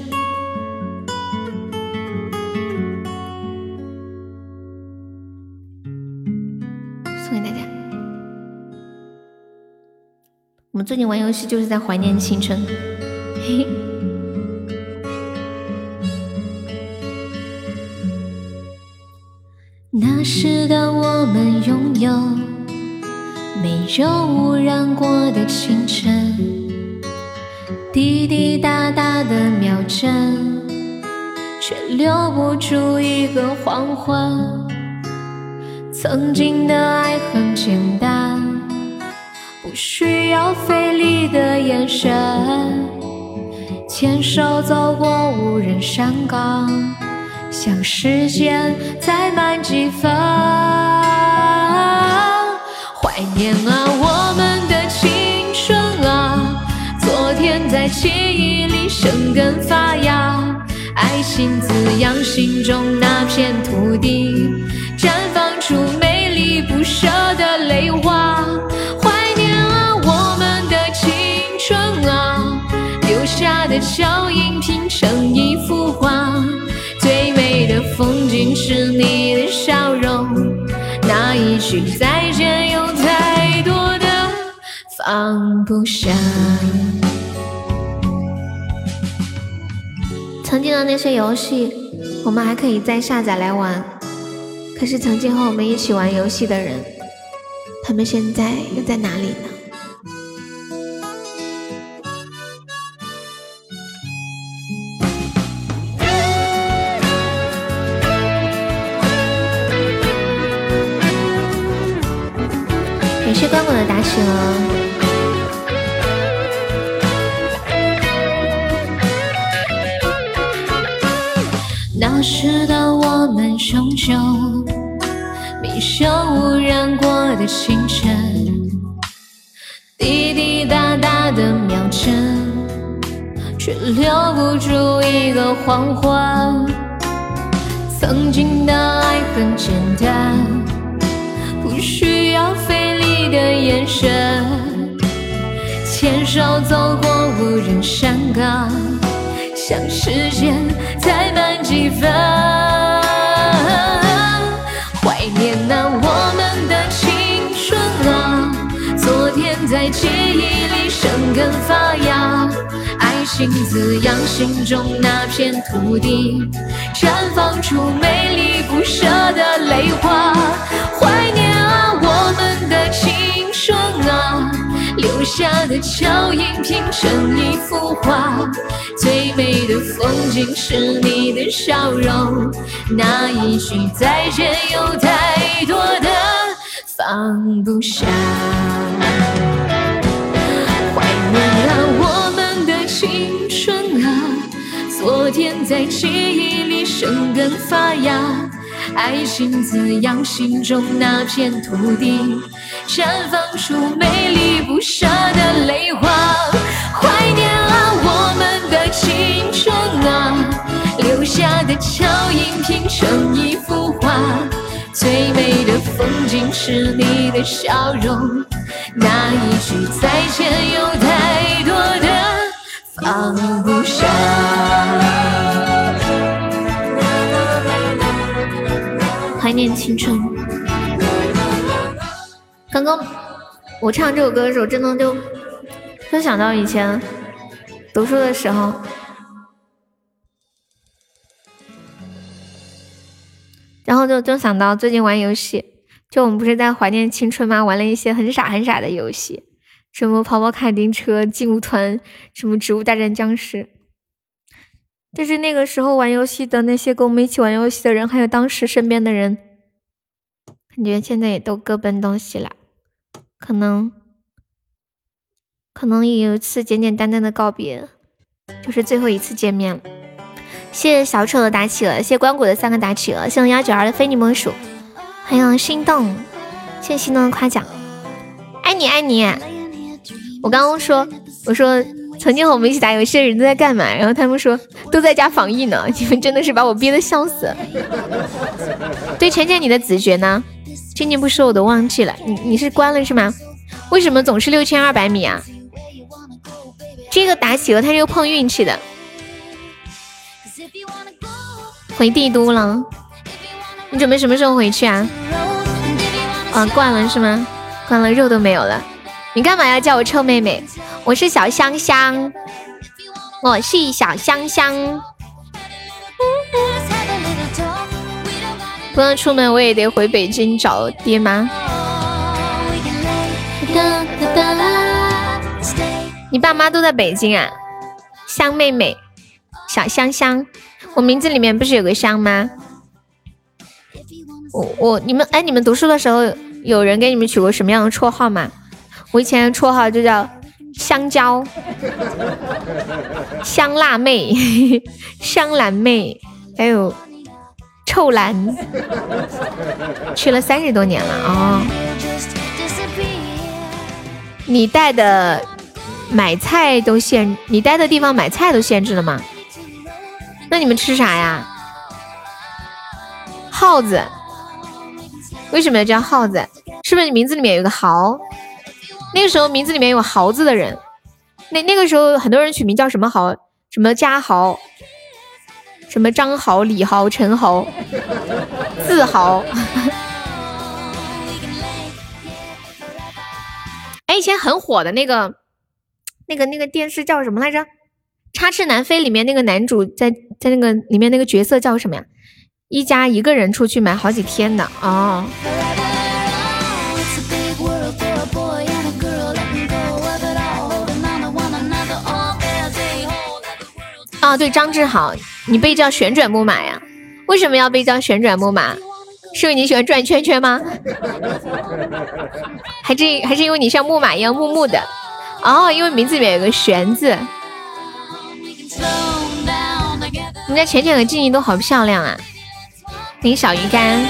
我们最近玩游戏就是在怀念青春。嘿嘿那时的我们拥有没有污染过的清晨，滴滴答答的秒针，却留不住一个黄昏。曾经的爱很简单。需要费力的眼神，牵手走过无人山岗，想时间再慢几分。怀念啊，我们的青春啊，昨天，在记忆里生根发芽，爱情滋养心中那片土地，绽放出美丽不舍的泪花。的脚印拼成一幅画。最美的风景是你的笑容，那一句再见有太多的放不下。曾经的那些游戏，我们还可以再下载来玩。可是曾经和我们一起玩游戏的人，他们现在又在哪里呢？谢关谷的打起了。那时的我们，终究迷上污染过的清晨，滴滴答答的秒针，却留不住一个黄昏。曾经的爱很简单，不需要费力的眼神，牵手走过无人山岗。想时间再慢几分，怀念那我们的青春啊，昨天在记忆里生根发芽，爱情滋养心中那片土地，绽放出美丽不舍的泪花。下的脚印拼成一幅画，最美的风景是你的笑容，那一句再见有太多的放不下。怀念啊，我们的青春啊，昨天在记忆里生根发芽。爱情滋养心中那片土地，绽放出美丽不舍的泪花。怀念啊，我们的青春啊，留下的脚印拼成一幅画。最美的风景是你的笑容，那一句再见有太多的放不下。念青春。刚刚我唱这首歌的时候，真的就就想到以前读书的时候，然后就就想到最近玩游戏，就我们不是在怀念青春吗？玩了一些很傻很傻的游戏，什么跑跑卡丁车、劲舞团，什么植物大战僵尸。就是那个时候玩游戏的那些跟我们一起玩游戏的人，还有当时身边的人，感觉现在也都各奔东西了。可能，可能有一次简简单单的告别，就是最后一次见面了。谢谢小丑的打企鹅，谢谢关谷的三个打企鹅，谢谢幺九二的非你莫属，还有心动，谢谢心动的夸奖，爱你爱你。我刚刚说，我说。曾经和我们一起打游戏的人都在干嘛？然后他们说都在家防疫呢。你们真的是把我憋得笑死。对，浅浅，你的子爵呢？静静不说我都忘记了。你你是关了是吗？为什么总是六千二百米啊？这个打企鹅它是碰运气的。回帝都了？你准备什么时候回去啊？啊，挂了是吗？关了，肉都没有了。你干嘛要叫我臭妹妹？我是小香香，我是小香香。不能出门，我也得回北京找爹妈。你爸妈都在北京啊？香妹妹，小香香，我名字里面不是有个香吗？我我你们哎，你们读书的时候有人给你们取过什么样的绰号吗？我以前的绰号就叫香蕉、香辣妹、香兰妹，还有臭兰，去了三十多年了啊！你带的买菜都限，你待的地方买菜都限制了吗？那你们吃啥呀？耗子，为什么要叫耗子？是不是你名字里面有个豪？那个时候名字里面有豪字的人，那那个时候很多人取名叫什么豪？什么家豪？什么张豪、李豪、陈豪、自豪？哎，以前很火的那个。那个那个电视叫什么来着？《插翅难飞》里面那个男主在在那个里面那个角色叫什么呀？一家一个人出去买好几天的哦。哦，对，张志豪，你被叫旋转木马呀？为什么要被叫旋转木马？是因为你喜欢转圈圈吗？还是还是因为你像木马一样木木的？哦，因为名字里面有个“旋”字。我们家浅浅和静静都好漂亮啊！领小鱼干。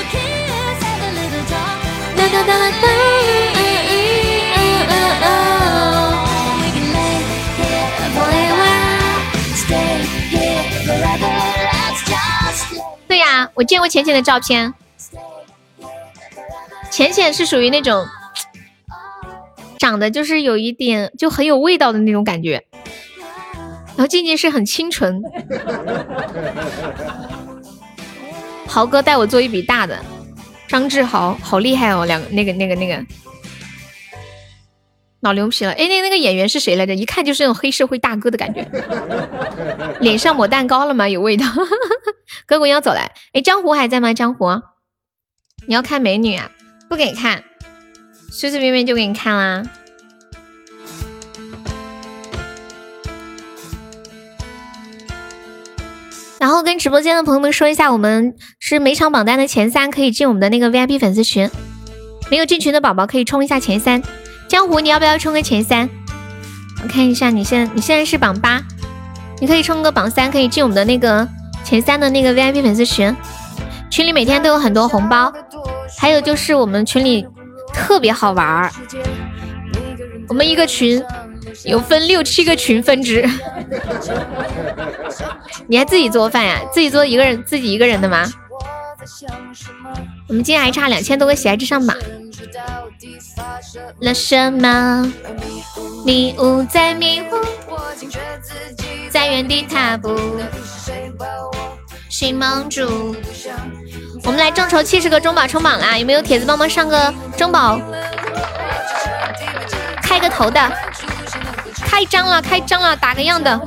对呀，我见过浅浅的照片。浅浅是属于那种。长得就是有一点就很有味道的那种感觉，然后静静是很清纯。豪哥带我做一笔大的，张志豪好厉害哦，两个那个那个那个老牛皮了。哎，那那个演员是谁来着？一看就是那种黑社会大哥的感觉。脸上抹蛋糕了吗？有味道。哥哥要走来。哎，江湖还在吗？江湖，你要看美女啊？不给看。随随便便就给你看啦，然后跟直播间的朋友们说一下，我们是每场榜单的前三可以进我们的那个 VIP 粉丝群，没有进群的宝宝可以冲一下前三。江湖，你要不要冲个前三？我看一下，你现你现在是榜八，你可以冲个榜三，可以进我们的那个前三的那个 VIP 粉丝群，群里每天都有很多红包，还有就是我们群里。特别好玩儿，我们一个群有分六七个群分支。你还自己做饭呀？自己做一个人自己一个人的吗？我们今天还差两千多个喜爱值上榜。了什么？迷雾在迷雾，在原地踏步，心蒙住。我们来众筹七十个中宝冲榜啦！有没有铁子帮忙上个中宝？开个头的，开张了，开张了，打个样的。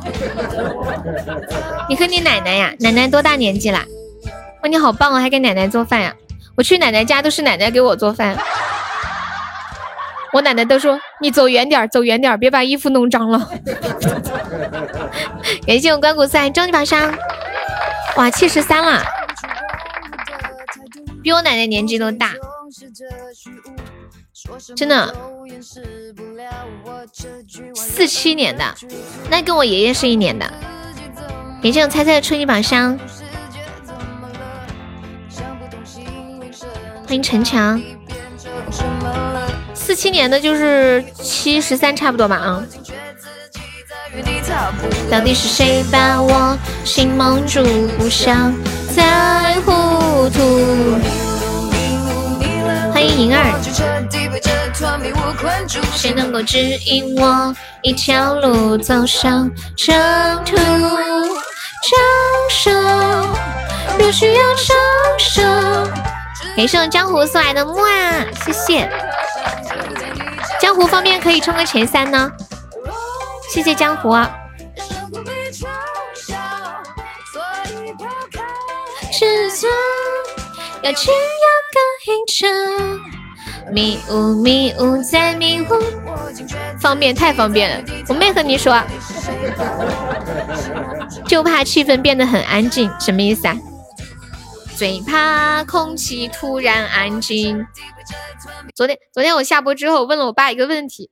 你和你奶奶呀？奶奶多大年纪啦？哇，你好棒哦，还给奶奶做饭呀！我去奶奶家都是奶奶给我做饭。我奶奶都说你走远点，走远点，别把衣服弄脏了。感谢我关谷赛终极宝箱，哇，七十三了。比我奶奶年纪都大，真的，四七年的，那跟我爷爷是一年的。感谢我猜猜的初级宝箱，欢迎陈强，四七年的就是七十三差不多吧啊。到底是谁把我心蒙住，不想再糊涂？欢迎银儿，谁能够指引我一条路走上征途？长寿，若需要长寿。感谢我江湖送来的木啊，谢谢。江湖方面可以冲个前三呢，谢谢江湖。制造要去。迷雾迷雾在迷雾，方便太方便了。我没和你说，就怕气氛变得很安静，什么意思啊？最怕空气突然安静。昨天昨天我下播之后问了我爸一个问题，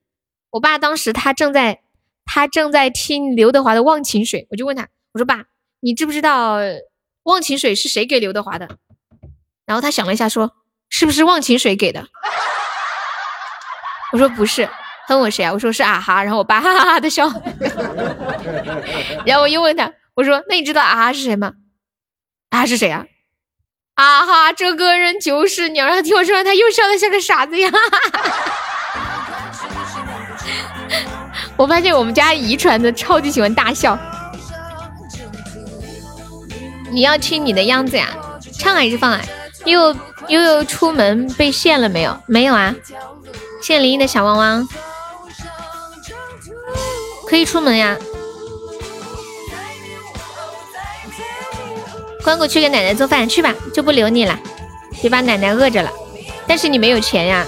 我爸当时他正在他正在听刘德华的《忘情水》，我就问他，我说爸，你知不知道《忘情水》是谁给刘德华的？然后他想了一下说。是不是忘情水给的？我说不是，他问我谁啊？我说是啊哈，然后我爸哈哈哈的笑。然后我又问他，我说那你知道啊哈是谁吗？啊是谁啊？啊哈，这个人就是你。然后听我说完，他又笑的像个傻子一样。我发现我们家遗传的超级喜欢大笑。你要听你的样子呀，唱还是放啊？悠悠悠悠出门被限了没有？没有啊。谢林一的小汪汪。可以出门呀，关谷去给奶奶做饭去吧，就不留你了，别把奶奶饿着了。但是你没有钱呀，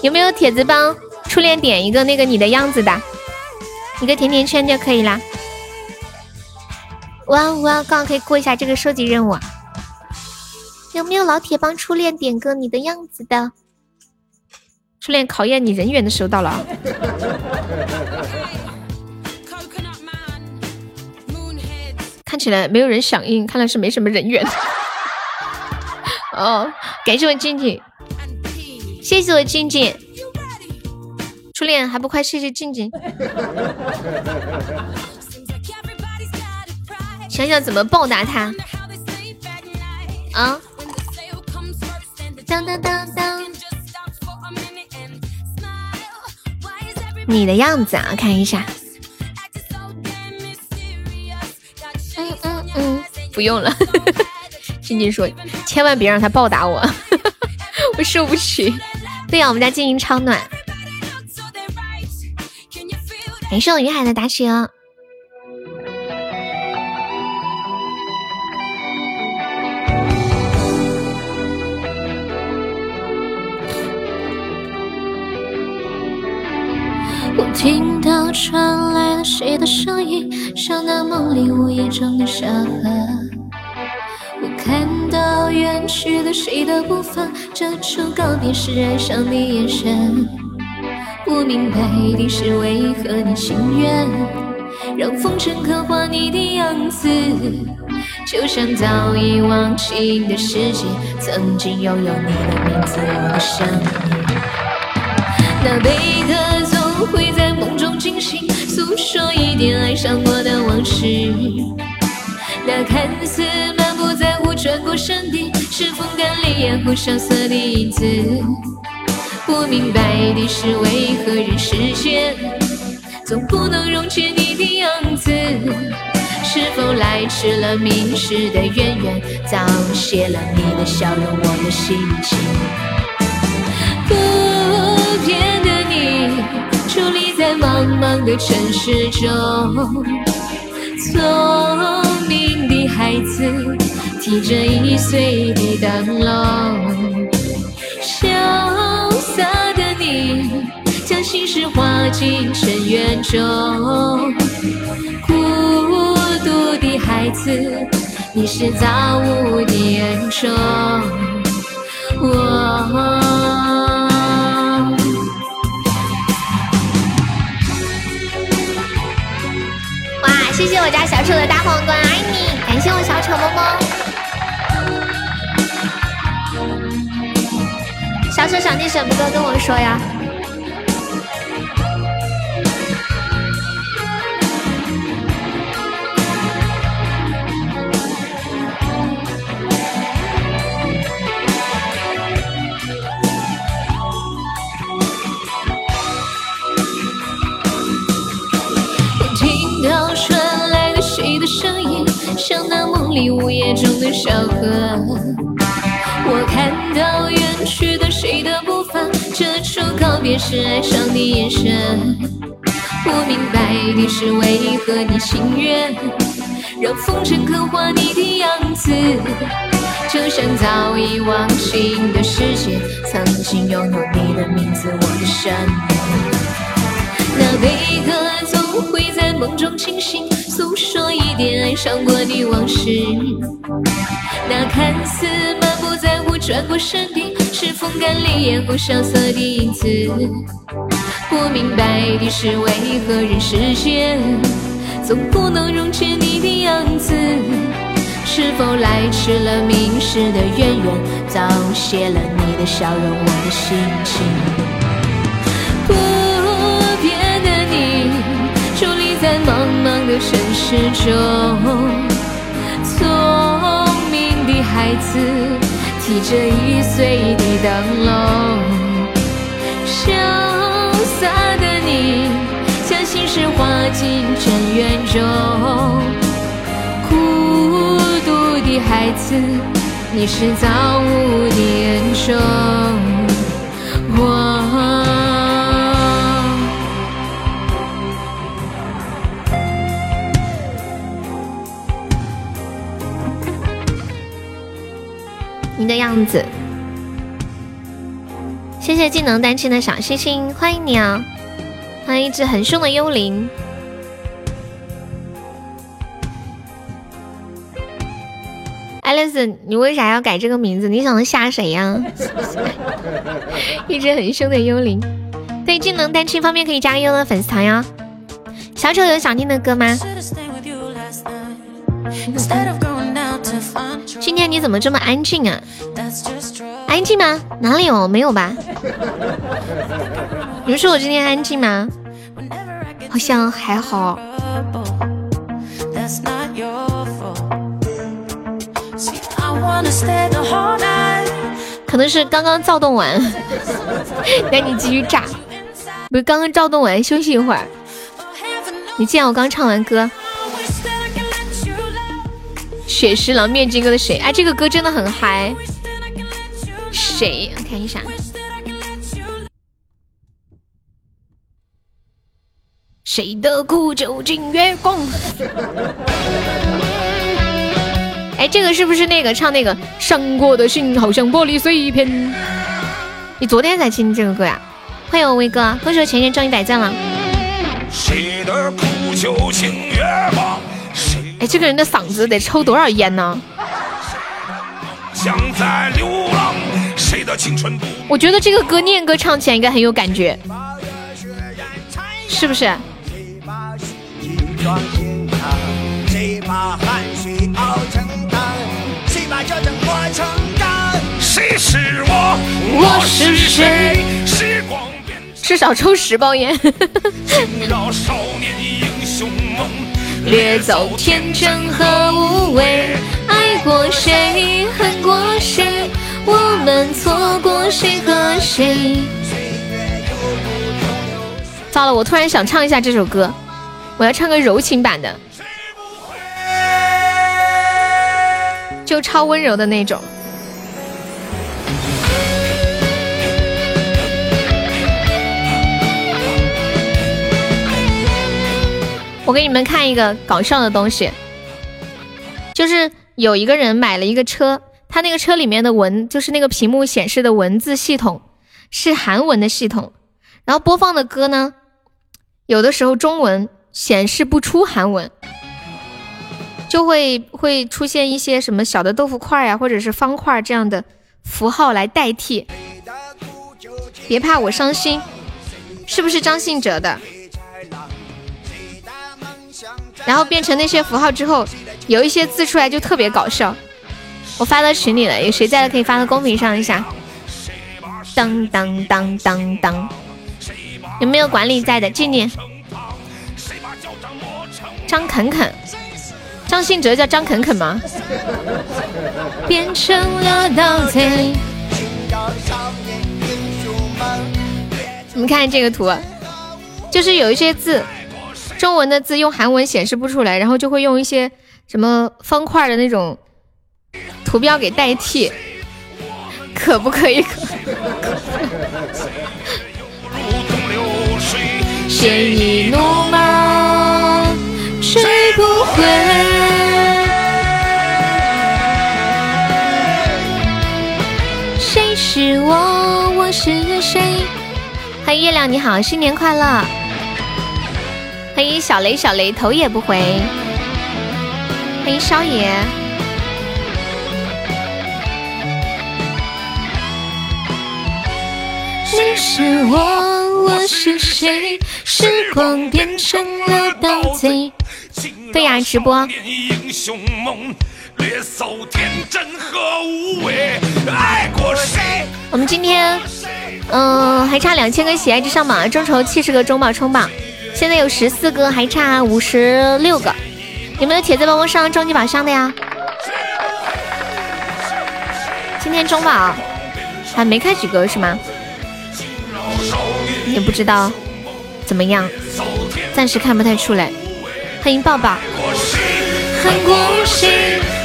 有没有铁子帮初恋点一个那个你的样子的，一个甜甜圈就可以啦。哇哇，刚好可以过一下这个收集任务。有没有老铁帮初恋点个你的样子的？初恋考验你人缘的时候到了。看起来没有人响应，看来是没什么人缘。哦，感谢我静静，谢谢我静静。初恋还不快谢谢静静？想想怎么报答他。啊！当当当当！你的样子啊，看一下。嗯嗯嗯不用了，静静说，千万别让他报答我，我受不起。对呀，我们家静音超暖。感谢我云海的打哦。我听到传来了谁的声音，像那梦里午夜中的小河。我看到远去的谁的步伐，遮住告别时爱上的眼神。不明白的是为何你情愿让风尘刻画你的样子，就像早已忘情的世界，曾经拥有你的名字，我的声音。那悲歌总。会在梦中惊醒，诉说一点爱上过的往事。那看似满不在乎转过身的，是风干烈焰后萧瑟的影子。不明白的是为何人世间总不能溶解你的样子？是否来迟了明世的渊源，早谢了你的笑容，我的心情。不变的你。伫立在茫茫的城市中，聪明的孩子提着易碎的灯笼，想色的你将心事化进尘缘中，孤独的孩子，你是造物的恩宠。我。谢谢我家小丑的大皇冠，爱你！感谢我小丑么么。小丑想听什么歌跟我说呀？像那梦里午夜中的小河，我看到远去的谁的步伐，这出告别时哀伤的眼神。不明白你是为何你情愿让风尘刻画你的样子，就像早已忘情的世界，曾经拥有你的名字，我的生命。那悲歌总会在梦中清醒。诉说一点爱上过的往事，那看似满不在乎转过身的，是风干泪眼后萧瑟的影子。不明白的是为何人世间总不能溶解你的样子？是否来迟了明世的渊源，早谢了你的笑容，我的心情。个城市中，聪明的孩子提着易碎的灯笼，潇洒的你将心事化进尘缘中，孤独的孩子，你是造物的恩宠。我。的样子，谢谢技能单亲的小星星，欢迎你啊！欢迎一只很凶的幽灵。爱丽丝，你为啥要改这个名字？你想吓谁呀？一只很凶的幽灵。对技能单亲方面可以加优的粉丝团哟。小丑有想听的歌吗？今天你怎么这么安静啊？安静吗？哪里有？没有吧？你们说我今天安静吗？好像还好。可能是刚刚躁动完，赶紧继续炸。不是刚刚躁动完，休息一会儿。你见我刚唱完歌。雪石狼面具哥的谁？哎，这个歌真的很嗨。谁？我看一下。谁的苦酒尽月光？哎，这个是不是那个唱那个伤过的心好像玻璃碎片？你昨天才听这个歌呀？欢迎我威哥，恭喜我前前中一百赞了。谁的苦酒尽月光？哎，这个人的嗓子得抽多少烟呢？我觉得这个歌念歌唱起来应该很有感觉，是不是？是少抽十包烟。掠走天真和无畏，爱过谁，恨过谁，我们错过谁和谁？糟了，我突然想唱一下这首歌，我要唱个柔情版的，就超温柔的那种。我给你们看一个搞笑的东西，就是有一个人买了一个车，他那个车里面的文，就是那个屏幕显示的文字系统是韩文的系统，然后播放的歌呢，有的时候中文显示不出韩文，就会会出现一些什么小的豆腐块呀，或者是方块这样的符号来代替。别怕，我伤心，是不是张信哲的？然后变成那些符号之后，有一些字出来就特别搞笑。我发到群里了，有谁在的可以发到公屏上一下。当当当当当，有没有管理在的？静静。张肯肯，张信哲叫张肯肯吗？变成了盗贼。你们看这个图，就是有一些字。中文的字用韩文显示不出来，然后就会用一些什么方块的那种图标给代替，可不可以？谁一怒马追不回？谁是我？我是谁？欢迎月亮，你好，新年快乐！欢迎小雷，小雷头也不回。欢迎少爷。你是我，我是谁？时光变成了盗贼。对呀，直播。我们今天，嗯，还差两千个喜爱值上榜，众筹七十个中宝冲榜。现在有十四个，还差五十六个。有没有铁子帮我上终极宝箱的呀？今天中宝还没开几个是吗？也不知道怎么样，暂时看不太出来。欢迎抱抱。很过心，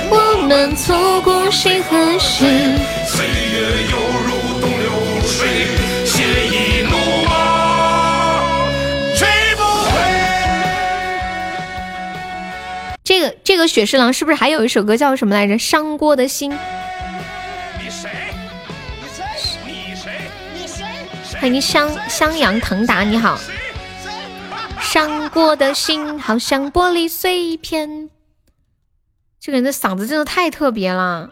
我们错过谁和谁？这个雪侍郎是不是还有一首歌叫什么来着？伤过的心。你谁？你谁？你谁？你谁？欢迎襄襄阳腾达，你好。伤过的心好像玻璃碎片。这个人的嗓子真的太特别了，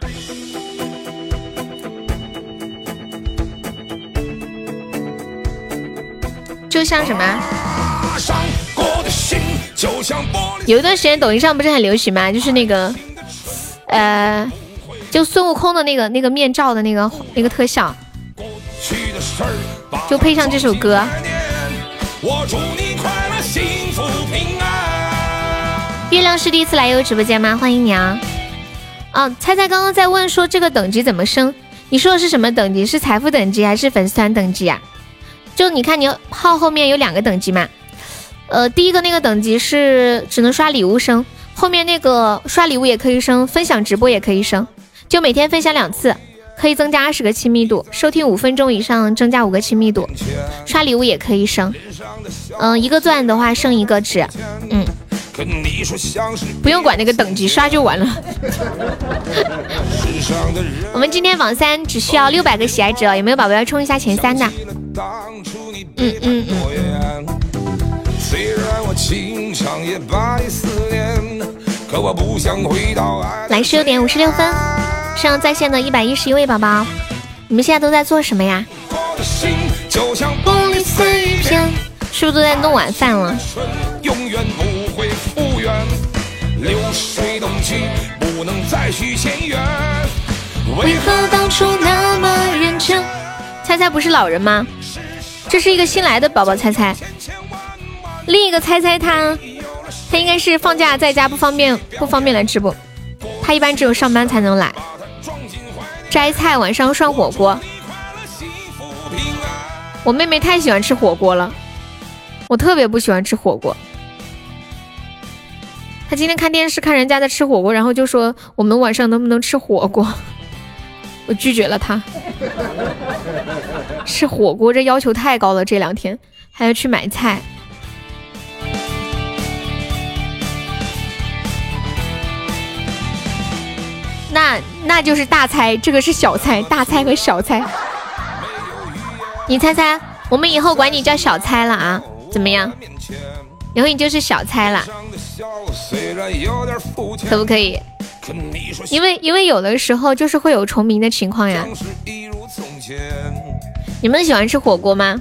就像什么？有一段时间抖音上不是很流行吗？就是那个，呃，就孙悟空的那个那个面罩的那个那个特效，就配上这首歌。月亮是第一次来悠悠直播间吗？欢迎你啊！啊，猜猜刚刚在问说这个等级怎么升？你说的是什么等级？是财富等级还是粉丝团等级啊？就你看你号后面有两个等级嘛？呃，第一个那个等级是只能刷礼物升，后面那个刷礼物也可以升，分享直播也可以升，就每天分享两次，可以增加二十个亲密度，收听五分钟以上增加五个亲密度，刷礼物也可以升。嗯，一个钻的话升一个值，嗯。不用管那个等级，刷就完了。我们今天榜三只需要六百个喜爱值，有没有宝宝要冲一下前三的？嗯嗯嗯。来十六点五十六分，上在线的一百一十一位宝宝，你们现在都在做什么呀？是不是都在弄晚饭了？流水东去，不能再续前缘。为何当初那么认真？猜猜不是老人吗？这是一个新来的宝宝，猜猜。另一个猜猜他，他应该是放假在家不方便，不方便来直播。他一般只有上班才能来。摘菜晚上涮火锅。我妹妹太喜欢吃火锅了，我特别不喜欢吃火锅。他今天看电视，看人家在吃火锅，然后就说我们晚上能不能吃火锅？我拒绝了他。吃火锅这要求太高了，这两天还要去买菜。那就是大菜，这个是小菜，大菜和小菜。你猜猜，我们以后管你叫小猜了啊？怎么样？以后你就是小猜了。可不可以？因为因为有的时候就是会有重名的情况呀。你们喜欢吃火锅吗？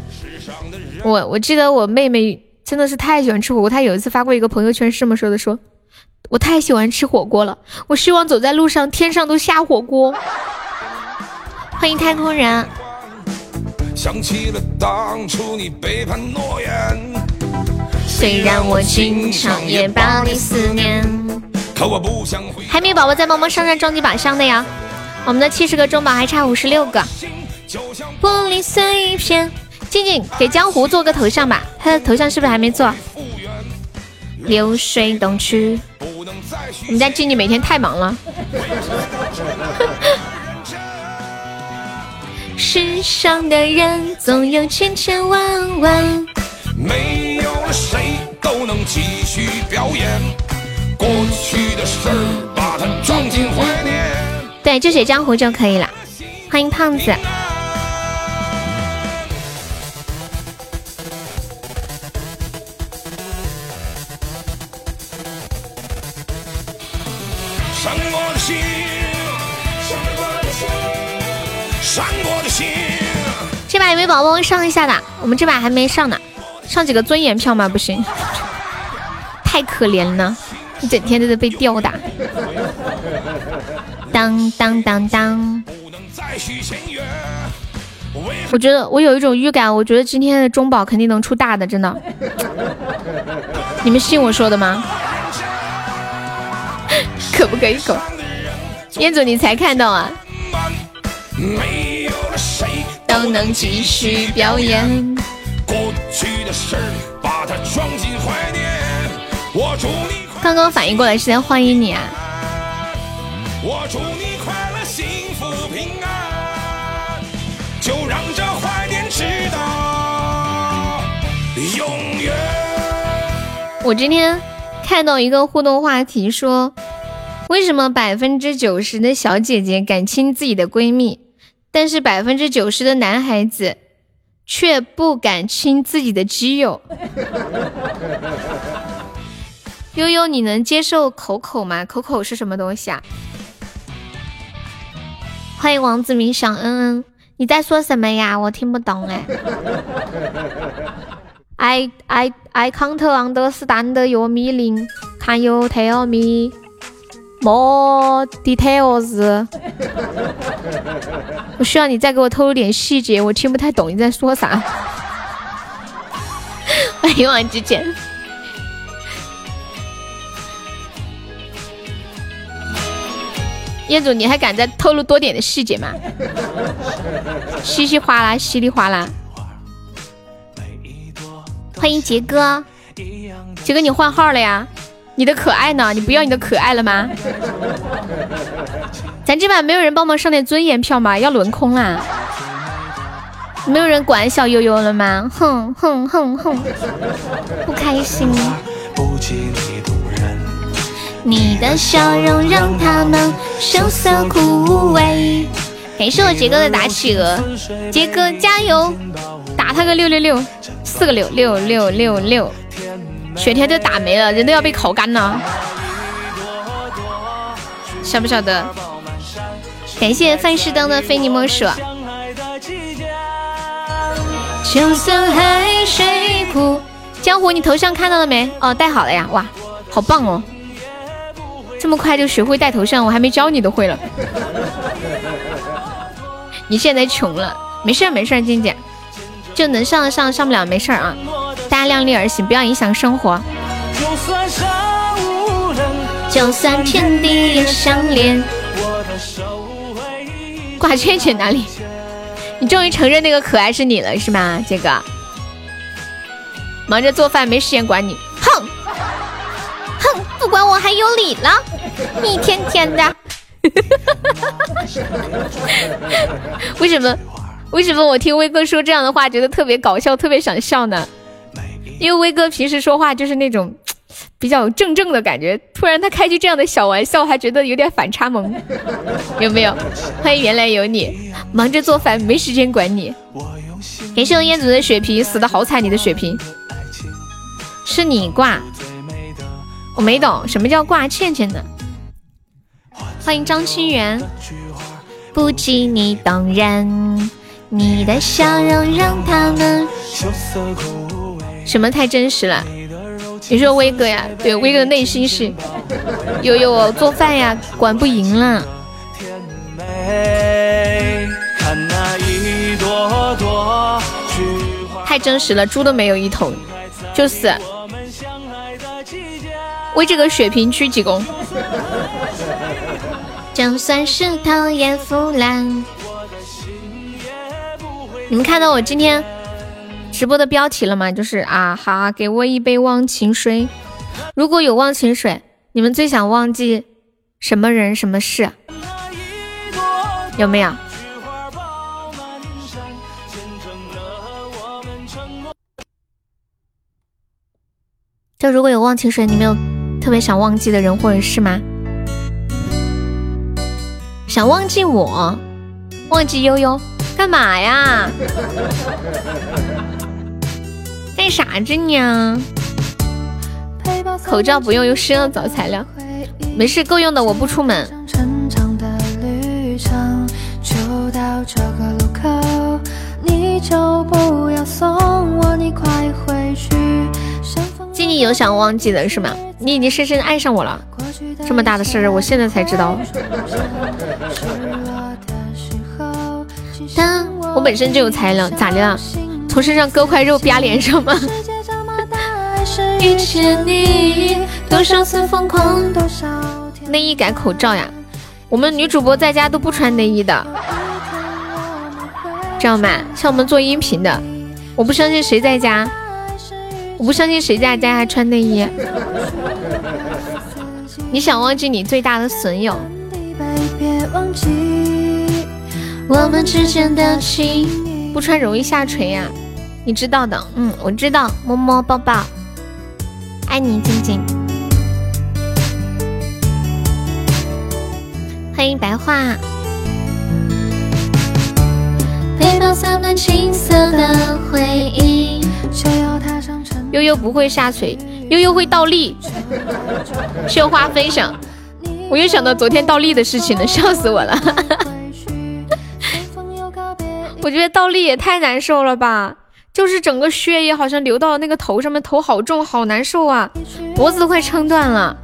我我记得我妹妹真的是太喜欢吃火锅，她有一次发过一个朋友圈是这么说的：说我太喜欢吃火锅了，我希望走在路上天上都下火锅。欢迎太空人。想起了当初你背叛诺言。虽然我经常也把你思念，可我不想还没有宝宝在帮忙上上终极宝箱的呀！我们的七十个中宝还差五十六个。玻璃碎片，静静给江湖做个头像吧，他的头像是不是还没做？流水东去，我们家静静每天太忙了。世上的人总有千千万万。没有了谁都能继续表演过去的事儿，把它装进怀念。对，就写江湖就可以了。欢迎胖子。宝宝上一下的？我们这把还没上呢。上几个尊严票吗？不行，太可怜了，一整天都在被吊打。当当当当！我觉得我有一种预感，我觉得今天的中宝肯定能出大的，真的。你们信我说的吗？可不可以狗？燕总你才看到啊？都能继续表演。刚刚反应过来是在欢迎你啊！我祝你快乐幸福平安，就让这怀念直到永远。我今天看到一个互动话题，说为什么百分之九十的小姐姐敢亲自己的闺蜜，但是百分之九十的男孩子却不敢亲自己的基友？悠悠，你能接受口口吗？口口是什么东西啊？欢迎王子明想恩恩，你在说什么呀？我听不懂哎。I I I can't understand your meaning. Can you tell me more details? 我需要你再给我透露点细节，我听不太懂你在说啥。欢迎王之简。业主，你还敢再透露多点的细节吗？稀稀哗啦，稀里哗啦。欢迎杰哥，杰哥你换号了呀？你的可爱呢？你不要你的可爱了吗？咱这把没有人帮忙上点尊严票吗？要轮空啦！没有人管小悠悠了吗？哼哼哼哼，不开心。你的笑容让他们羞涩枯萎。感谢我杰哥的打企鹅，杰哥加油，打他个六六六，四个六六六六六，雪条都打没了，人都要被烤干了，晓不晓得？感谢范世灯的非你莫属。就算海水枯，江湖，你头像看到了没？哦，戴好了呀，哇，好棒哦。这么快就学会戴头像，我还没教你都会了。你现在穷了，没事儿没事儿，静姐就能上上上不了没事儿啊，大家量力而行，不要影响生活。就算天地也相连。挂圈圈哪里？你终于承认那个可爱是你了是吗？这个忙着做饭没时间管你，哼哼。不管我还有理了，一天天的。为什么？为什么我听威哥说这样的话，觉得特别搞笑，特别想笑呢？因为威哥平时说话就是那种 比较正正的感觉，突然他开句这样的小玩笑，还觉得有点反差萌，有没有？欢迎原来有你，忙着做饭没时间管你。感谢我彦祖的血瓶，死的好惨，你的血瓶是你挂。我没懂什么叫挂倩倩的。欢迎张清源，不及你动人，你的笑容让他们什么太真实了？你说威哥呀？对，威哥的内心是悠悠做饭呀，管不赢了。太真实了，猪都没有一头，就是。为这个血瓶鞠几躬。就算石头也腐烂。你们看到我今天直播的标题了吗？就是啊哈，给我一杯忘情水。如果有忘情水，你们最想忘记什么人什么事？有没有？就如果有忘情水，你们有？特别想忘记的人或者是吗？想忘记我，忘记悠悠，干嘛呀？干啥着呢？口罩不用，又湿了找材料，没事够用的，我不出门。静静有想忘记的是吗？你已经深深爱上我了，这么大的事儿，我现在才知道。我本身就有材料，咋的了？从身上割块肉啪脸上吗？遇见你，多少次疯狂，多少内衣改口罩呀？我们女主播在家都不穿内衣的，知道吗？像我们做音频的，我不相信谁在家，我不相信谁在家还穿内衣。你想忘记你最大的损友？我们之间的情，不穿容易下垂呀，你知道的。嗯，我知道。么么抱抱，爱你静静。欢迎白话。背包洒满青涩的回忆，悠悠不会下垂，悠悠会倒立。绣花分享，我又想到昨天倒立的事情了，笑死我了。我觉得倒立也太难受了吧，就是整个血液好像流到那个头上面，头好重，好难受啊，脖子都快撑断了。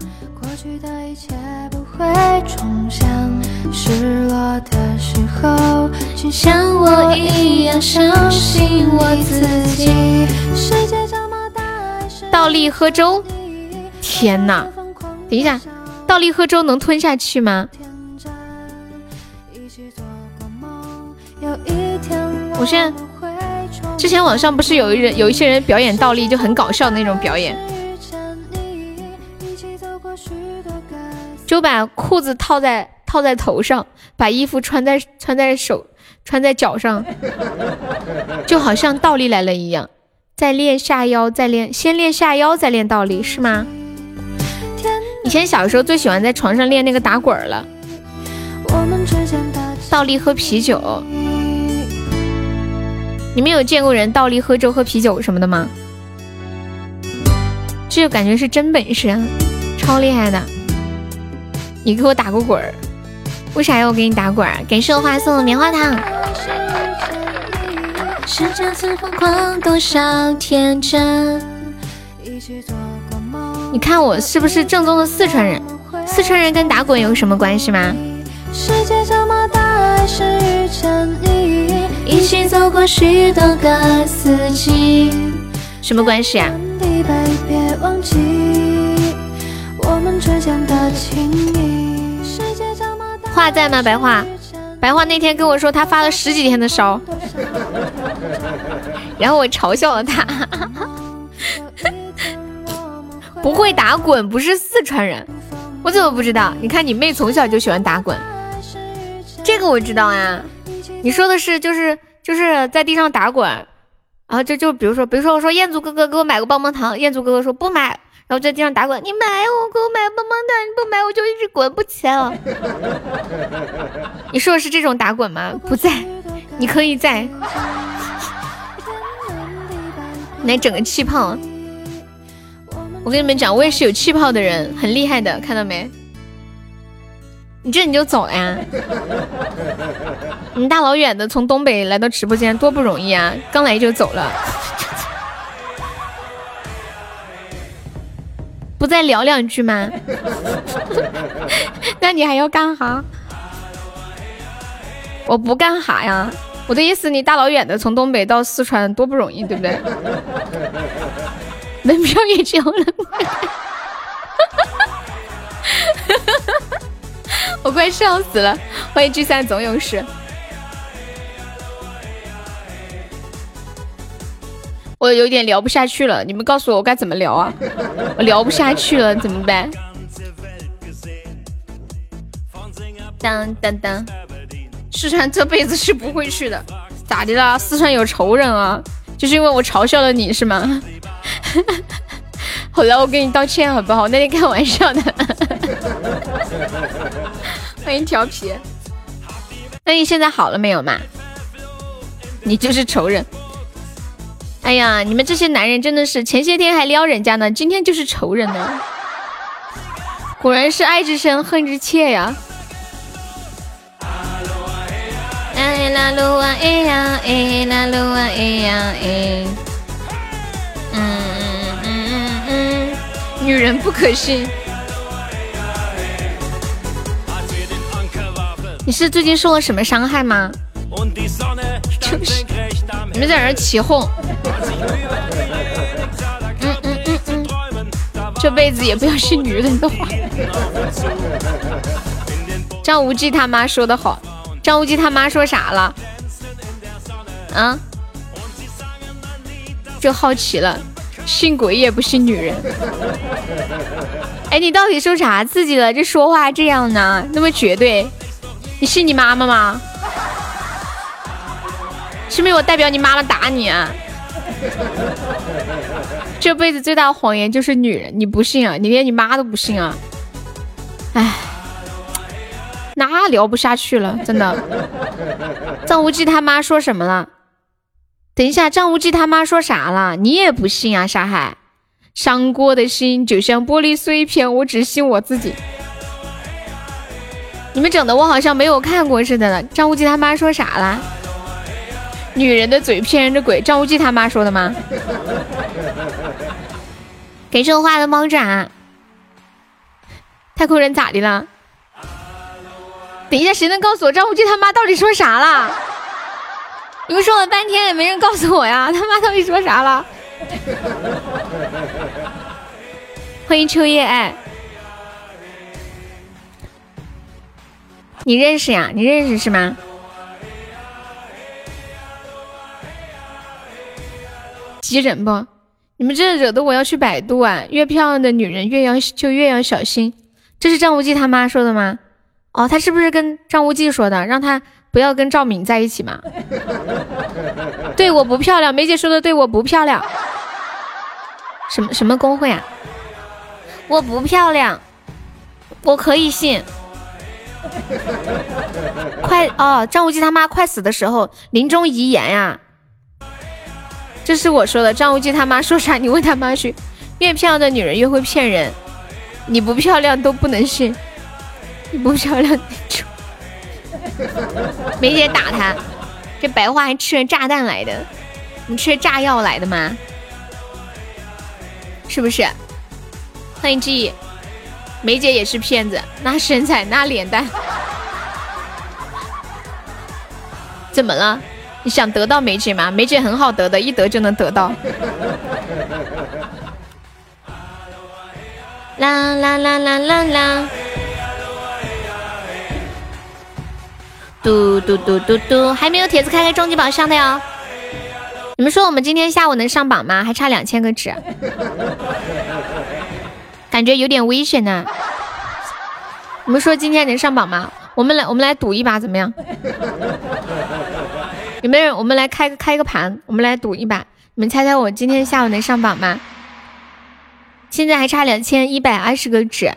倒立喝粥，天哪！等一下，倒立喝粥能吞下去吗？我现在之前网上不是有一人有一些人表演倒立就很搞笑的那种表演，就把裤子套在套在头上，把衣服穿在穿在手穿在脚上，就好像倒立来了一样，在练下腰，再练先练下腰再练倒立是吗？以前小时候最喜欢在床上练那个打滚了，倒立喝啤酒。你们有见过人倒立喝粥、喝啤酒什么的吗？这就感觉是真本事啊，超厉害的。你给我打个滚儿，为啥要我给你打滚儿？感谢我花送的棉花糖。你看我是不是正宗的四川人？四川人跟打滚有什么关系吗？世界这么大，还是遇见你，一起走过许多个四季。什么关系啊？话在吗？白话，白话那天跟我说他发了十几天的烧，然后我嘲笑了他。不会打滚，不是四川人，我怎么不知道？你看你妹从小就喜欢打滚。这个我知道呀，你说的是就是就是在地上打滚，然后就就比如说比如说我说彦祖哥哥给我买个棒棒糖，彦祖哥哥说不买，然后在地上打滚，你买我给我买棒棒糖，你不买我就一直滚不起来了。你说的是这种打滚吗？不在，你可以在，来整个气泡。我跟你们讲，我也是有气泡的人，很厉害的，看到没？你这你就走了呀？你大老远的从东北来到直播间，多不容易啊！刚来就走了，不再聊两句吗？那你还要干哈？我不干哈呀？我的意思，你大老远的从东北到四川，多不容易，对不对？门票也交了。我快笑死了！欢迎聚散总有时。我有点聊不下去了，你们告诉我我该怎么聊啊？我聊不下去了，怎么办？当当当！四川这辈子是不会去的，咋的啦？四川有仇人啊？就是因为我嘲笑了你是吗？好了，我给你道歉好不好？那天开玩笑的。欢迎调皮，那你现在好了没有嘛？你就是仇人。哎呀，你们这些男人真的是前些天还撩人家呢，今天就是仇人呢。果然是爱之深，恨之切呀。哎啦噜啊哎呀哎啦噜啊哎呀哎。嗯嗯嗯嗯，女人不可信。你是最近受了什么伤害吗？就是你们在那起哄。嗯嗯嗯嗯。这辈子也不要信女人的话。张无忌他妈说的好，张无忌他妈说啥了？啊？就好奇了，信鬼也不信女人。哎，你到底受啥刺激了？这说话这样呢，那么绝对？你信你妈妈吗？是不是我代表你妈妈打你啊？这辈子最大的谎言就是女人，你不信啊？你连你妈都不信啊？哎，那聊不下去了，真的。张无忌他妈说什么了？等一下，张无忌他妈说啥了？你也不信啊？沙海，伤过的心就像玻璃碎片，我只信我自己。你们整的我好像没有看过似的呢。张无忌他妈说啥了？女人的嘴骗人的鬼，张无忌他妈说的吗？给我画的猫爪，太空人咋的了？等一下，谁能告诉我张无忌他妈到底说啥了？你们说了半天也没人告诉我呀，他妈到底说啥了？欢迎秋叶爱，你认识呀？你认识是吗？急人不？你们这惹得我要去百度啊！越漂亮的女人越要就越要小心。这是张无忌他妈说的吗？哦，他是不是跟张无忌说的，让他不要跟赵敏在一起嘛？对，我不漂亮。梅姐说的对，我不漂亮。什么什么公会啊？我不漂亮，我可以信。快哦，张无忌他妈快死的时候，临终遗言呀。这是我说的，张无忌他妈说啥？你问他妈去。越漂亮的女人越会骗人，你不漂亮都不能信。你不漂亮就，梅姐打他，这白话还吃了炸弹来的？你吃炸药来的吗？是不是？欢迎记忆，梅姐也是骗子，那身材那脸蛋，怎么了？你想得到梅姐吗？梅姐很好得的，一得就能得到。啦啦啦啦啦啦！嘟嘟嘟嘟嘟，还没有铁子开开终极宝箱的哟。你们说我们今天下午能上榜吗？还差两千个纸，感觉有点危险呢。你们说今天能上榜吗？我们来，我们来赌一把，怎么样？有没有？我们来开个开个盘，我们来赌一把。你们猜猜我今天下午能上榜吗？现在还差两千一百二十个纸。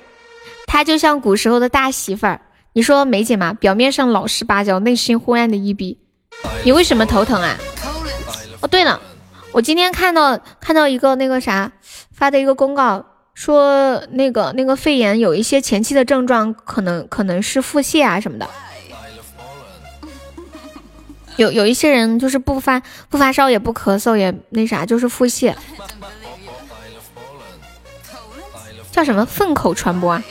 她就像古时候的大媳妇儿，你说梅姐吗？表面上老实巴交，内心昏暗的一逼。你为什么头疼啊？哦，对了，我今天看到看到一个那个啥发的一个公告，说那个那个肺炎有一些前期的症状，可能可能是腹泻啊什么的。有有一些人就是不发不发烧也不咳嗽也那啥，就是腹泻，叫什么粪口传播啊？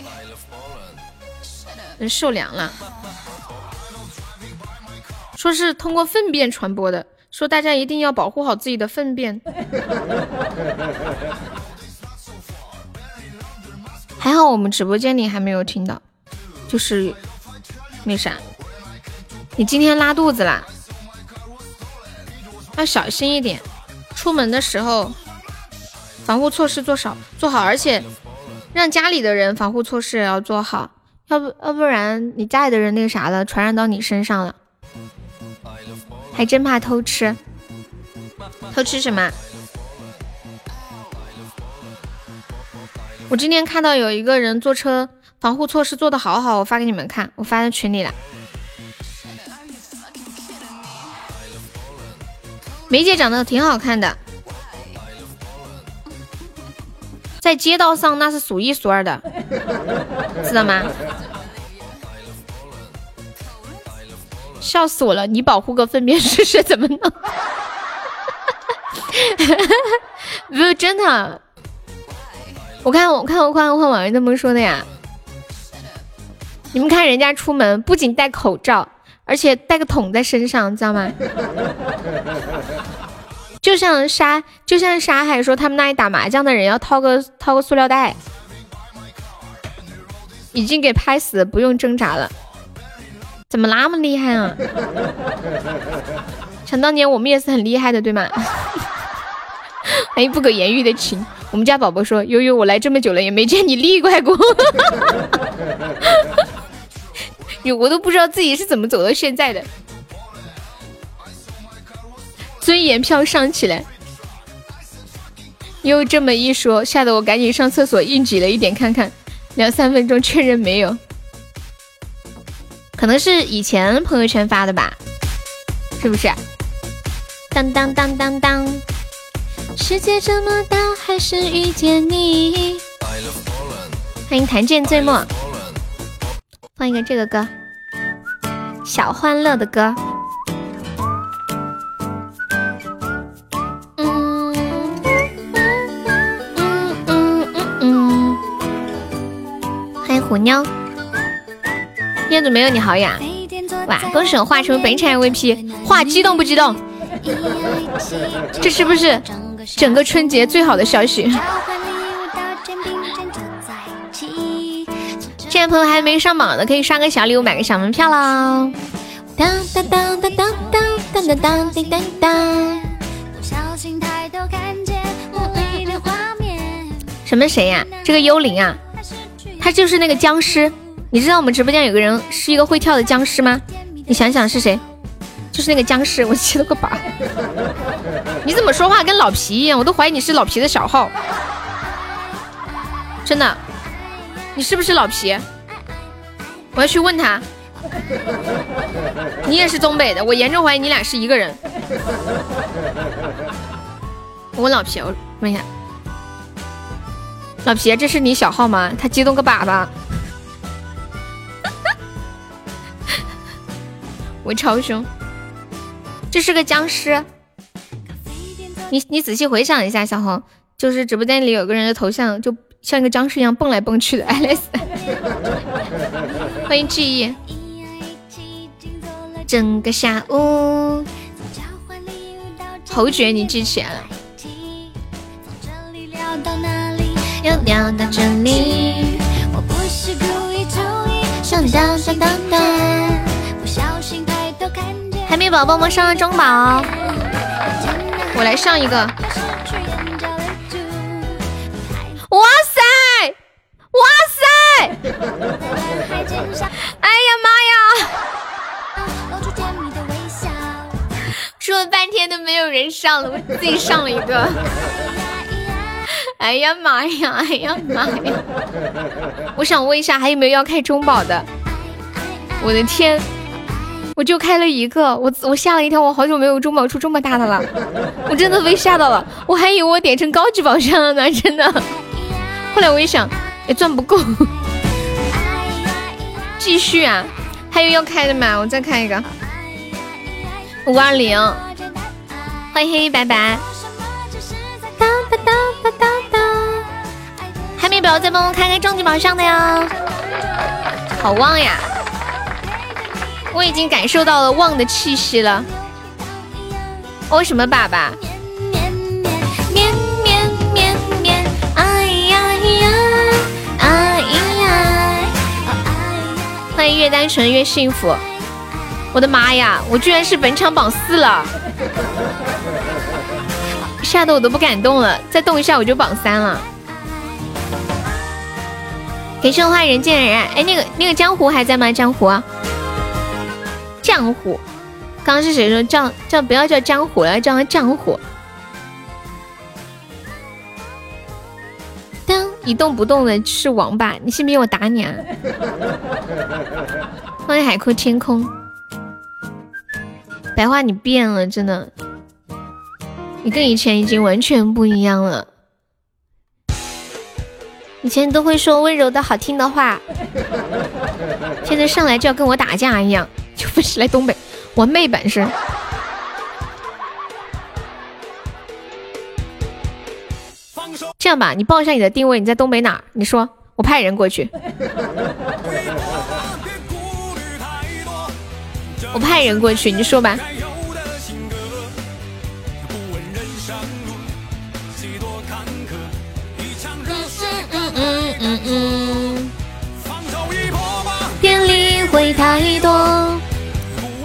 受凉了，说是通过粪便传播的，说大家一定要保护好自己的粪便。还好我们直播间里还没有听到，就是那啥，你今天拉肚子啦？要小心一点，出门的时候防护措施做少做好，而且让家里的人防护措施也要做好，要不要不然你家里的人那个啥了，传染到你身上了，还真怕偷吃。偷吃什么？我今天看到有一个人坐车防护措施做的好好，我发给你们看，我发在群里了。梅姐长得挺好看的，在街道上那是数一数二的，知道吗？笑死我了！你保护个粪便试试怎么弄？不是真的，我看我看我看我看网上这么说的呀。你们看人家出门不仅戴口罩。而且带个桶在身上，知道吗？就像沙，就像沙海说他们那里打麻将的人要掏个掏个塑料袋，已经给拍死，不用挣扎了。怎么那么厉害啊？想当年我们也是很厉害的，对吗？欢 迎不可言喻的情。我们家宝宝说：“悠悠，我来这么久了，也没见你厉害过。”我都不知道自己是怎么走到现在的。尊严票上起来。又这么一说，吓得我赶紧上厕所硬挤了一点看看，两三分钟确认没有。可能是以前朋友圈发的吧，是不是？当当当当当，世界这么大，还是遇见你。欢迎弹剑醉墨，放一个这个歌，小欢乐的歌。嗯嗯嗯嗯嗯，欢迎虎妞。燕子没有你好呀？哇，恭喜我画成本场 MVP，画激动不激动？这是不是整个春节最好的消息？现在朋友还没上榜的，可以刷个小礼物，买个小门票喽！当当当当当当当当当当当。什么谁呀？这个幽灵啊，他就是那个僵尸。你知道我们直播间有个人是一个会跳的僵尸吗？你想想是谁？就是那个僵尸，我起了个把。你怎么说话跟老皮一样？我都怀疑你是老皮的小号。真的，你是不是老皮？我要去问他。你也是东北的，我严重怀疑你俩是一个人。我问老皮，我问一下，老皮，这是你小号吗？他激动个粑粑。我超凶，这是个僵尸。你你仔细回想一下，小红，就是直播间里有个人的头像，就像一个僵尸一样蹦来蹦去的。Alice，欢迎记忆。整个下午，侯爵你记起来了。又聊到这里，我不是故意注意，想当当当当。海绵宝宝们上了中宝，我来上一个。哇塞，哇塞！哎呀妈呀！说了半天都没有人上了，我自己上了一个。哎呀妈呀！哎呀妈呀！我想问一下，还有没有要开中宝的？我的天！我就开了一个，我我吓了一跳，我好久没有中宝出这么大的了，我真的被吓到了，我还以为我点成高级宝箱了呢，真的。后来我一想，也赚不够，继续啊，还有要开的吗？我再开一个，五二零，欢迎黑黑白白，还没宝宝再帮我开开终极宝箱的呀，好旺呀！我已经感受到了旺的气息了。为什么爸爸？绵绵绵绵，哎呀呀，哎呀！欢迎越单纯越幸福。我的妈呀，我居然是本场榜四了，吓得我都不敢动了。再动一下我就榜三了。感谢我花人见人爱。哎，那个那个江湖还在吗？江湖。浆糊，刚刚是谁说叫叫不要叫江湖了，叫他浆糊。当一动不动的是王八，你信不信我打你啊？欢迎海阔天空，白话你变了，真的，你跟以前已经完全不一样了。以前都会说温柔的好听的话，现在上来就要跟我打架一样。不是来东北，我没本事。这样吧，你报一下你的定位，你在东北哪儿？你说，我派人过去。我派人过去，你说吧。嗯嗯嗯嗯，会太多，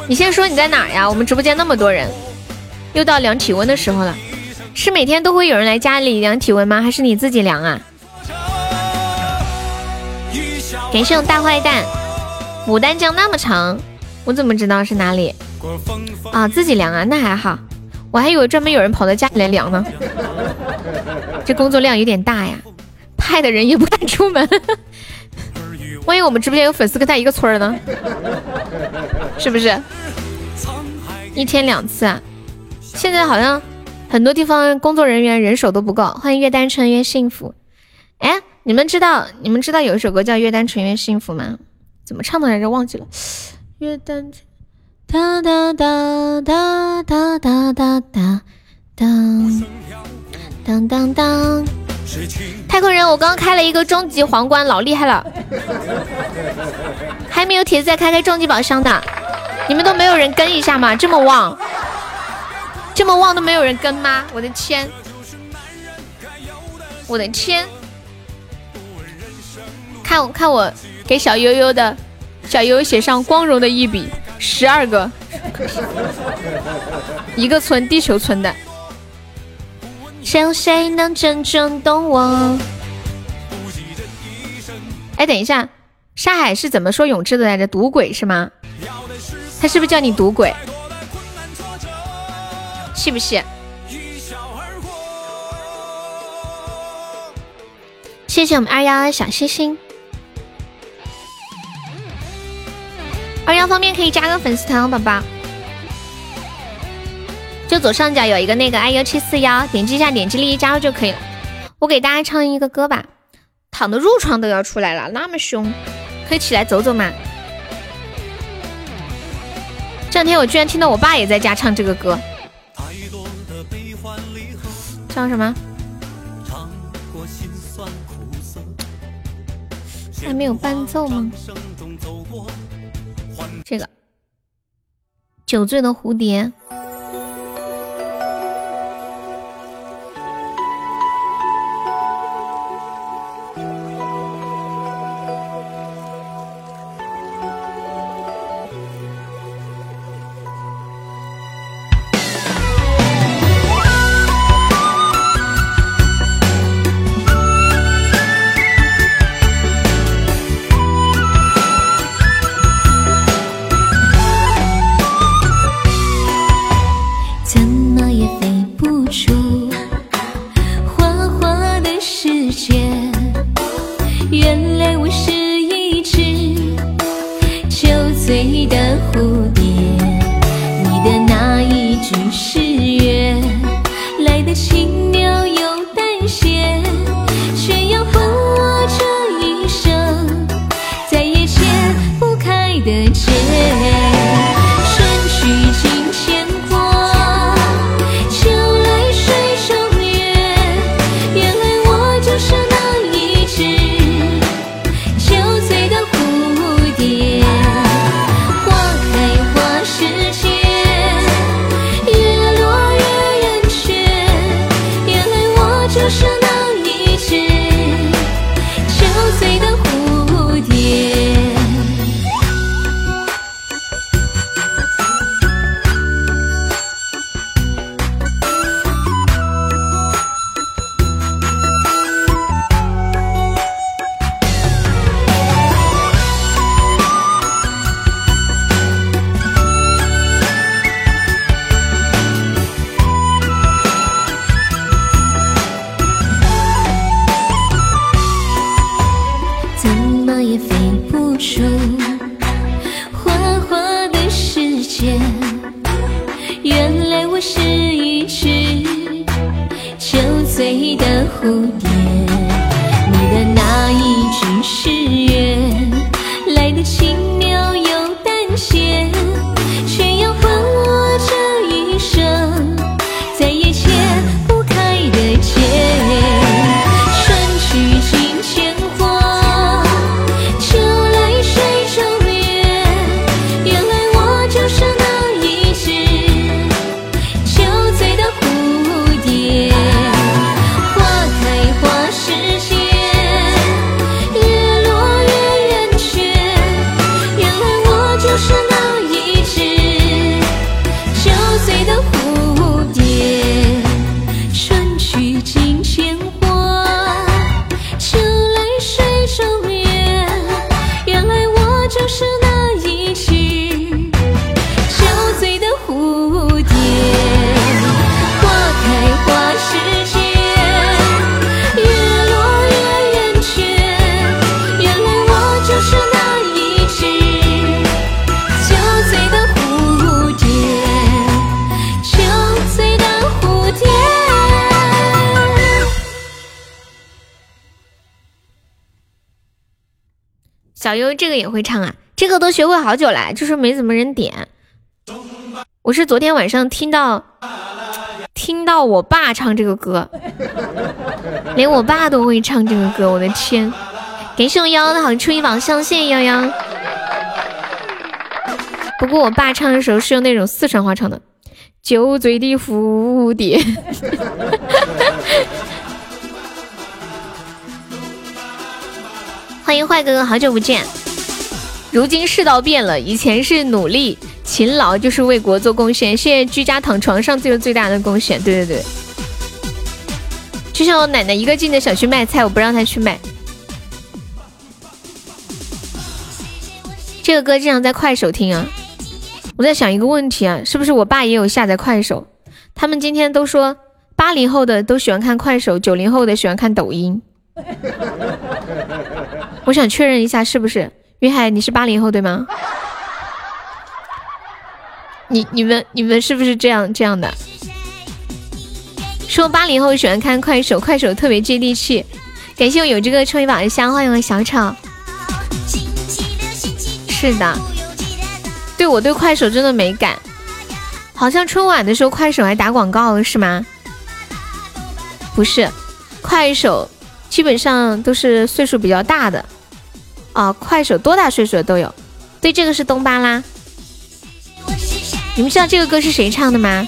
你先说你在哪呀？我们直播间那么多人，又到量体温的时候了。是每天都会有人来家里量体温吗？还是你自己量啊？感谢我大坏蛋，牡丹江那么长，我怎么知道是哪里？啊，自己量啊，那还好，我还以为专门有人跑到家里来量呢。这工作量有点大呀，派的人也不敢出门。万一我们直播间有粉丝跟他一个村儿呢？是不是？一天两次啊？现在好像。很多地方工作人员人手都不够，欢迎越单纯越幸福。哎，你们知道你们知道有一首歌叫《越单纯越幸福》吗？怎么唱的来着？忘记了。越单纯，哒哒哒哒哒哒哒哒当当当当。太空人，我刚开了一个终极皇冠，老厉害了。还没有铁子再开开终极宝箱的，你们都没有人跟一下吗？这么旺。这么旺都没有人跟吗？我的天！我的天！看我看我给小悠悠的，小悠悠写上光荣的一笔，十二个，一个村地球村的。谁有谁能真正懂我？哎，等一下，沙海是怎么说永志的来着？赌鬼是吗？他是不是叫你赌鬼？是不是？谢谢我们二幺小星星。二幺方便可以加个粉丝团哦，宝宝。就左上角有一个那个 i u 七四幺，点击一下，点击立即加入就可以了。我给大家唱一个歌吧，躺的褥疮都要出来了，那么凶，可以起来走走吗？这两天我居然听到我爸也在家唱这个歌。唱什么？还没有伴奏吗？这个酒醉的蝴蝶。existir. 会唱啊，这个都学会好久了，就是没怎么人点。我是昨天晚上听到听到我爸唱这个歌，连我爸都会唱这个歌，我的天！感谢我幺幺的好初一宝箱，谢谢幺幺。不过我爸唱的时候是用那种四川话唱的，酒醉的蝴蝶。欢迎坏哥哥，好久不见。如今世道变了，以前是努力勤劳就是为国做贡献，现在居家躺床上就是最大的贡献。对对对，就像我奶奶一个劲的想去卖菜，我不让她去卖。这个歌经常在快手听啊。我在想一个问题啊，是不是我爸也有下载快手？他们今天都说八零后的都喜欢看快手，九零后的喜欢看抖音。我想确认一下，是不是云海？你是八零后对吗？你、你们、你们是不是这样这样的？说八零后喜欢看快手，快手特别接地气。感谢我有这个抽一把的香，欢迎我小草。是的，对我对快手真的没感，好像春晚的时候快手还打广告了，是吗？不是，快手基本上都是岁数比较大的。啊，快手多大岁数的都有。对，这个是东巴拉。你们知道这个歌是谁唱的吗？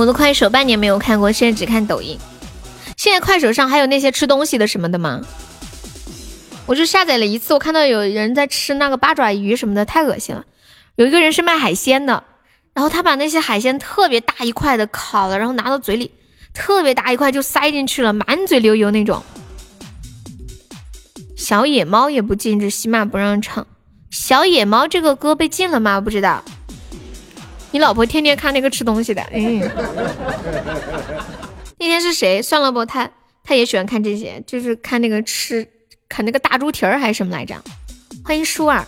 我的快手半年没有看过，现在只看抖音。现在快手上还有那些吃东西的什么的吗？我就下载了一次，我看到有人在吃那个八爪鱼什么的，太恶心了。有一个人是卖海鲜的，然后他把那些海鲜特别大一块的烤了，然后拿到嘴里，特别大一块就塞进去了，满嘴流油那种。小野猫也不禁止，起码不让唱。小野猫这个歌被禁了吗？不知道。你老婆天天看那个吃东西的，嗯，那天是谁？算了不，他他也喜欢看这些，就是看那个吃啃那个大猪蹄儿还是什么来着？欢迎舒儿，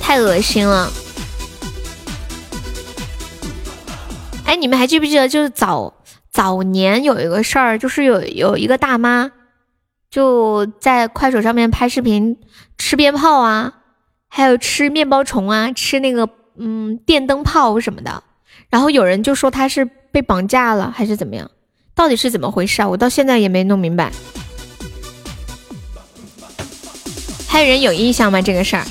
太恶心了！哎，你们还记不记得就是早？早年有一个事儿，就是有有一个大妈就在快手上面拍视频吃鞭炮啊，还有吃面包虫啊，吃那个嗯电灯泡什么的。然后有人就说她是被绑架了还是怎么样？到底是怎么回事啊？我到现在也没弄明白。还有人有印象吗？这个事儿？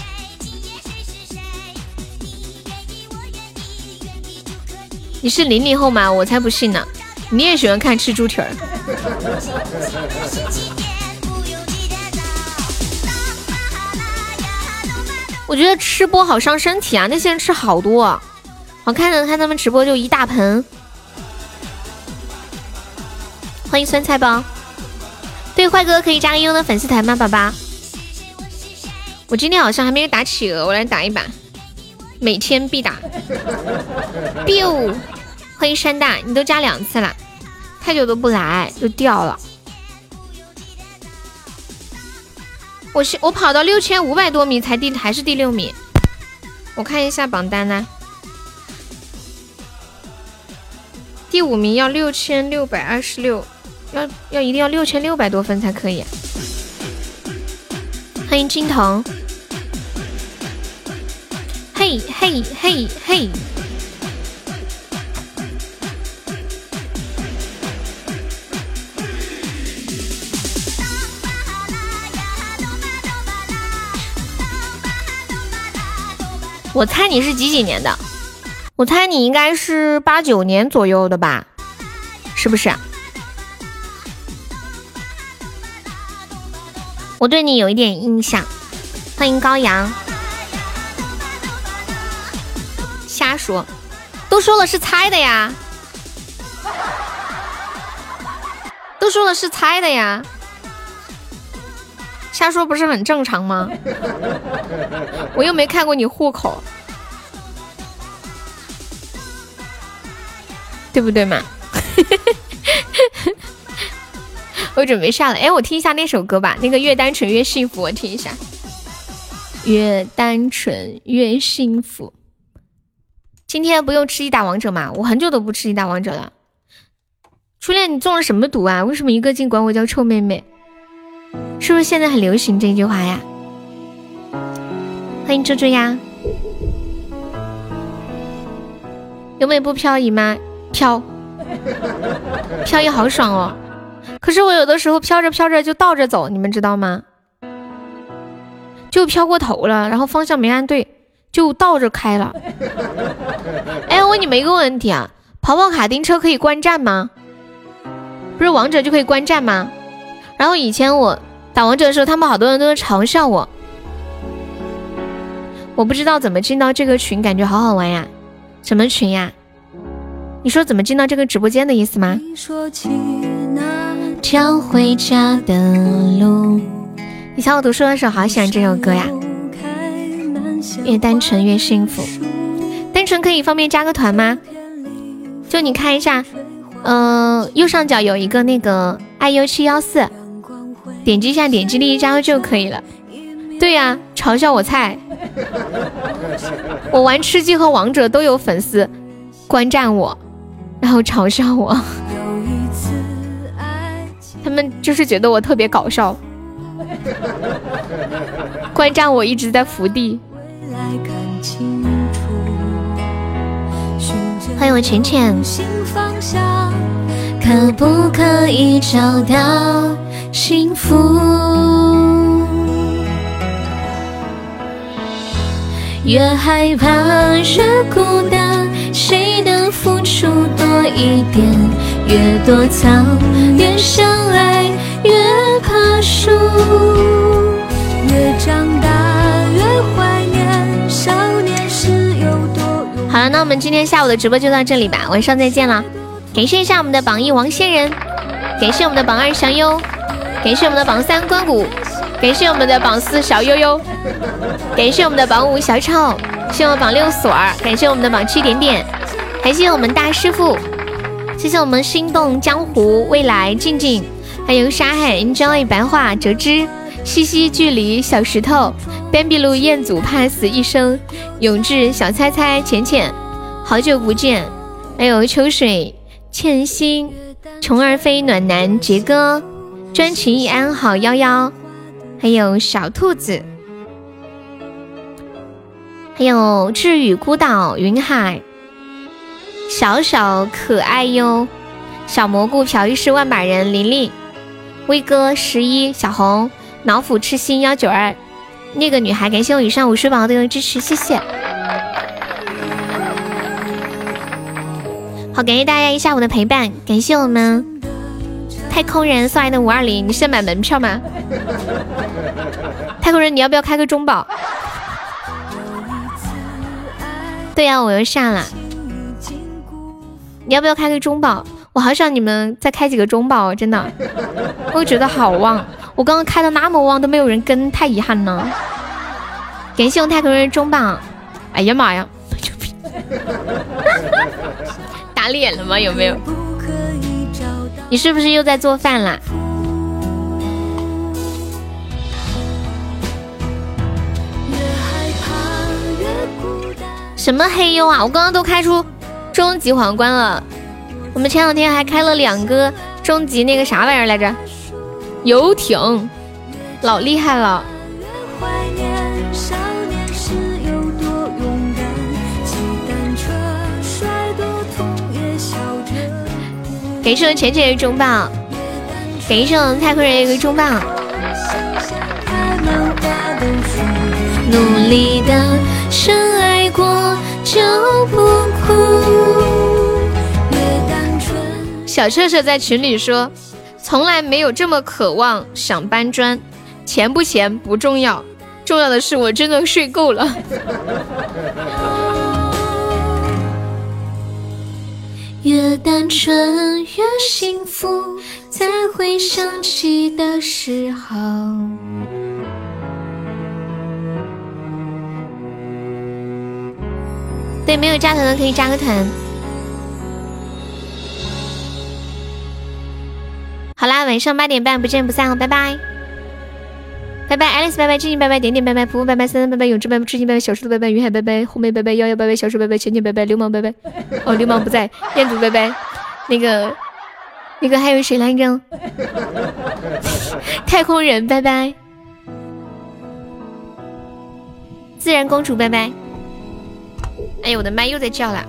你是零零后吗？我才不信呢。你也喜欢看吃猪蹄儿？我觉得吃播好伤身体啊！那些人吃好多，我看着看他们直播就一大盆。欢迎酸菜包，对坏哥可以加个悠悠的粉丝团吗，宝宝？我今天好像还没有打企鹅，我来打一把，每天必打。biu。欢迎山大，你都加两次了，太久都不来就掉了。我是我跑到六千五百多米才第还是第六名，我看一下榜单呢。第五名要六千六百二十六，要要一定要六千六百多分才可以。欢迎金童，嘿嘿嘿嘿。我猜你是几几年的？我猜你应该是八九年左右的吧，是不是？我对你有一点印象。欢迎高阳。瞎说，都说了是猜的呀，都说了是猜的呀。瞎说不是很正常吗？我又没看过你户口，对不对嘛？我准备下了，哎，我听一下那首歌吧，那个越单纯越幸福，我听一下。越单纯越幸福。今天不用吃鸡打王者吗？我很久都不吃鸡打王者了。初恋，你中了什么毒啊？为什么一个劲管我叫臭妹妹？是不是现在很流行这句话呀？欢迎猪猪呀！有美不漂移吗？飘，漂移好爽哦。可是我有的时候飘着飘着就倒着走，你们知道吗？就飘过头了，然后方向没按对，就倒着开了。哎，我问你们一个问题啊，跑跑卡丁车可以观战吗？不是王者就可以观战吗？然后以前我打王者的时候，他们好多人都在嘲笑我。我不知道怎么进到这个群，感觉好好玩呀。什么群呀？你说怎么进到这个直播间的意思吗？条回家的路。以前我读书的时候好喜欢这首歌呀。越单纯越幸福。单纯可以方便加个团吗？就你看一下。嗯，右上角有一个那个 iu 七幺四，点击一下，点击立即加入就可以了。对呀，嘲笑我菜。我玩吃鸡和王者都有粉丝观战我，然后嘲笑我。他们就是觉得我特别搞笑。观战我一直在伏地。欢迎我浅浅。可不可以找到幸福？越害怕越孤单，谁的付出多一点？越躲藏越相爱，越怕输。越长大越怀念少年时有多勇。好了，那我们今天下午的直播就到这里吧，晚上再见了。感谢一下我们的榜一王仙人，感谢我们的榜二祥优，感谢我们的榜三关谷，感谢我们的榜四小悠悠，感谢我们的榜五小丑，谢我们榜六锁儿，感谢我们的榜七点点，感谢我们大师傅，谢谢我们心动江湖未来静静，还有沙海 enjoy 白话折枝，西西距离小石头，bambi 路彦祖怕死一生，永志小猜猜浅浅，好久不见，还有秋水。欠薪，虫儿飞，暖男杰哥，专情一安好幺幺，还有小兔子，还有治愈孤岛云海，小小可爱哟，小蘑菇朴一世万把人玲玲，威哥十一小红，老虎痴心幺九二，那个女孩感谢我以上五十宝的支持，谢谢。好，感谢大家一下午的陪伴，感谢我们。太空人送来的五二零，你是买门票吗？太空人，你要不要开个中宝？对呀，我又上了，你要不要开个中宝？我好想你们再开几个中宝，真的，我觉得好旺，我刚刚开的那么旺都没有人跟，太遗憾了。感谢我太空人中宝，哎呀妈呀！打脸了吗？有没有？你是不是又在做饭啦？什么黑优啊！我刚刚都开出终极皇冠了。我们前两天还开了两个终极那个啥玩意儿来着？游艇，老厉害了。给谢我浅浅的中棒，给谢我太空人一个中棒。努力的深爱过就不哭。小彻彻在群里说，从来没有这么渴望想搬砖，钱不钱不重要，重要的是我真的睡够了。越单纯越幸福，才会想起的时候。对，没有加团的可以加个团。好啦，晚上八点半不见不散哦，拜拜。拜拜，Alice 拜拜，静静拜拜，点点拜拜，普普拜拜，三三拜拜，永志拜拜，痴心拜拜，小石头拜拜，云海拜拜，红梅拜拜，幺幺拜拜，小树拜拜，浅浅拜拜，流氓拜拜，哦，流氓不在，彦祖拜拜，那个那个还有谁来着？太空人拜拜，自然公主拜拜。哎呦，我的麦又在叫了。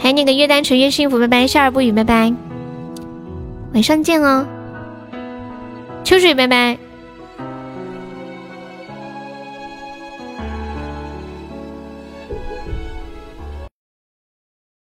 还有那个越单纯越幸福，拜拜；笑而不语，拜拜。晚上见哦，秋水，拜拜。